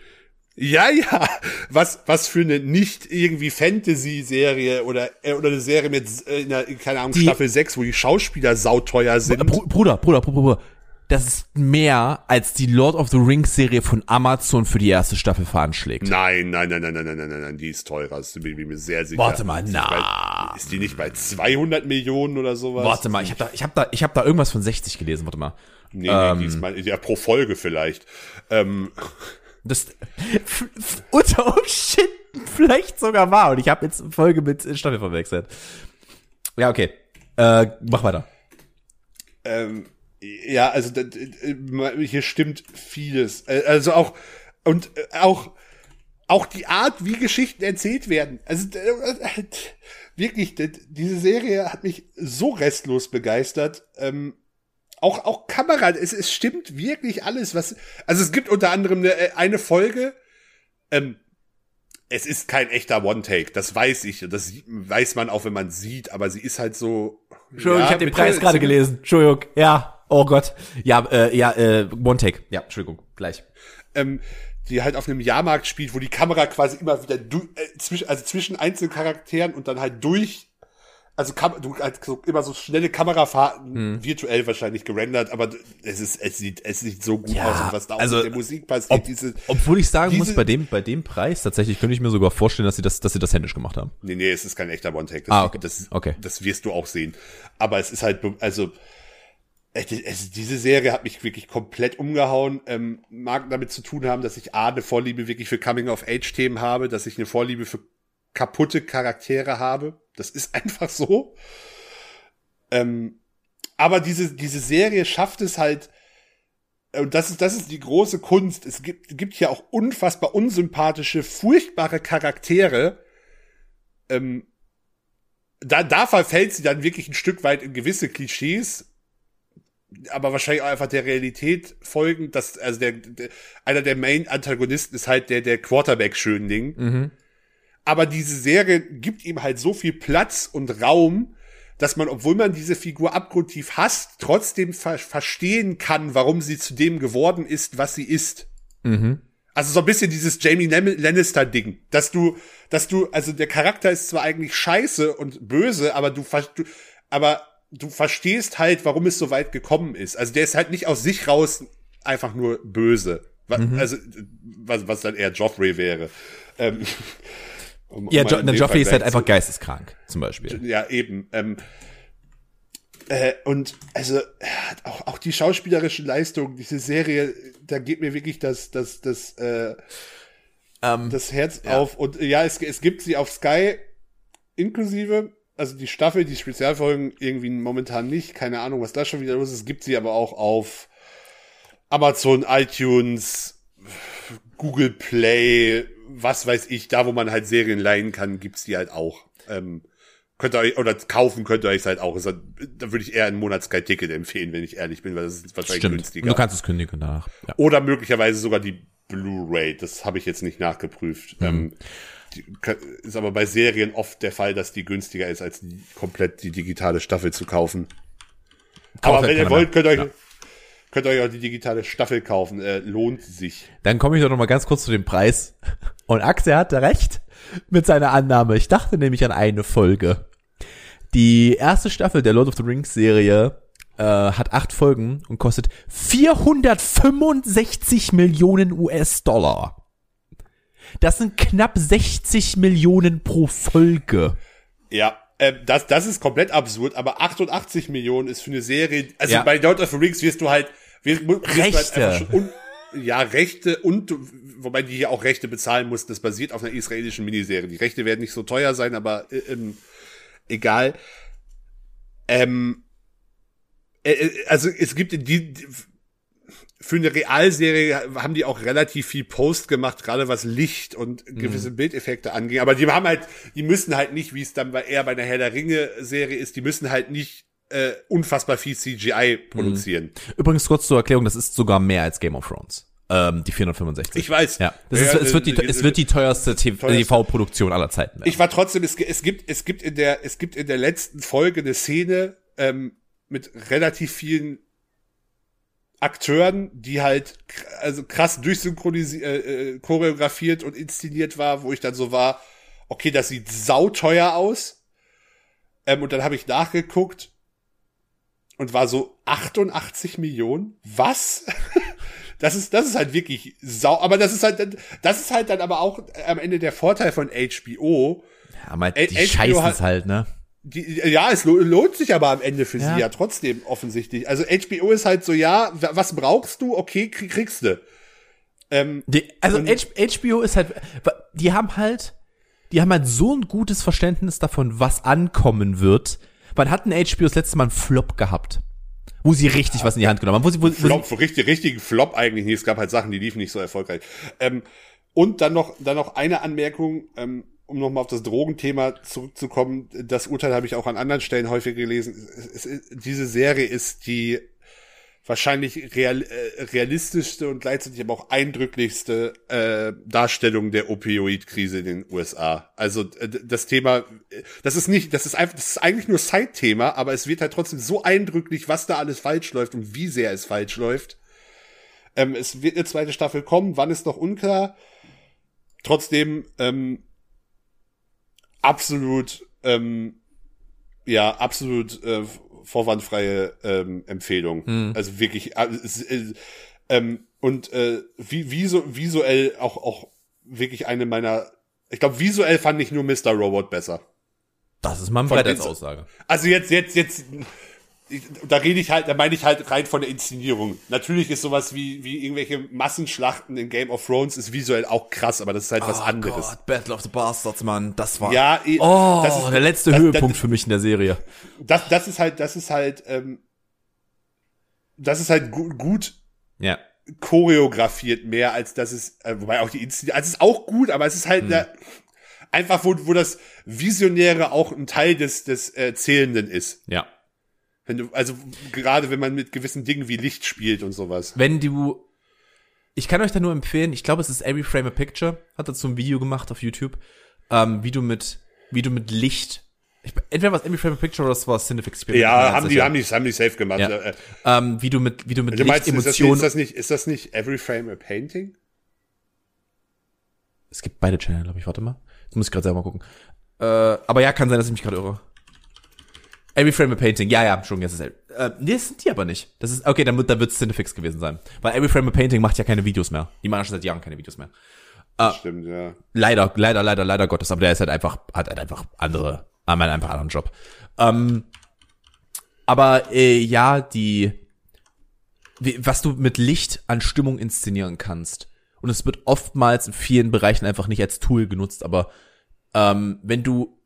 [SPEAKER 3] ja, ja. Was, was für eine nicht irgendwie Fantasy-Serie oder, äh, oder eine Serie mit, äh, in der, keine Ahnung,
[SPEAKER 2] Die-
[SPEAKER 3] Staffel 6, wo die Schauspieler sauteuer sind.
[SPEAKER 2] Br Bruder, Bruder, Bruder, Bruder. Das ist mehr, als die Lord of the Rings Serie von Amazon für die erste Staffel veranschlägt.
[SPEAKER 3] Nein, nein, nein, nein, nein, nein, nein, nein, nein, die ist teurer. Das bin ich mir sehr sicher.
[SPEAKER 2] Warte mal, na.
[SPEAKER 3] Ist die nicht bei 200 Millionen oder sowas?
[SPEAKER 2] Warte mal, ich habe da, ich hab da, ich hab da irgendwas von 60 gelesen. Warte mal.
[SPEAKER 3] Nee, nee, die ist mal, ja, pro Folge vielleicht. Ähm,
[SPEAKER 2] Das unter Umständen vielleicht sogar war. Und ich habe jetzt Folge mit Staffel verwechselt. Ja, okay. Äh, mach weiter.
[SPEAKER 3] ähm, ja, also hier stimmt vieles. Äh, Also auch und äh, auch auch die Art, wie Geschichten erzählt werden. Also äh, wirklich, diese Serie hat mich so restlos begeistert. Ähm, auch auch Kamera, es, es stimmt wirklich alles, was. Also es gibt unter anderem eine, eine Folge. Ähm, es ist kein echter One-Take, das weiß ich. Das sieht- weiß man auch, wenn man sieht, aber sie ist halt so.
[SPEAKER 2] Entschuldigung,
[SPEAKER 3] ja,
[SPEAKER 2] ich habe den Preis gerade gelesen. Entschuldigung. Ja. Oh Gott. Ja, äh, ja, äh, One Take. Ja, Entschuldigung. Gleich.
[SPEAKER 3] ähm, die halt auf einem Jahrmarkt spielt, wo die Kamera quasi immer wieder du, äh, zwischen, also zwischen einzelnen Charakteren und dann halt durch, also Kam du halt so, immer so schnelle Kamerafahrten,
[SPEAKER 2] Hm.
[SPEAKER 3] virtuell wahrscheinlich gerendert, aber es ist, es sieht, es sieht so gut
[SPEAKER 2] Ja,
[SPEAKER 3] aus und was da auch
[SPEAKER 2] also,
[SPEAKER 3] mit der Musik passiert,
[SPEAKER 2] Ob,
[SPEAKER 3] diese,
[SPEAKER 2] obwohl ich sagen muss,
[SPEAKER 3] diese-
[SPEAKER 2] bei dem, bei dem Preis tatsächlich könnte ich mir sogar vorstellen, dass sie das, dass sie das händisch gemacht haben.
[SPEAKER 3] nee, nee, es ist kein echter One-Take,
[SPEAKER 2] Ah, okay.
[SPEAKER 3] das,
[SPEAKER 2] Okay.
[SPEAKER 3] das wirst du auch sehen, aber es ist halt, also, also diese Serie hat mich wirklich komplett umgehauen. Ähm, mag damit zu tun haben, dass ich A, eine Vorliebe wirklich für Coming-of-Age-Themen habe, dass ich eine Vorliebe für kaputte Charaktere habe. Das ist einfach so. Ähm, aber diese, diese Serie schafft es halt, äh, und das ist, das ist die große Kunst. Es gibt, gibt hier auch unfassbar unsympathische, furchtbare Charaktere. Ähm, da, da verfällt sie dann wirklich ein Stück weit in gewisse Klischees, aber wahrscheinlich auch einfach der Realität folgend, dass, also der, der einer der Main-Antagonisten ist halt der, der Quarterback-Schönling.
[SPEAKER 2] Mhm.
[SPEAKER 3] Aber diese Serie gibt ihm halt so viel Platz und Raum, dass man, obwohl man diese Figur abgrundtief hasst, trotzdem ver verstehen kann, warum sie zu dem geworden ist, was sie ist.
[SPEAKER 2] Mhm.
[SPEAKER 3] Also so ein bisschen dieses Jamie Lan- Lannister-Ding, dass du, dass du, also der Charakter ist zwar eigentlich scheiße und böse, aber du, du aber du verstehst halt, warum es so weit gekommen ist. Also der ist halt nicht aus sich raus einfach nur böse.
[SPEAKER 2] Mhm.
[SPEAKER 3] Also, was, was dann eher Joffrey wäre. Ähm, um-
[SPEAKER 2] Ja,
[SPEAKER 3] um
[SPEAKER 2] jo Joffrey ist halt einfach geisteskrank, zum Beispiel.
[SPEAKER 3] ja, eben. Ähm, äh, und also auch, auch die schauspielerische Leistung, diese Serie, da geht mir wirklich das, das, das, äh,
[SPEAKER 2] Ähm,
[SPEAKER 3] das Herz
[SPEAKER 2] Ja.
[SPEAKER 3] auf. Und ja, es, es gibt sie auf Sky inklusive. Also die Staffel, die Spezialfolgen irgendwie momentan nicht. Keine Ahnung, was da schon wieder los ist. Es gibt sie aber auch auf Amazon, iTunes, Google Play, was weiß ich, da wo man halt Serien leihen kann, gibt's die halt auch. Ähm, könnt ihr euch, oder kaufen könnt ihr euch halt auch. Halt- Da würde ich eher ein Monats-Sky-Ticket empfehlen, wenn ich ehrlich bin, weil das ist wahrscheinlich
[SPEAKER 2] stimmt.
[SPEAKER 3] günstiger.
[SPEAKER 2] Du kannst es kündigen danach. Ja.
[SPEAKER 3] Oder möglicherweise sogar die Blu-ray. Das habe ich jetzt nicht nachgeprüft.
[SPEAKER 2] Mhm.
[SPEAKER 3] Ähm, ist aber bei Serien oft der Fall, dass die günstiger ist, als komplett die digitale Staffel zu kaufen.
[SPEAKER 2] Kauft
[SPEAKER 3] aber wenn ihr wollt, könnt ihr euch,
[SPEAKER 2] Ja.
[SPEAKER 3] könnt ihr euch auch die digitale Staffel kaufen. Äh, lohnt sich.
[SPEAKER 2] Dann komme ich doch noch mal ganz kurz zu dem Preis. Und Axel hatte recht mit seiner Annahme. Ich dachte nämlich an eine Folge. Die erste Staffel der Lord of the Rings Serie äh, hat acht Folgen und kostet 465 Millionen US-Dollar. Das sind knapp 60 Millionen pro Folge.
[SPEAKER 3] Ja, äh, das, das ist komplett absurd, aber 88 Millionen ist für eine Serie, also
[SPEAKER 2] Ja.
[SPEAKER 3] bei Lord of the Rings wirst du halt, wirst, wirst halt
[SPEAKER 2] Rechte.
[SPEAKER 3] einfach schon un, ja, Rechte und, wobei die hier auch Rechte bezahlen mussten, das basiert auf einer israelischen Miniserie. Die Rechte werden nicht so teuer sein, aber äh, ähm, egal. Ähm, äh, äh, also es gibt die für eine Realserie haben die auch relativ viel Post gemacht, gerade was Licht und gewisse Bildeffekte anging. Aber die haben halt, die müssen halt nicht, wie es dann bei, eher bei einer Herr der Ringe-Serie ist, die müssen halt nicht äh, unfassbar viel CGI produzieren.
[SPEAKER 2] Übrigens kurz zur Erklärung, das ist sogar mehr als Game of Thrones. Ähm, die 465.
[SPEAKER 3] Ich weiß.
[SPEAKER 2] Ja, das
[SPEAKER 3] Ja,
[SPEAKER 2] ist, es, wird die, es wird die teuerste
[SPEAKER 3] teuerste.
[SPEAKER 2] TV-Produktion aller Zeiten. werden.
[SPEAKER 3] Ich war trotzdem, es, es gibt, es gibt in der, es gibt in der letzten Folge eine Szene ähm, mit relativ vielen Akteuren, die halt also krass durchsynchronisiert, äh, äh, choreografiert und inszeniert war, wo ich dann so war, okay, das sieht sauteuer aus. Ähm, und dann habe ich nachgeguckt und war so 88 Millionen. Was? Das ist, das ist halt wirklich sau, aber das ist halt, dann- das ist halt dann aber auch am Ende der Vorteil von HBO.
[SPEAKER 2] ja, aber die scheißen es halt, ne?
[SPEAKER 3] Die, ja, es lo- lohnt sich aber am Ende für
[SPEAKER 2] Ja.
[SPEAKER 3] sie ja trotzdem offensichtlich. Also HBO ist halt so, ja, wa- was brauchst du? Okay, krieg, kriegst du. Ähm,
[SPEAKER 2] Die, also HBO ist halt, die haben halt, die haben halt so ein gutes Verständnis davon, was ankommen wird. Wann hat ein HBO das letzte Mal einen Flop gehabt? Wo sie richtig was in die Hand genommen haben, wo sie, wo, wo
[SPEAKER 3] Flop,
[SPEAKER 2] sie,
[SPEAKER 3] richtig, richtigen Flop eigentlich nicht. Es gab halt Sachen, die liefen nicht so erfolgreich. Ähm, und dann noch, dann noch eine Anmerkung, ähm, um nochmal auf das Drogenthema zurückzukommen. Das Urteil habe ich auch an anderen Stellen häufig gelesen. Es, es, es, diese Serie ist die wahrscheinlich real, äh, realistischste und gleichzeitig aber auch eindrücklichste äh, Darstellung der Opioid-Krise in den USA. Also das Thema, äh, das ist nicht, das ist einfach, das ist eigentlich nur Side-Thema, aber es wird halt trotzdem so eindrücklich, was da alles falsch läuft und wie sehr es falsch läuft. Ähm, es wird eine zweite Staffel kommen, wann ist noch unklar. Trotzdem ähm, absolut, ähm, ja, absolut äh, vorwandfreie ähm, Empfehlung. Also wirklich, äh, äh, ähm, und äh, wie, visu visuell auch, auch wirklich eine meiner, ich glaube, visuell fand ich nur Mr. Robot besser.
[SPEAKER 2] das ist mal als Aussage.
[SPEAKER 3] Also jetzt, jetzt, jetzt, ich, da rede ich halt, da meine ich halt rein von der Inszenierung. Natürlich ist sowas wie, wie irgendwelche Massenschlachten in Game of Thrones ist visuell auch krass, aber das ist halt was anderes.
[SPEAKER 2] Oh Gott, Battle of the Bastards, Mann, das war.
[SPEAKER 3] Ja, eh,
[SPEAKER 2] Oh,
[SPEAKER 3] das ist-
[SPEAKER 2] der letzte
[SPEAKER 3] das-
[SPEAKER 2] Höhepunkt
[SPEAKER 3] das-
[SPEAKER 2] für mich in der Serie.
[SPEAKER 3] Das, das ist halt, das ist halt, ähm, das ist halt gu gut
[SPEAKER 2] Ja.
[SPEAKER 3] choreografiert mehr, als dass es, äh, wobei auch die Inszenierung, also es ist auch gut, aber es ist halt eine, einfach, wo, wo das Visionäre auch ein Teil des, des Erzählenden ist.
[SPEAKER 2] Ja.
[SPEAKER 3] Wenn du, also gerade wenn man mit gewissen Dingen wie Licht spielt und sowas.
[SPEAKER 2] Wenn du, ich kann euch da nur empfehlen, ich glaube, es ist Every Frame a Picture, hat dazu ein Video gemacht auf YouTube, ähm, wie du mit, wie du mit Licht, ich, entweder war es Every Frame a Picture oder es war Cinefix. Nicht
[SPEAKER 3] Ja, haben die, haben die, haben die safe gemacht.
[SPEAKER 2] Ja.
[SPEAKER 3] Äh,
[SPEAKER 2] ähm, wie du mit, wie du mit
[SPEAKER 3] Du
[SPEAKER 2] Licht,
[SPEAKER 3] meinst, ist das, nicht,
[SPEAKER 2] Emotionen,
[SPEAKER 3] ist das nicht, ist das nicht Every Frame a Painting?
[SPEAKER 2] es gibt beide Channel, glaube ich, warte mal. Jetzt muss ich gerade selber mal gucken. Äh, aber ja, kann sein, dass ich mich gerade irre. Every Frame a Painting, ja, ja, schon, jetzt ist äh, Nee, das sind die aber nicht. Das ist, okay, dann wird, dann wird es Cinefix gewesen sein. Weil Every Frame a Painting macht ja keine Videos mehr. Die machen schon seit Jahren keine Videos mehr. Ah.
[SPEAKER 3] Stimmt, ja.
[SPEAKER 2] Leider, leider, leider, leider Gottes, aber der ist halt einfach, hat halt einfach andere, hat halt einfach einen anderen Job. Ähm, aber äh, ja, die, wie, was du mit Licht an Stimmung inszenieren kannst. Und es wird oftmals in vielen Bereichen einfach nicht als Tool genutzt, aber ähm, wenn du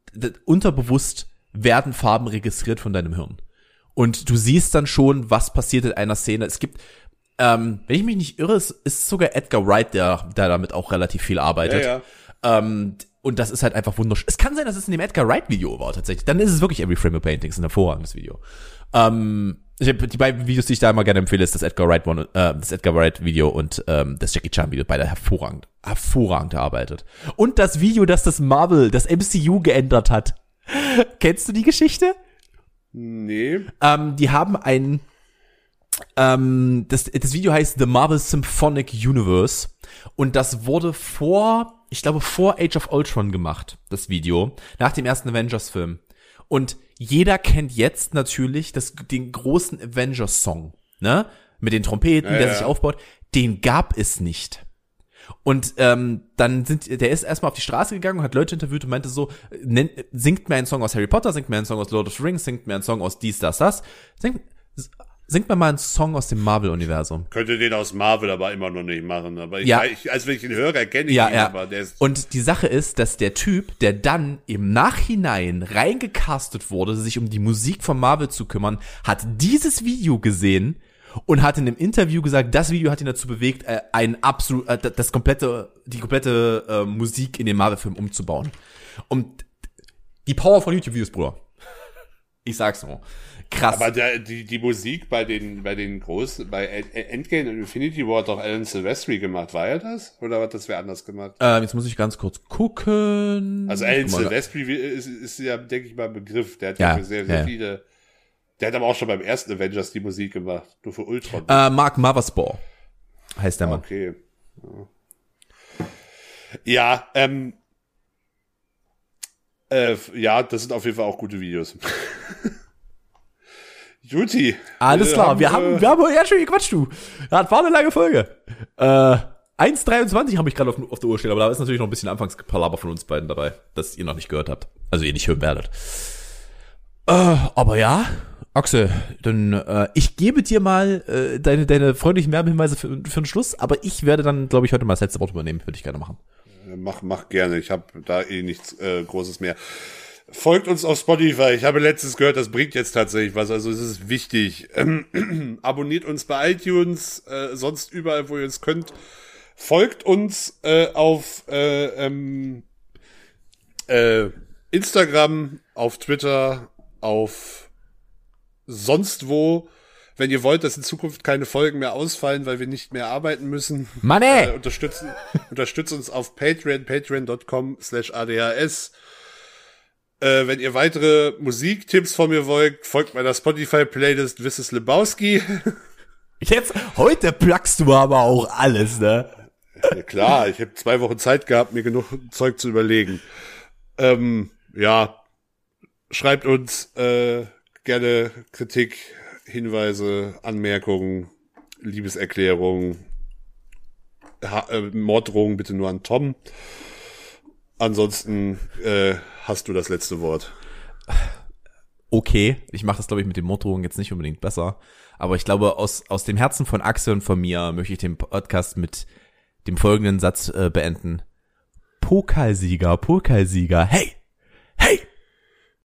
[SPEAKER 2] unterbewusst werden Farben registriert von deinem Hirn. Und du siehst dann schon, was passiert in einer Szene. Es gibt, ähm, wenn ich mich nicht irre, es ist sogar Edgar Wright, der, der damit auch relativ viel arbeitet.
[SPEAKER 3] Ja, ja.
[SPEAKER 2] Ähm, und das ist halt einfach wunderschön. Es kann sein, dass es in dem Edgar Wright Video war tatsächlich. Dann ist es wirklich Every Frame a Painting, ist ein hervorragendes Video. Ähm, ich hab, die beiden Videos, die ich da immer gerne empfehle, ist das Edgar Wright One, äh, das Edgar Wright Video und ähm, das Jackie Chan Video. Beide hervorragend, hervorragend erarbeitet. Und das Video, das das Marvel, das MCU geändert hat. Kennst du die Geschichte?
[SPEAKER 3] Nee.
[SPEAKER 2] Ähm, die haben ein, ähm, das, das Video heißt The Marvel Symphonic Universe und das wurde vor, ich glaube vor Age of Ultron gemacht, das Video, nach dem ersten Avengers-Film. Und jeder kennt jetzt natürlich das, den großen Avengers-Song, ne? Mit den Trompeten,
[SPEAKER 3] Ja,
[SPEAKER 2] der
[SPEAKER 3] ja.
[SPEAKER 2] sich aufbaut. Den gab es nicht. Und ähm, dann sind, der ist erstmal auf die Straße gegangen und hat Leute interviewt und meinte so, nennt, singt mir einen Song aus Harry Potter, singt mir einen Song aus Lord of the Rings, singt mir einen Song aus dies, das, das. Singt, singt mir mal einen Song aus dem Marvel-Universum.
[SPEAKER 3] Könnte den aus Marvel aber immer noch nicht machen. Aber ich,
[SPEAKER 2] Ja.
[SPEAKER 3] ich also wenn ich ihn höre, erkenne ich
[SPEAKER 2] Ja,
[SPEAKER 3] ihn,
[SPEAKER 2] ja.
[SPEAKER 3] aber der ist.
[SPEAKER 2] Und die Sache ist, dass der Typ, der dann im Nachhinein reingecastet wurde, sich um die Musik von Marvel zu kümmern, hat dieses Video gesehen und hat in einem Interview gesagt, das Video hat ihn dazu bewegt, äh, ein absolut, äh, das komplette, die komplette äh, Musik in den Marvel-Film umzubauen. Und die Power von YouTube-Videos, Bruder. Ich sag's nur. Krass.
[SPEAKER 3] Aber der, die, die Musik bei den, bei den großen, bei End- Endgame und Infinity War hat doch Alan Silvestri gemacht. War er das? Oder hat das wer anders gemacht?
[SPEAKER 2] ähm, jetzt muss ich ganz kurz gucken.
[SPEAKER 3] Also Alan Silvestri ist, ist ja, denke ich mal, ein Begriff. Der hat
[SPEAKER 2] Ja,
[SPEAKER 3] sehr, sehr
[SPEAKER 2] ja.
[SPEAKER 3] viele. Der hat aber auch schon beim ersten Avengers die Musik gemacht. Nur für Ultron.
[SPEAKER 2] Äh, Mark Mothersbaugh heißt der Mann.
[SPEAKER 3] Okay. Ja, ähm. Äh, ja, das sind auf jeden Fall auch gute Videos. Juti.
[SPEAKER 2] Alles klar, wir haben,
[SPEAKER 3] äh,
[SPEAKER 2] wir haben ja schon gequatscht, du. Das war eine lange Folge. Äh, 1,23 habe ich gerade auf, auf der Uhr stehen, aber da ist natürlich noch ein bisschen Anfangspalaber von uns beiden dabei, das ihr noch nicht gehört habt. Also ihr nicht hören werdet. Äh, aber ja, Axel, dann äh, ich gebe dir mal äh, deine, deine freundlichen Werbehinweise für, für den Schluss, aber ich werde dann, glaube ich, heute mal das letzte Wort übernehmen. Würde ich gerne machen.
[SPEAKER 3] Mach, mach gerne. Ich habe da eh nichts äh, Großes mehr. Folgt uns auf Spotify. Ich habe letztens gehört, das bringt jetzt tatsächlich was. Also es ist wichtig. Ähm, abonniert uns bei iTunes, äh, sonst überall, wo ihr es könnt. Folgt uns äh, auf äh, ähm, äh, Instagram, auf Twitter, auf sonst wo. Wenn ihr wollt, dass in Zukunft keine Folgen mehr ausfallen, weil wir nicht mehr arbeiten müssen,
[SPEAKER 2] Mann,
[SPEAKER 3] äh, unterstützen, unterstützt uns auf Patreon, patreon.com slash adhs. Äh, wenn ihr weitere Musiktipps von mir wollt, folgt meiner Spotify-Playlist Wisses Lebowski.
[SPEAKER 2] Jetzt, heute plackst du aber auch alles, ne?
[SPEAKER 3] ja, klar, ich habe zwei Wochen Zeit gehabt, mir genug Zeug zu überlegen. Ähm, ja, schreibt uns äh, gerne Kritik, Hinweise, Anmerkungen, Liebeserklärungen, äh, Morddrohungen bitte nur an Tom. Ansonsten äh, hast du das letzte Wort.
[SPEAKER 2] okay. Ich mache das, glaube ich, mit den Morddrohungen jetzt nicht unbedingt besser. Aber ich glaube, aus, aus dem Herzen von Axel und von mir möchte ich den Podcast mit dem folgenden Satz äh, beenden. Pokalsieger, Pokalsieger, hey!